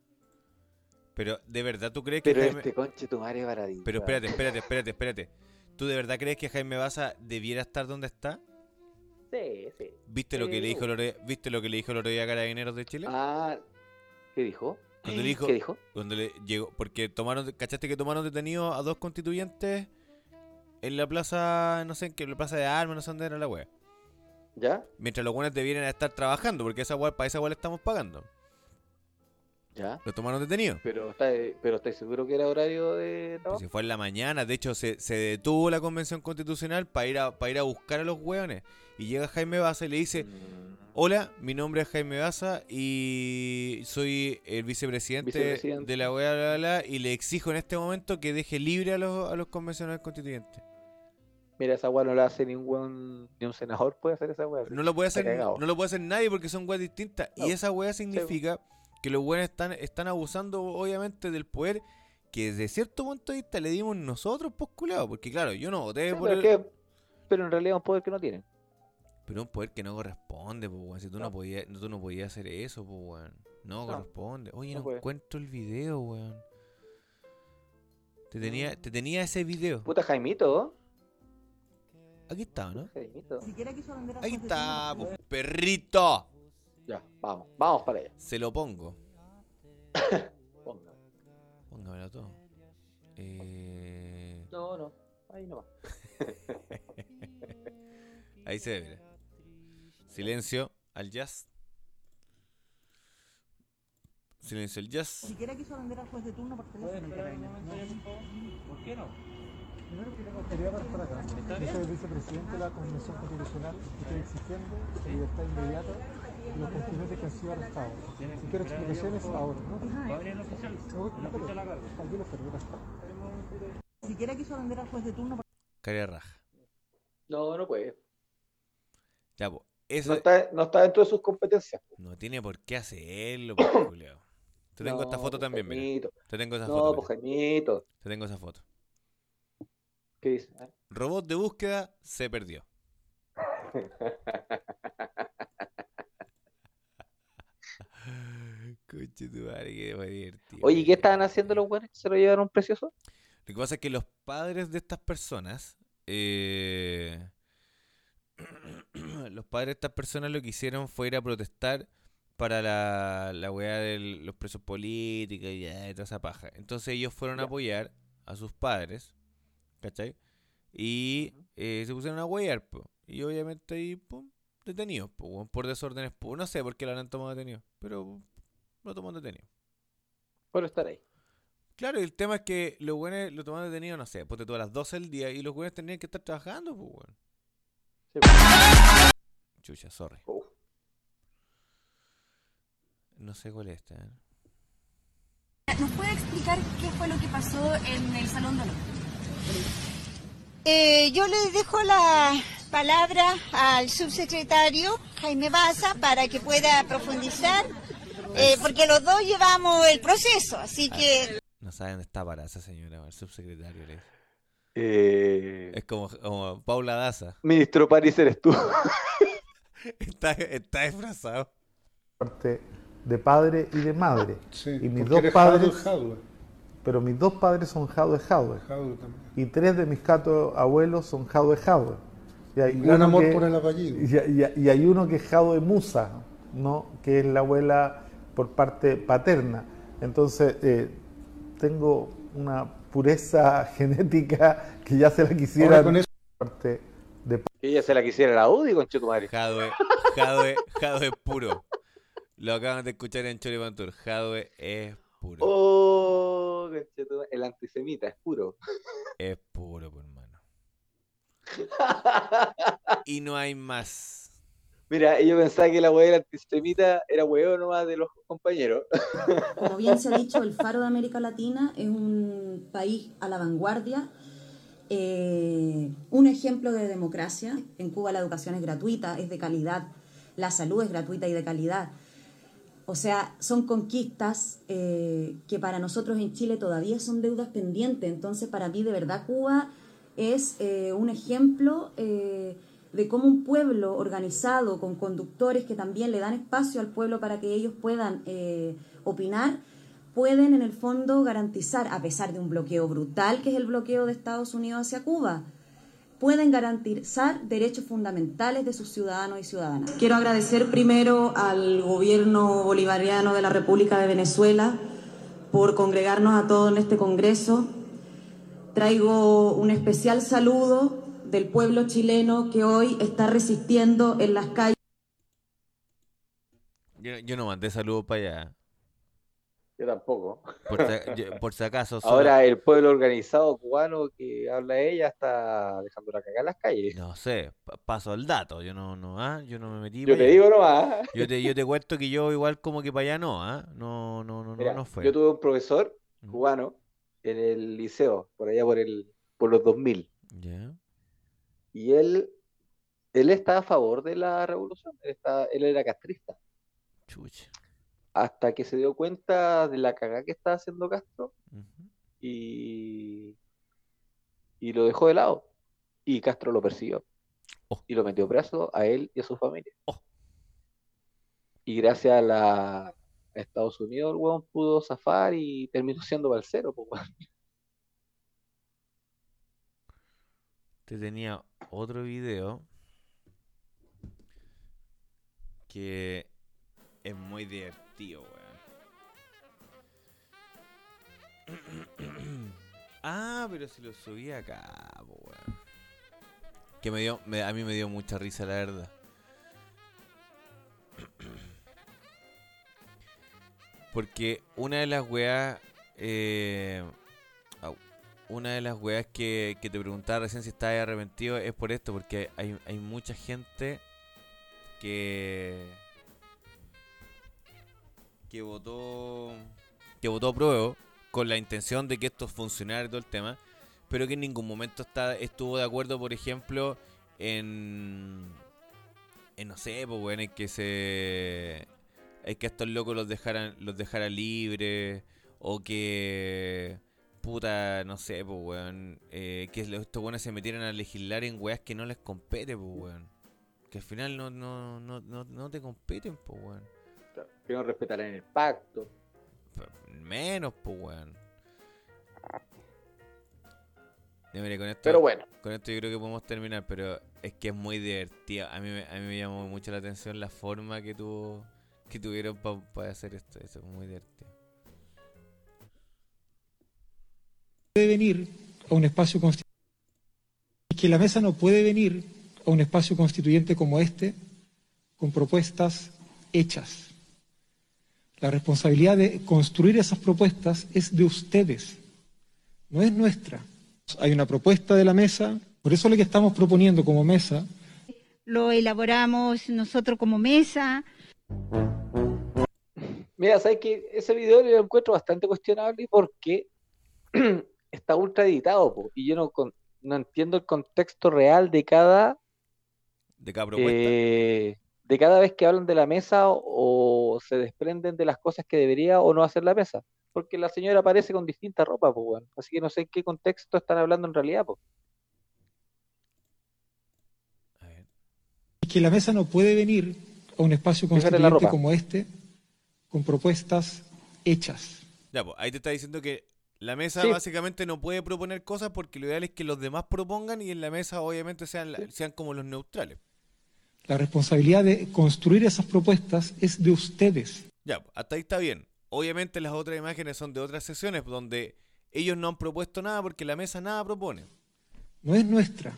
Pero, ¿de verdad tú crees que Pero Jaime... este conche tu madre Baradit. Pero weón. espérate, espérate, espérate, espérate. ¿Tú de verdad crees que Jaime Baza debiera estar donde está? Sí, sí. ¿Viste lo que Sí, le dijo día- ¿Viste lo que le dijo el otro día a Carabineros de Chile? Ah, ¿qué dijo? Cuando le dijo, ¿Qué dijo? Cuando le llegó, porque tomaron, ¿cachaste que tomaron detenidos a dos constituyentes en la plaza, no sé en qué, la plaza de armas, no sé dónde era la wea? ¿Ya? Mientras los buenos debieran estar trabajando, porque esa wea, para esa wea le estamos pagando. ¿Ya? Los tomaron detenidos. Pero está, pero estáis seguro que era horario de Pues trabajo? si fue en la mañana, de hecho se, se detuvo la convención constitucional para ir a, para ir a buscar a los hueones. Y llega Jaime Baza y le dice, Mm, hola, mi nombre es Jaime Baza y soy el vicepresidente, Vicepresidente. de la bla, y le exijo en este momento que deje libre a los, a los convencionales constituyentes. Mira, esa weá no la hace ningún, ni un senador puede hacer esa weá. No lo puede hacer, no lo puede hacer nadie porque son weas distintas. No. Y esa wea significa que los weones están, están abusando obviamente del poder que desde cierto punto de vista le dimos nosotros, pues culiao, Porque claro, yo no voté Sí, por pero, el... que- pero en realidad es un poder que no tienen. Pero un poder que no corresponde, pues, weón. Si tú no, No. podías, tú no podías hacer eso, pues, weón. No, No. corresponde. Oye, No no, encuentro el video, weón. Te tenía, te tenía ese video. Puta Jaimito, Aquí está, ¿no? Jaimito. Siquiera quiso vender Ahí está, pues, perrito. Ya, vamos, vamos para allá. Se lo pongo. [laughs] Ponga. Póngamelo todo. Eh... No, no, ahí no va. [laughs] Ahí se ve, mira. Silencio al jazz. Silencio al jazz. Siquiera quiso vender al juez de turno por teléfono. ¿Por qué no? Primero que le gustaría para acá. Yo soy el vicepresidente de la Convención Constitucional estoy exigiendo libertad inmediata de los constituyentes que han sido arrestados. Si quiero explicaciones ahora, ¿no? Va a venir el oficial. Me voy El oficial a cargo. Tranquilo, pero gracias. Siquiera quiso vender al juez de turno de raja. No, no puede. Ya, po. Eso no, está, no está dentro de sus competencias. no tiene por qué hacerlo, pues. [coughs] Te tengo esta foto también, mira. Te tengo esa No, foto. pues. Te tengo esa foto. ¿Qué dice? Robot de búsqueda se perdió. [laughs] Oye, ¿qué estaban haciendo los buenos que se lo llevaron precioso? Lo que pasa es que los padres de estas personas, eh, [clears throat] los padres de estas personas lo que hicieron fue ir a protestar para la, la weá de los presos políticos y y toda esa paja. Entonces ellos fueron a apoyar a sus padres, ¿cachai? Y eh, se pusieron a huear, po. Y obviamente ahí, pum, detenidos, po, por desórdenes, po. No sé por qué lo han tomado detenido, pero lo toman detenido. Por estar ahí. Claro, y el tema es que los buenos lo toman detenido, no sé, ponte a las 12 del día y los buenos tenían que estar trabajando, pues, Chucha, sorry. No sé cuál es esta. ¿eh? ¿Nos puede explicar qué fue lo que pasó en el Salón de Honor? Eh, yo le dejo la palabra al subsecretario Jaime Baza para que pueda profundizar, eh, porque los dos llevamos el proceso, así que No saben dónde está para esa señora, el subsecretario. le dice. Eh, Es como, como Paula Daza. [laughs] Ministro París eres tú. [laughs] Está, está disfrazado. parte de padre y de madre. y mis dos padres. Jadwe, Jadwe. Pero mis dos padres son Jadwe Jadwe. Jadwe también. Y tres de mis cuatro abuelos son Jadwe Jadwe. Y hay Un gran amor que- por el apellido. Y, y- y hay uno que es Jadwe Musa, ¿no? que es la abuela por parte paterna. Entonces, eh, tengo una pureza [laughs] genética que ya se la quisiera. Con eso- parte de Que ella se la quisiera la UDI, con tu madre. Jadwe, Jadwe, Jadwe puro. Lo acaban de escuchar en Choripantur. Jadwe es puro. Oh, el antisemita es puro. Es puro, hermano. [laughs] Y no hay más. Mira, yo pensaba que la weá del antisemita era weón nomás de los compañeros. Como bien se ha dicho, el Faro de América Latina es un país a la vanguardia, eh, un ejemplo de democracia. En Cuba la educación es gratuita, es de calidad, la salud es gratuita y de calidad. O sea, son conquistas eh, que para nosotros en Chile todavía son deudas pendientes. Entonces, para mí, de verdad, Cuba es eh, un ejemplo de cómo un pueblo organizado, con conductores que también le dan espacio al pueblo para que ellos puedan eh, opinar, pueden en el fondo garantizar, a pesar de un bloqueo brutal que es el bloqueo de Estados Unidos hacia Cuba, pueden garantizar derechos fundamentales de sus ciudadanos y ciudadanas. Quiero agradecer primero al gobierno bolivariano de la República de Venezuela por congregarnos a todos en este Congreso. Traigo un especial saludo del pueblo chileno que hoy está resistiendo en las calles. Yo, yo no mandé saludos para allá. Yo tampoco. Por si, [laughs] yo- por si acaso. solo- Ahora el pueblo organizado cubano que habla ella está dejándola cagar en las calles. No sé, pa- paso el dato. Yo no, no, ah, yo no me metí. Yo te allá. digo nomás. Yo te, yo te [laughs] cuento que yo igual como que para allá no, ah. No, no, no, no, Mira, no fue. Yo tuve un profesor cubano en el liceo, por allá por el por los 2000. Ya. Y él él está a favor de la revolución, él, está, él era castrista. Chucha. Hasta que se dio cuenta de la cagada que estaba haciendo Castro y, y lo dejó de lado. Y Castro lo persiguió. Y lo metió preso a él y a su familia. Y gracias a, la, a Estados Unidos el weón pudo zafar y terminó siendo balsero. pues, Te tenía otro video que es muy divertido, weón. [clears throat] ah, pero si lo subí acá, weón. Que me dio, a mí me dio mucha risa, la verdad. [clears throat] Porque una de las weas. eh, una de las weas que, que te preguntaba recién si estabas arrepentido es por esto, porque hay, hay mucha gente que. que votó. que votó prueba con la intención de que esto funcionara y todo el tema, pero que en ningún momento está, estuvo de acuerdo, por ejemplo, en. eh, no sé, pues, weón, hay que se. Hay que a estos locos los dejaran, los dejara libres. O que. Puta, no sé, pues, weón. eh, que estos weones se metieran a legislar en weas que no les compete, pues, weón. Que al final no, no, no, no, no te competen, pues, weón. Que no respetarán el pacto. Menos, pues, weón. Mire, con esto, Pero bueno. Con esto yo creo que podemos terminar, pero es que es muy divertido. A mí, me- a mí me llamó mucho la atención la forma que tuvo que tuvieron para hacer esto. Eso es muy divertido. Puede venir a un espacio constituyente y que la mesa no puede venir a un espacio constituyente como este con propuestas hechas. La responsabilidad de construir esas propuestas es de ustedes, no es nuestra. Hay una propuesta de la mesa, por eso lo que estamos proponiendo como mesa Lo elaboramos nosotros como mesa. Mira, ¿sabes que Ese video lo encuentro bastante cuestionable porque [clears throat] está ultra editado, po, y yo no, con- no entiendo el contexto real de cada De cada propuesta. eh, de cada vez que hablan de la mesa o, o se desprenden de las cosas que debería o no hacer la mesa. Porque la señora aparece con distinta ropa, pues, weón. Así que no sé en qué contexto están hablando en realidad, pues. y que la mesa no puede venir a un espacio constituyente como este con propuestas hechas. Ya, pues, ahí te está diciendo que la mesa Sí. básicamente no puede proponer cosas porque lo ideal es que los demás propongan y en la mesa obviamente sean, la- sean como los neutrales. La responsabilidad de construir esas propuestas es de ustedes. Ya, pues, hasta ahí está bien. Obviamente las otras imágenes son de otras sesiones donde ellos no han propuesto nada porque la mesa nada propone. No es nuestra.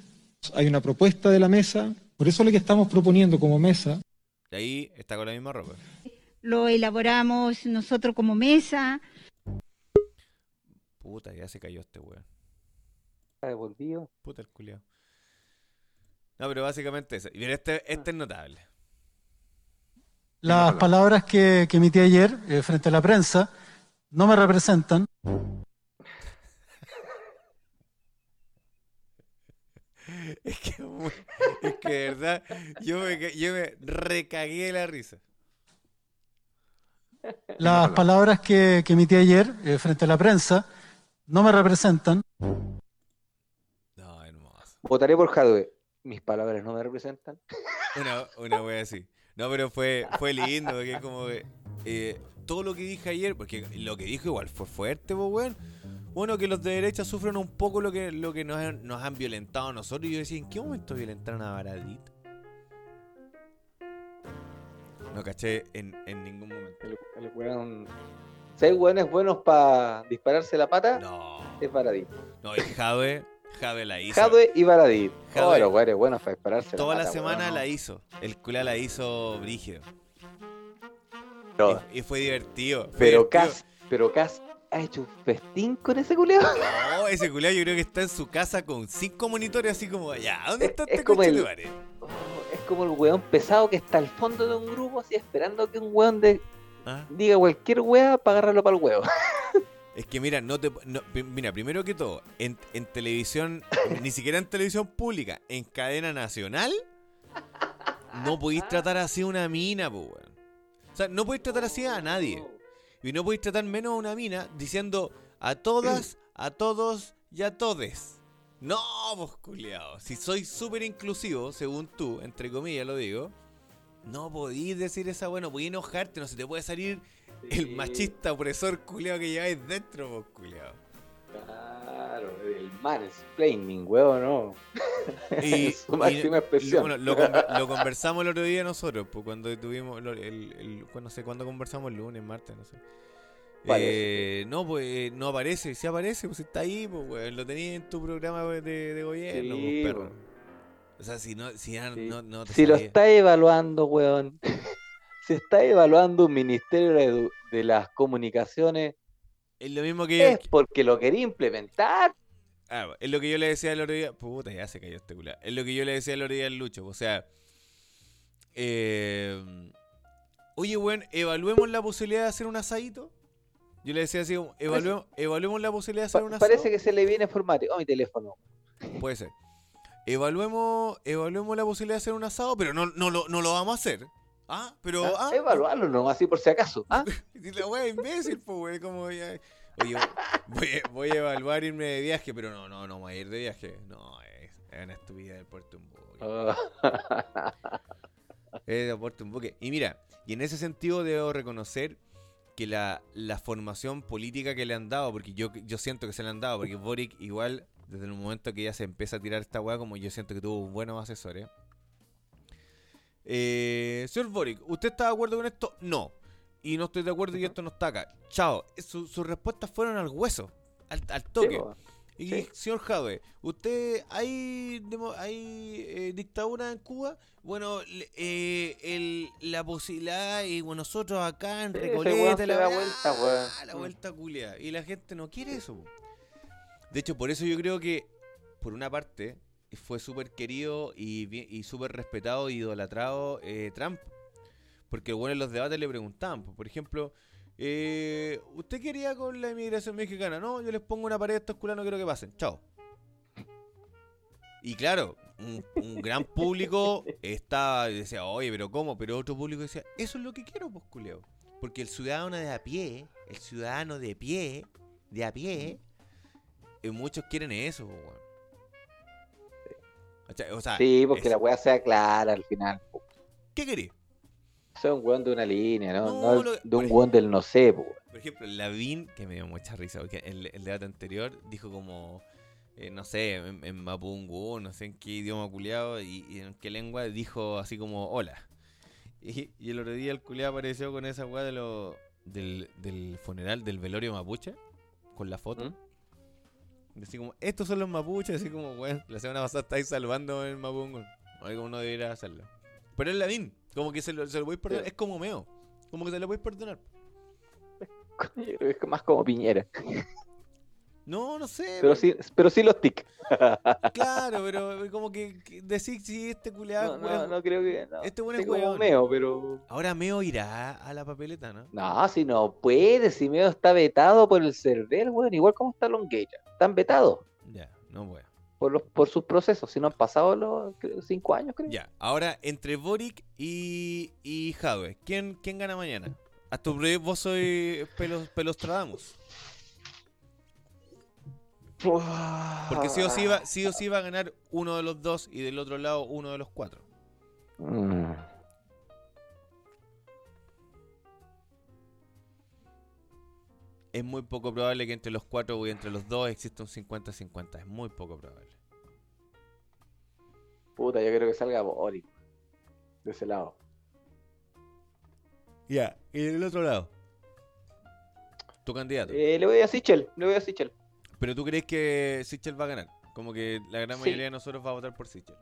Hay una propuesta de la mesa, por eso lo que estamos proponiendo como mesa Y ahí está con la misma ropa. Lo elaboramos nosotros como mesa. Puta, ya se cayó este weón. Devolvido. Puta el culiao. No, pero básicamente eso. Y mira, este, este es notable. Las palabras que, que emití ayer eh, frente a la prensa no me representan. [laughs] Es que, [laughs] es que de verdad, yo me, yo me recagué de la risa. Las palabras que, que emití ayer eh, frente a la prensa no me representan. Votaré por Jadwe. Mis palabras no me representan. Una, una wea así. No, pero fue, fue lindo, porque como que, eh, todo lo que dije ayer, porque lo que dijo igual fue fuerte, pues weón. Bueno, que los de derecha sufren un poco lo que, lo que nos, han, nos han violentado a nosotros. Y yo decía, ¿en qué momento violentaron a Baradit? No caché en, en ningún momento. El, el weón. Si hay weones buenos para dispararse la pata, es Baradit. No, y Jade, Jade la hizo. Jadwe y Baradit. Jadwe. Oh, los weones buenos para dispararse Toda la la pata, semana weón. la hizo. El culá la hizo brígido. Pero, Y, y fue divertido. fue pero. Cas, pero Cas ha hecho un festín con ese culeo. No, ese culá yo creo que está en su casa con cinco monitores así como, ya, ¿dónde está es este como el- conchetumare? Es como el weón pesado que está al fondo de un grupo así esperando que un weón de, Ah. diga cualquier wea para agarrarlo para el huevo. [laughs] Es que mira, no te no, mira, primero que todo, en, en televisión, [laughs] ni siquiera en televisión pública, en cadena nacional, no podéis tratar así a una mina, pues weón. O sea, no podéis tratar así a nadie. Y no podéis tratar menos a una mina diciendo a todas, a todos y a todes. No, vos culiao. Si soy súper inclusivo, según tú, entre comillas lo digo, no podéis decir esa bueno, podéis enojarte, no se te puede salir el machista opresor culiao que lleváis dentro, vos culiao. Claro, el mansplaining, huevo, no. Y, [laughs] Su máxima y- expresión. bueno, lo, conver- lo conversamos el otro día nosotros, pues cuando tuvimos, el, el- cuando- no sé cuándo conversamos, el lunes, martes, no sé. Eh, no, pues eh, no aparece, si aparece, pues está ahí, pues weón, lo tenías en tu programa de, de gobierno, Sí, pues, perro. O sea, si no, si ya no, no te Si lo está evaluando, weón. [laughs] Si está evaluando un ministerio de, de las comunicaciones, Es lo mismo que yo, es porque lo quería implementar. Ah, es lo que yo le decía el otro día. Puta, ya se cayó este culo. Es lo que yo le decía el otro día al Lucho. O sea, eh, oye, weón, evaluemos la posibilidad de hacer un asadito. Yo le decía así, evaluemos, evaluemos la posibilidad de hacer un asado. parece que se le viene formato. Oh, mi teléfono. Puede ser. Evaluemos, evaluemos la posibilidad de hacer un asado, pero no, no, lo, no lo vamos a hacer. Ah, pero. Ah, ah, Evaluarlo, no, así por si acaso. [laughs] ¿ah? La wea imbécil, pues, wey, como ya. Oye, voy, a- voy a evaluar irme de viaje, pero no, no, no voy a ir de viaje. No, es, es una estupidez del puerto un buque. [laughs] Es de puerto un buque. Y mira, y en ese sentido debo reconocer que la, la formación política que le han dado, porque yo, yo siento que se le han dado, porque Boric igual, desde el momento que ya se empieza a tirar esta weá, como yo siento que tuvo buenos asesores. Eh, señor Boric, ¿usted está de acuerdo con esto? No. Y no estoy de acuerdo y esto no está acá. Chao. Su- sus respuestas fueron al hueso, al, al toque. y Sí. señor Jadwe, ¿usted hay, hay eh, dictadura en Cuba? Bueno, eh, el, la posibilidad, y bueno, nosotros acá en Recoleta, la, da vuelta, la Mm. vuelta culia. Y la gente no quiere eso. po. De hecho, por eso yo creo que, por una parte, fue súper querido y, y súper respetado e idolatrado eh, Trump. Porque bueno, en los debates le preguntaban, pues, por ejemplo, eh, ¿usted quería con la inmigración mexicana? No, yo les pongo una pared a estos culas, no quiero que pasen. Chao. Y claro, un, gran público estaba y decía, oye, pero ¿cómo? Pero otro público decía, eso es lo que quiero, pues, culeo. Porque el ciudadano de a pie, el ciudadano de pie, de a pie, eh, muchos quieren eso, weón. ¿Cachai? O sea, Sí, porque la weá sea clara al final. ¿qué querés? Sea un weón de una línea, ¿no? No, No, lo- de un weón del no sé, po. Por ejemplo, Lavín, que me dio mucha risa, porque el, el debate anterior dijo como, eh, no sé, en, en Mapungu, no sé en qué idioma culiado y, y en qué lengua, dijo así como hola. [laughs] Y, y el otro día el culiado apareció con esa weá de lo, del, del funeral del velorio mapuche, con la foto. Y Así como, estos son los mapuches, así como, weón, la semana pasada estáis salvando en Mapungu. Oye, como no debería hacerlo. Pero es Lavín, como que se lo, se lo podéis perdonar, Sí. es como meo, como que se lo podéis perdonar. Yo creo que es más como Piñera. No, no sé. Pero sí, pero sí los tic. [laughs] Claro, pero como que, que decir si este culeado. No, no, no creo que. No. Este bueno Sí, es como. Meo, pero. Ahora Meo irá a la papeleta, ¿no? No, si no puede, si Meo está vetado por el CERVEL, weón, igual como está Longueira. Están vetados Ya, no voy. por los por sus procesos. Si no han pasado los creo, cinco años, creo. Ya, ahora entre Boric y, y Jadwe, ¿quién, ¿quién gana mañana? A tu vos soy pelos, pelostradamus. Porque sí o, sí va, sí o sí va a ganar uno de los dos y del otro lado uno de los cuatro. Mm. Es muy poco probable que entre los cuatro o entre los dos exista un 50-50. Es muy poco probable. Puta, yo creo que salga Boric. De ese lado. Ya, y del otro lado. Tu candidato. Eh, le voy a Sichel, le voy a Sichel. Pero tú crees que Sichel va a ganar. Como que la gran Sí. mayoría de nosotros va a votar por Sichel.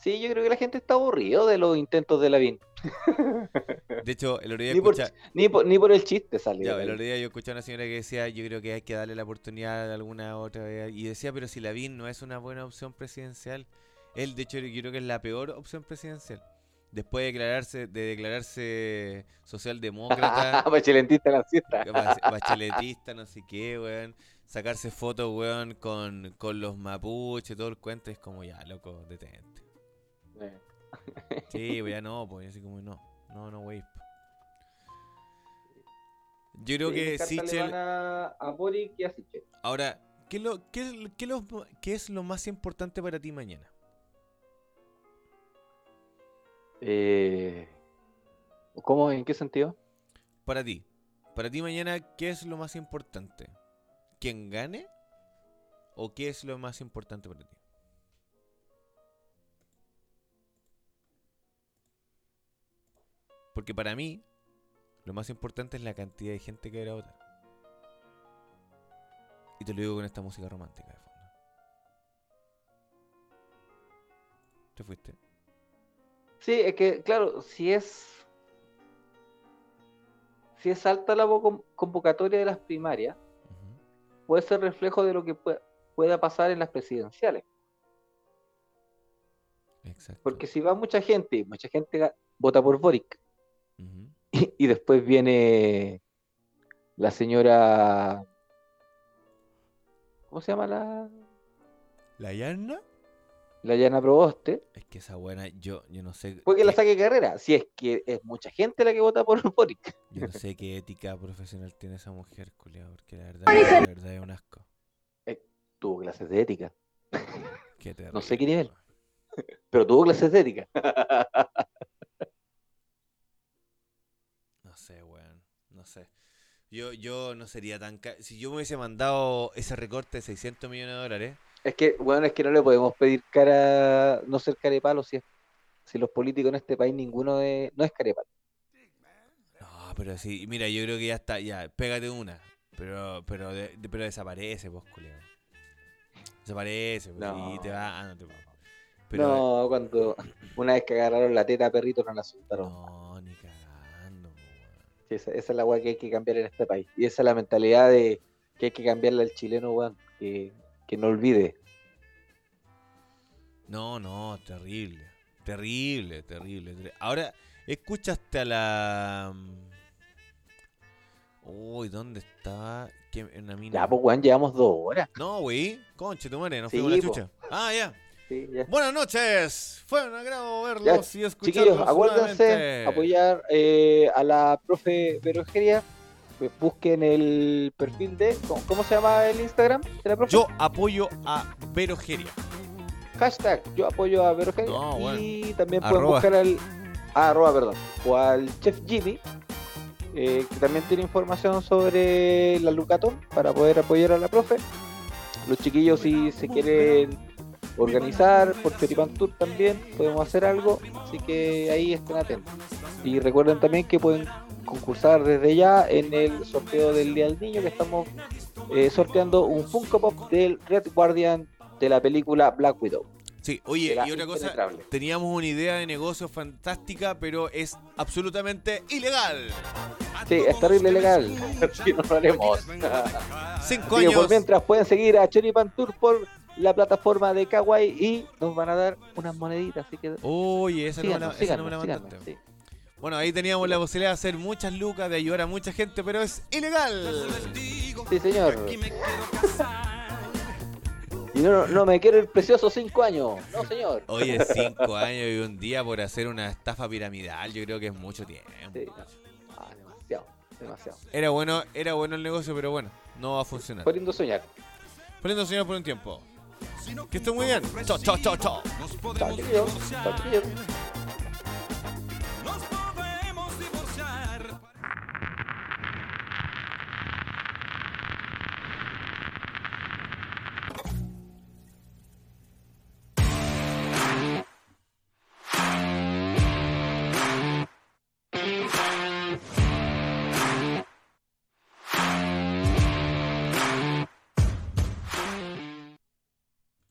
Sí, yo creo que la gente está aburrido de los intentos de Lavín. De hecho, el otro día Ni por, escucha- ni, por, ni por el chiste sale. Ya, el otro día yo escuché a una señora que decía, yo creo que hay que darle la oportunidad a alguna otra vez. Y decía, pero si Lavín no es una buena opción presidencial. Él, de hecho, yo creo que es la peor opción presidencial. Después de declararse, de declararse socialdemócrata, [laughs] Bachelentista en la siesta. bacheletista, no sé qué, weón. Sacarse fotos, weón, con, con los mapuches, todo el cuento. Es como, ya, loco, detente. Eh. Sí, pues ya [laughs] no, pues así como no, no, no, wey. Yo creo Sí, que Sichel. a, Boric y a Sichel. Ahora, ¿qué es, lo, qué, qué lo, qué es lo más importante para ti mañana? Eh, ¿Cómo? ¿En qué sentido? Para ti. Para ti mañana, ¿qué es lo más importante? ¿Quién gane? ¿O qué es lo más importante para ti? Porque para mí, lo más importante es la cantidad de gente que va a ir a votar. Y te lo digo con esta música romántica de fondo. ¿Te fuiste? Sí, es que, claro, si es. Si es alta la vo- convocatoria de las primarias, puede ser reflejo de lo que pue- pueda pasar en las presidenciales. Exacto. Porque si va mucha gente, mucha gente vota por Boric, [laughs] y, y después viene la señora. ¿Cómo se llama la.? ¿La Yarna? La Yana Proboste, Es que esa buena, yo, yo no sé. puede que la saque carrera. Si es que es mucha gente la que vota por [laughs] Boric. Yo no sé qué ética profesional tiene esa mujer, culiao, porque la verdad, la verdad es un asco. Tuvo clases de ética. Qué terrible. [laughs] No sé qué nivel. [laughs] Pero tuvo clases de ética. No sé, weón. No sé. Yo, yo no sería tan... ca- Si yo me hubiese mandado ese recorte de 600 millones de dólares, Es que, bueno, es que no le podemos pedir cara, no ser carepalo si, es- si los políticos en este país ninguno de, no es carepalo. no, pero sí, mira, yo creo que ya está, ya, pégate una. Pero, pero, pero desaparece, vos, culiao. Desaparece, pues, No. y te va... ah, no te- Pero, no, cuando una vez que agarraron la teta a perrito no la soltaron. No, ni cagando, weón. Sí, esa, esa es la weá que hay que cambiar en este país. Y esa es la mentalidad de que hay que cambiarle al chileno, weón. Que, que no olvide. No, no, terrible. Terrible, terrible. terri- Ahora, ¿escuchaste a la... mm, Uy, ¿dónde estaba? ¿Qué- en una mina? Ya, pues, weón, llevamos dos horas. No, güey. Conche, tu madre, nos Sí, la chucha. Ah, ya. Sí, ya. Buenas noches. Fue un agrado Ya, verlos y escucharlos chiquillos, acuérdense nuevamente. apoyar eh, a la profe Verogeria. Busquen el perfil de. ¿cómo, cómo se llama el Instagram de la profe? Yo apoyo a Vero Geria. Hashtag yo apoyo a Verogeria. No, bueno. Y también pueden Arroba. buscar al. ah, arroba, perdón. O al Chef Jimmy. eh, que también tiene información sobre la Lucatón para poder apoyar a la profe. Los chiquillos, si se quieren organizar por Choripan Tour también, podemos hacer algo. Así que ahí estén atentos. Y recuerden también que pueden concursar desde ya en el sorteo del Día del Niño, que estamos eh, sorteando un Funko Pop del Red Guardian de la película Black Widow. Sí, oye, y otra cosa, teníamos una idea de negocio fantástica, pero es absolutamente ilegal. Sí, es terrible legal. [laughs] Si no lo haremos. Cinco Así que por años. mientras pueden seguir a Choripan Tour por la plataforma de Kawaii y nos van a dar unas moneditas. Así que Oye, esa, no me la, síganos, esa no me la síganos, mandaste. síganos, sí. Bueno, ahí teníamos la posibilidad de hacer muchas lucas, de ayudar a mucha gente, pero es ilegal. Sí, señor. Y no, no me quiero el precioso 5 años. No, señor. Oye, cinco [laughs] años y un día por hacer una estafa piramidal, yo creo que es mucho tiempo. Sí. Ah, demasiado, demasiado. Era bueno, era bueno el negocio, pero bueno, no va a funcionar. Lindo soñar. Poniendo señor por un tiempo. Que esté muy bien. Chao, chao, chao, chao. Chao. Chao, chiquillos.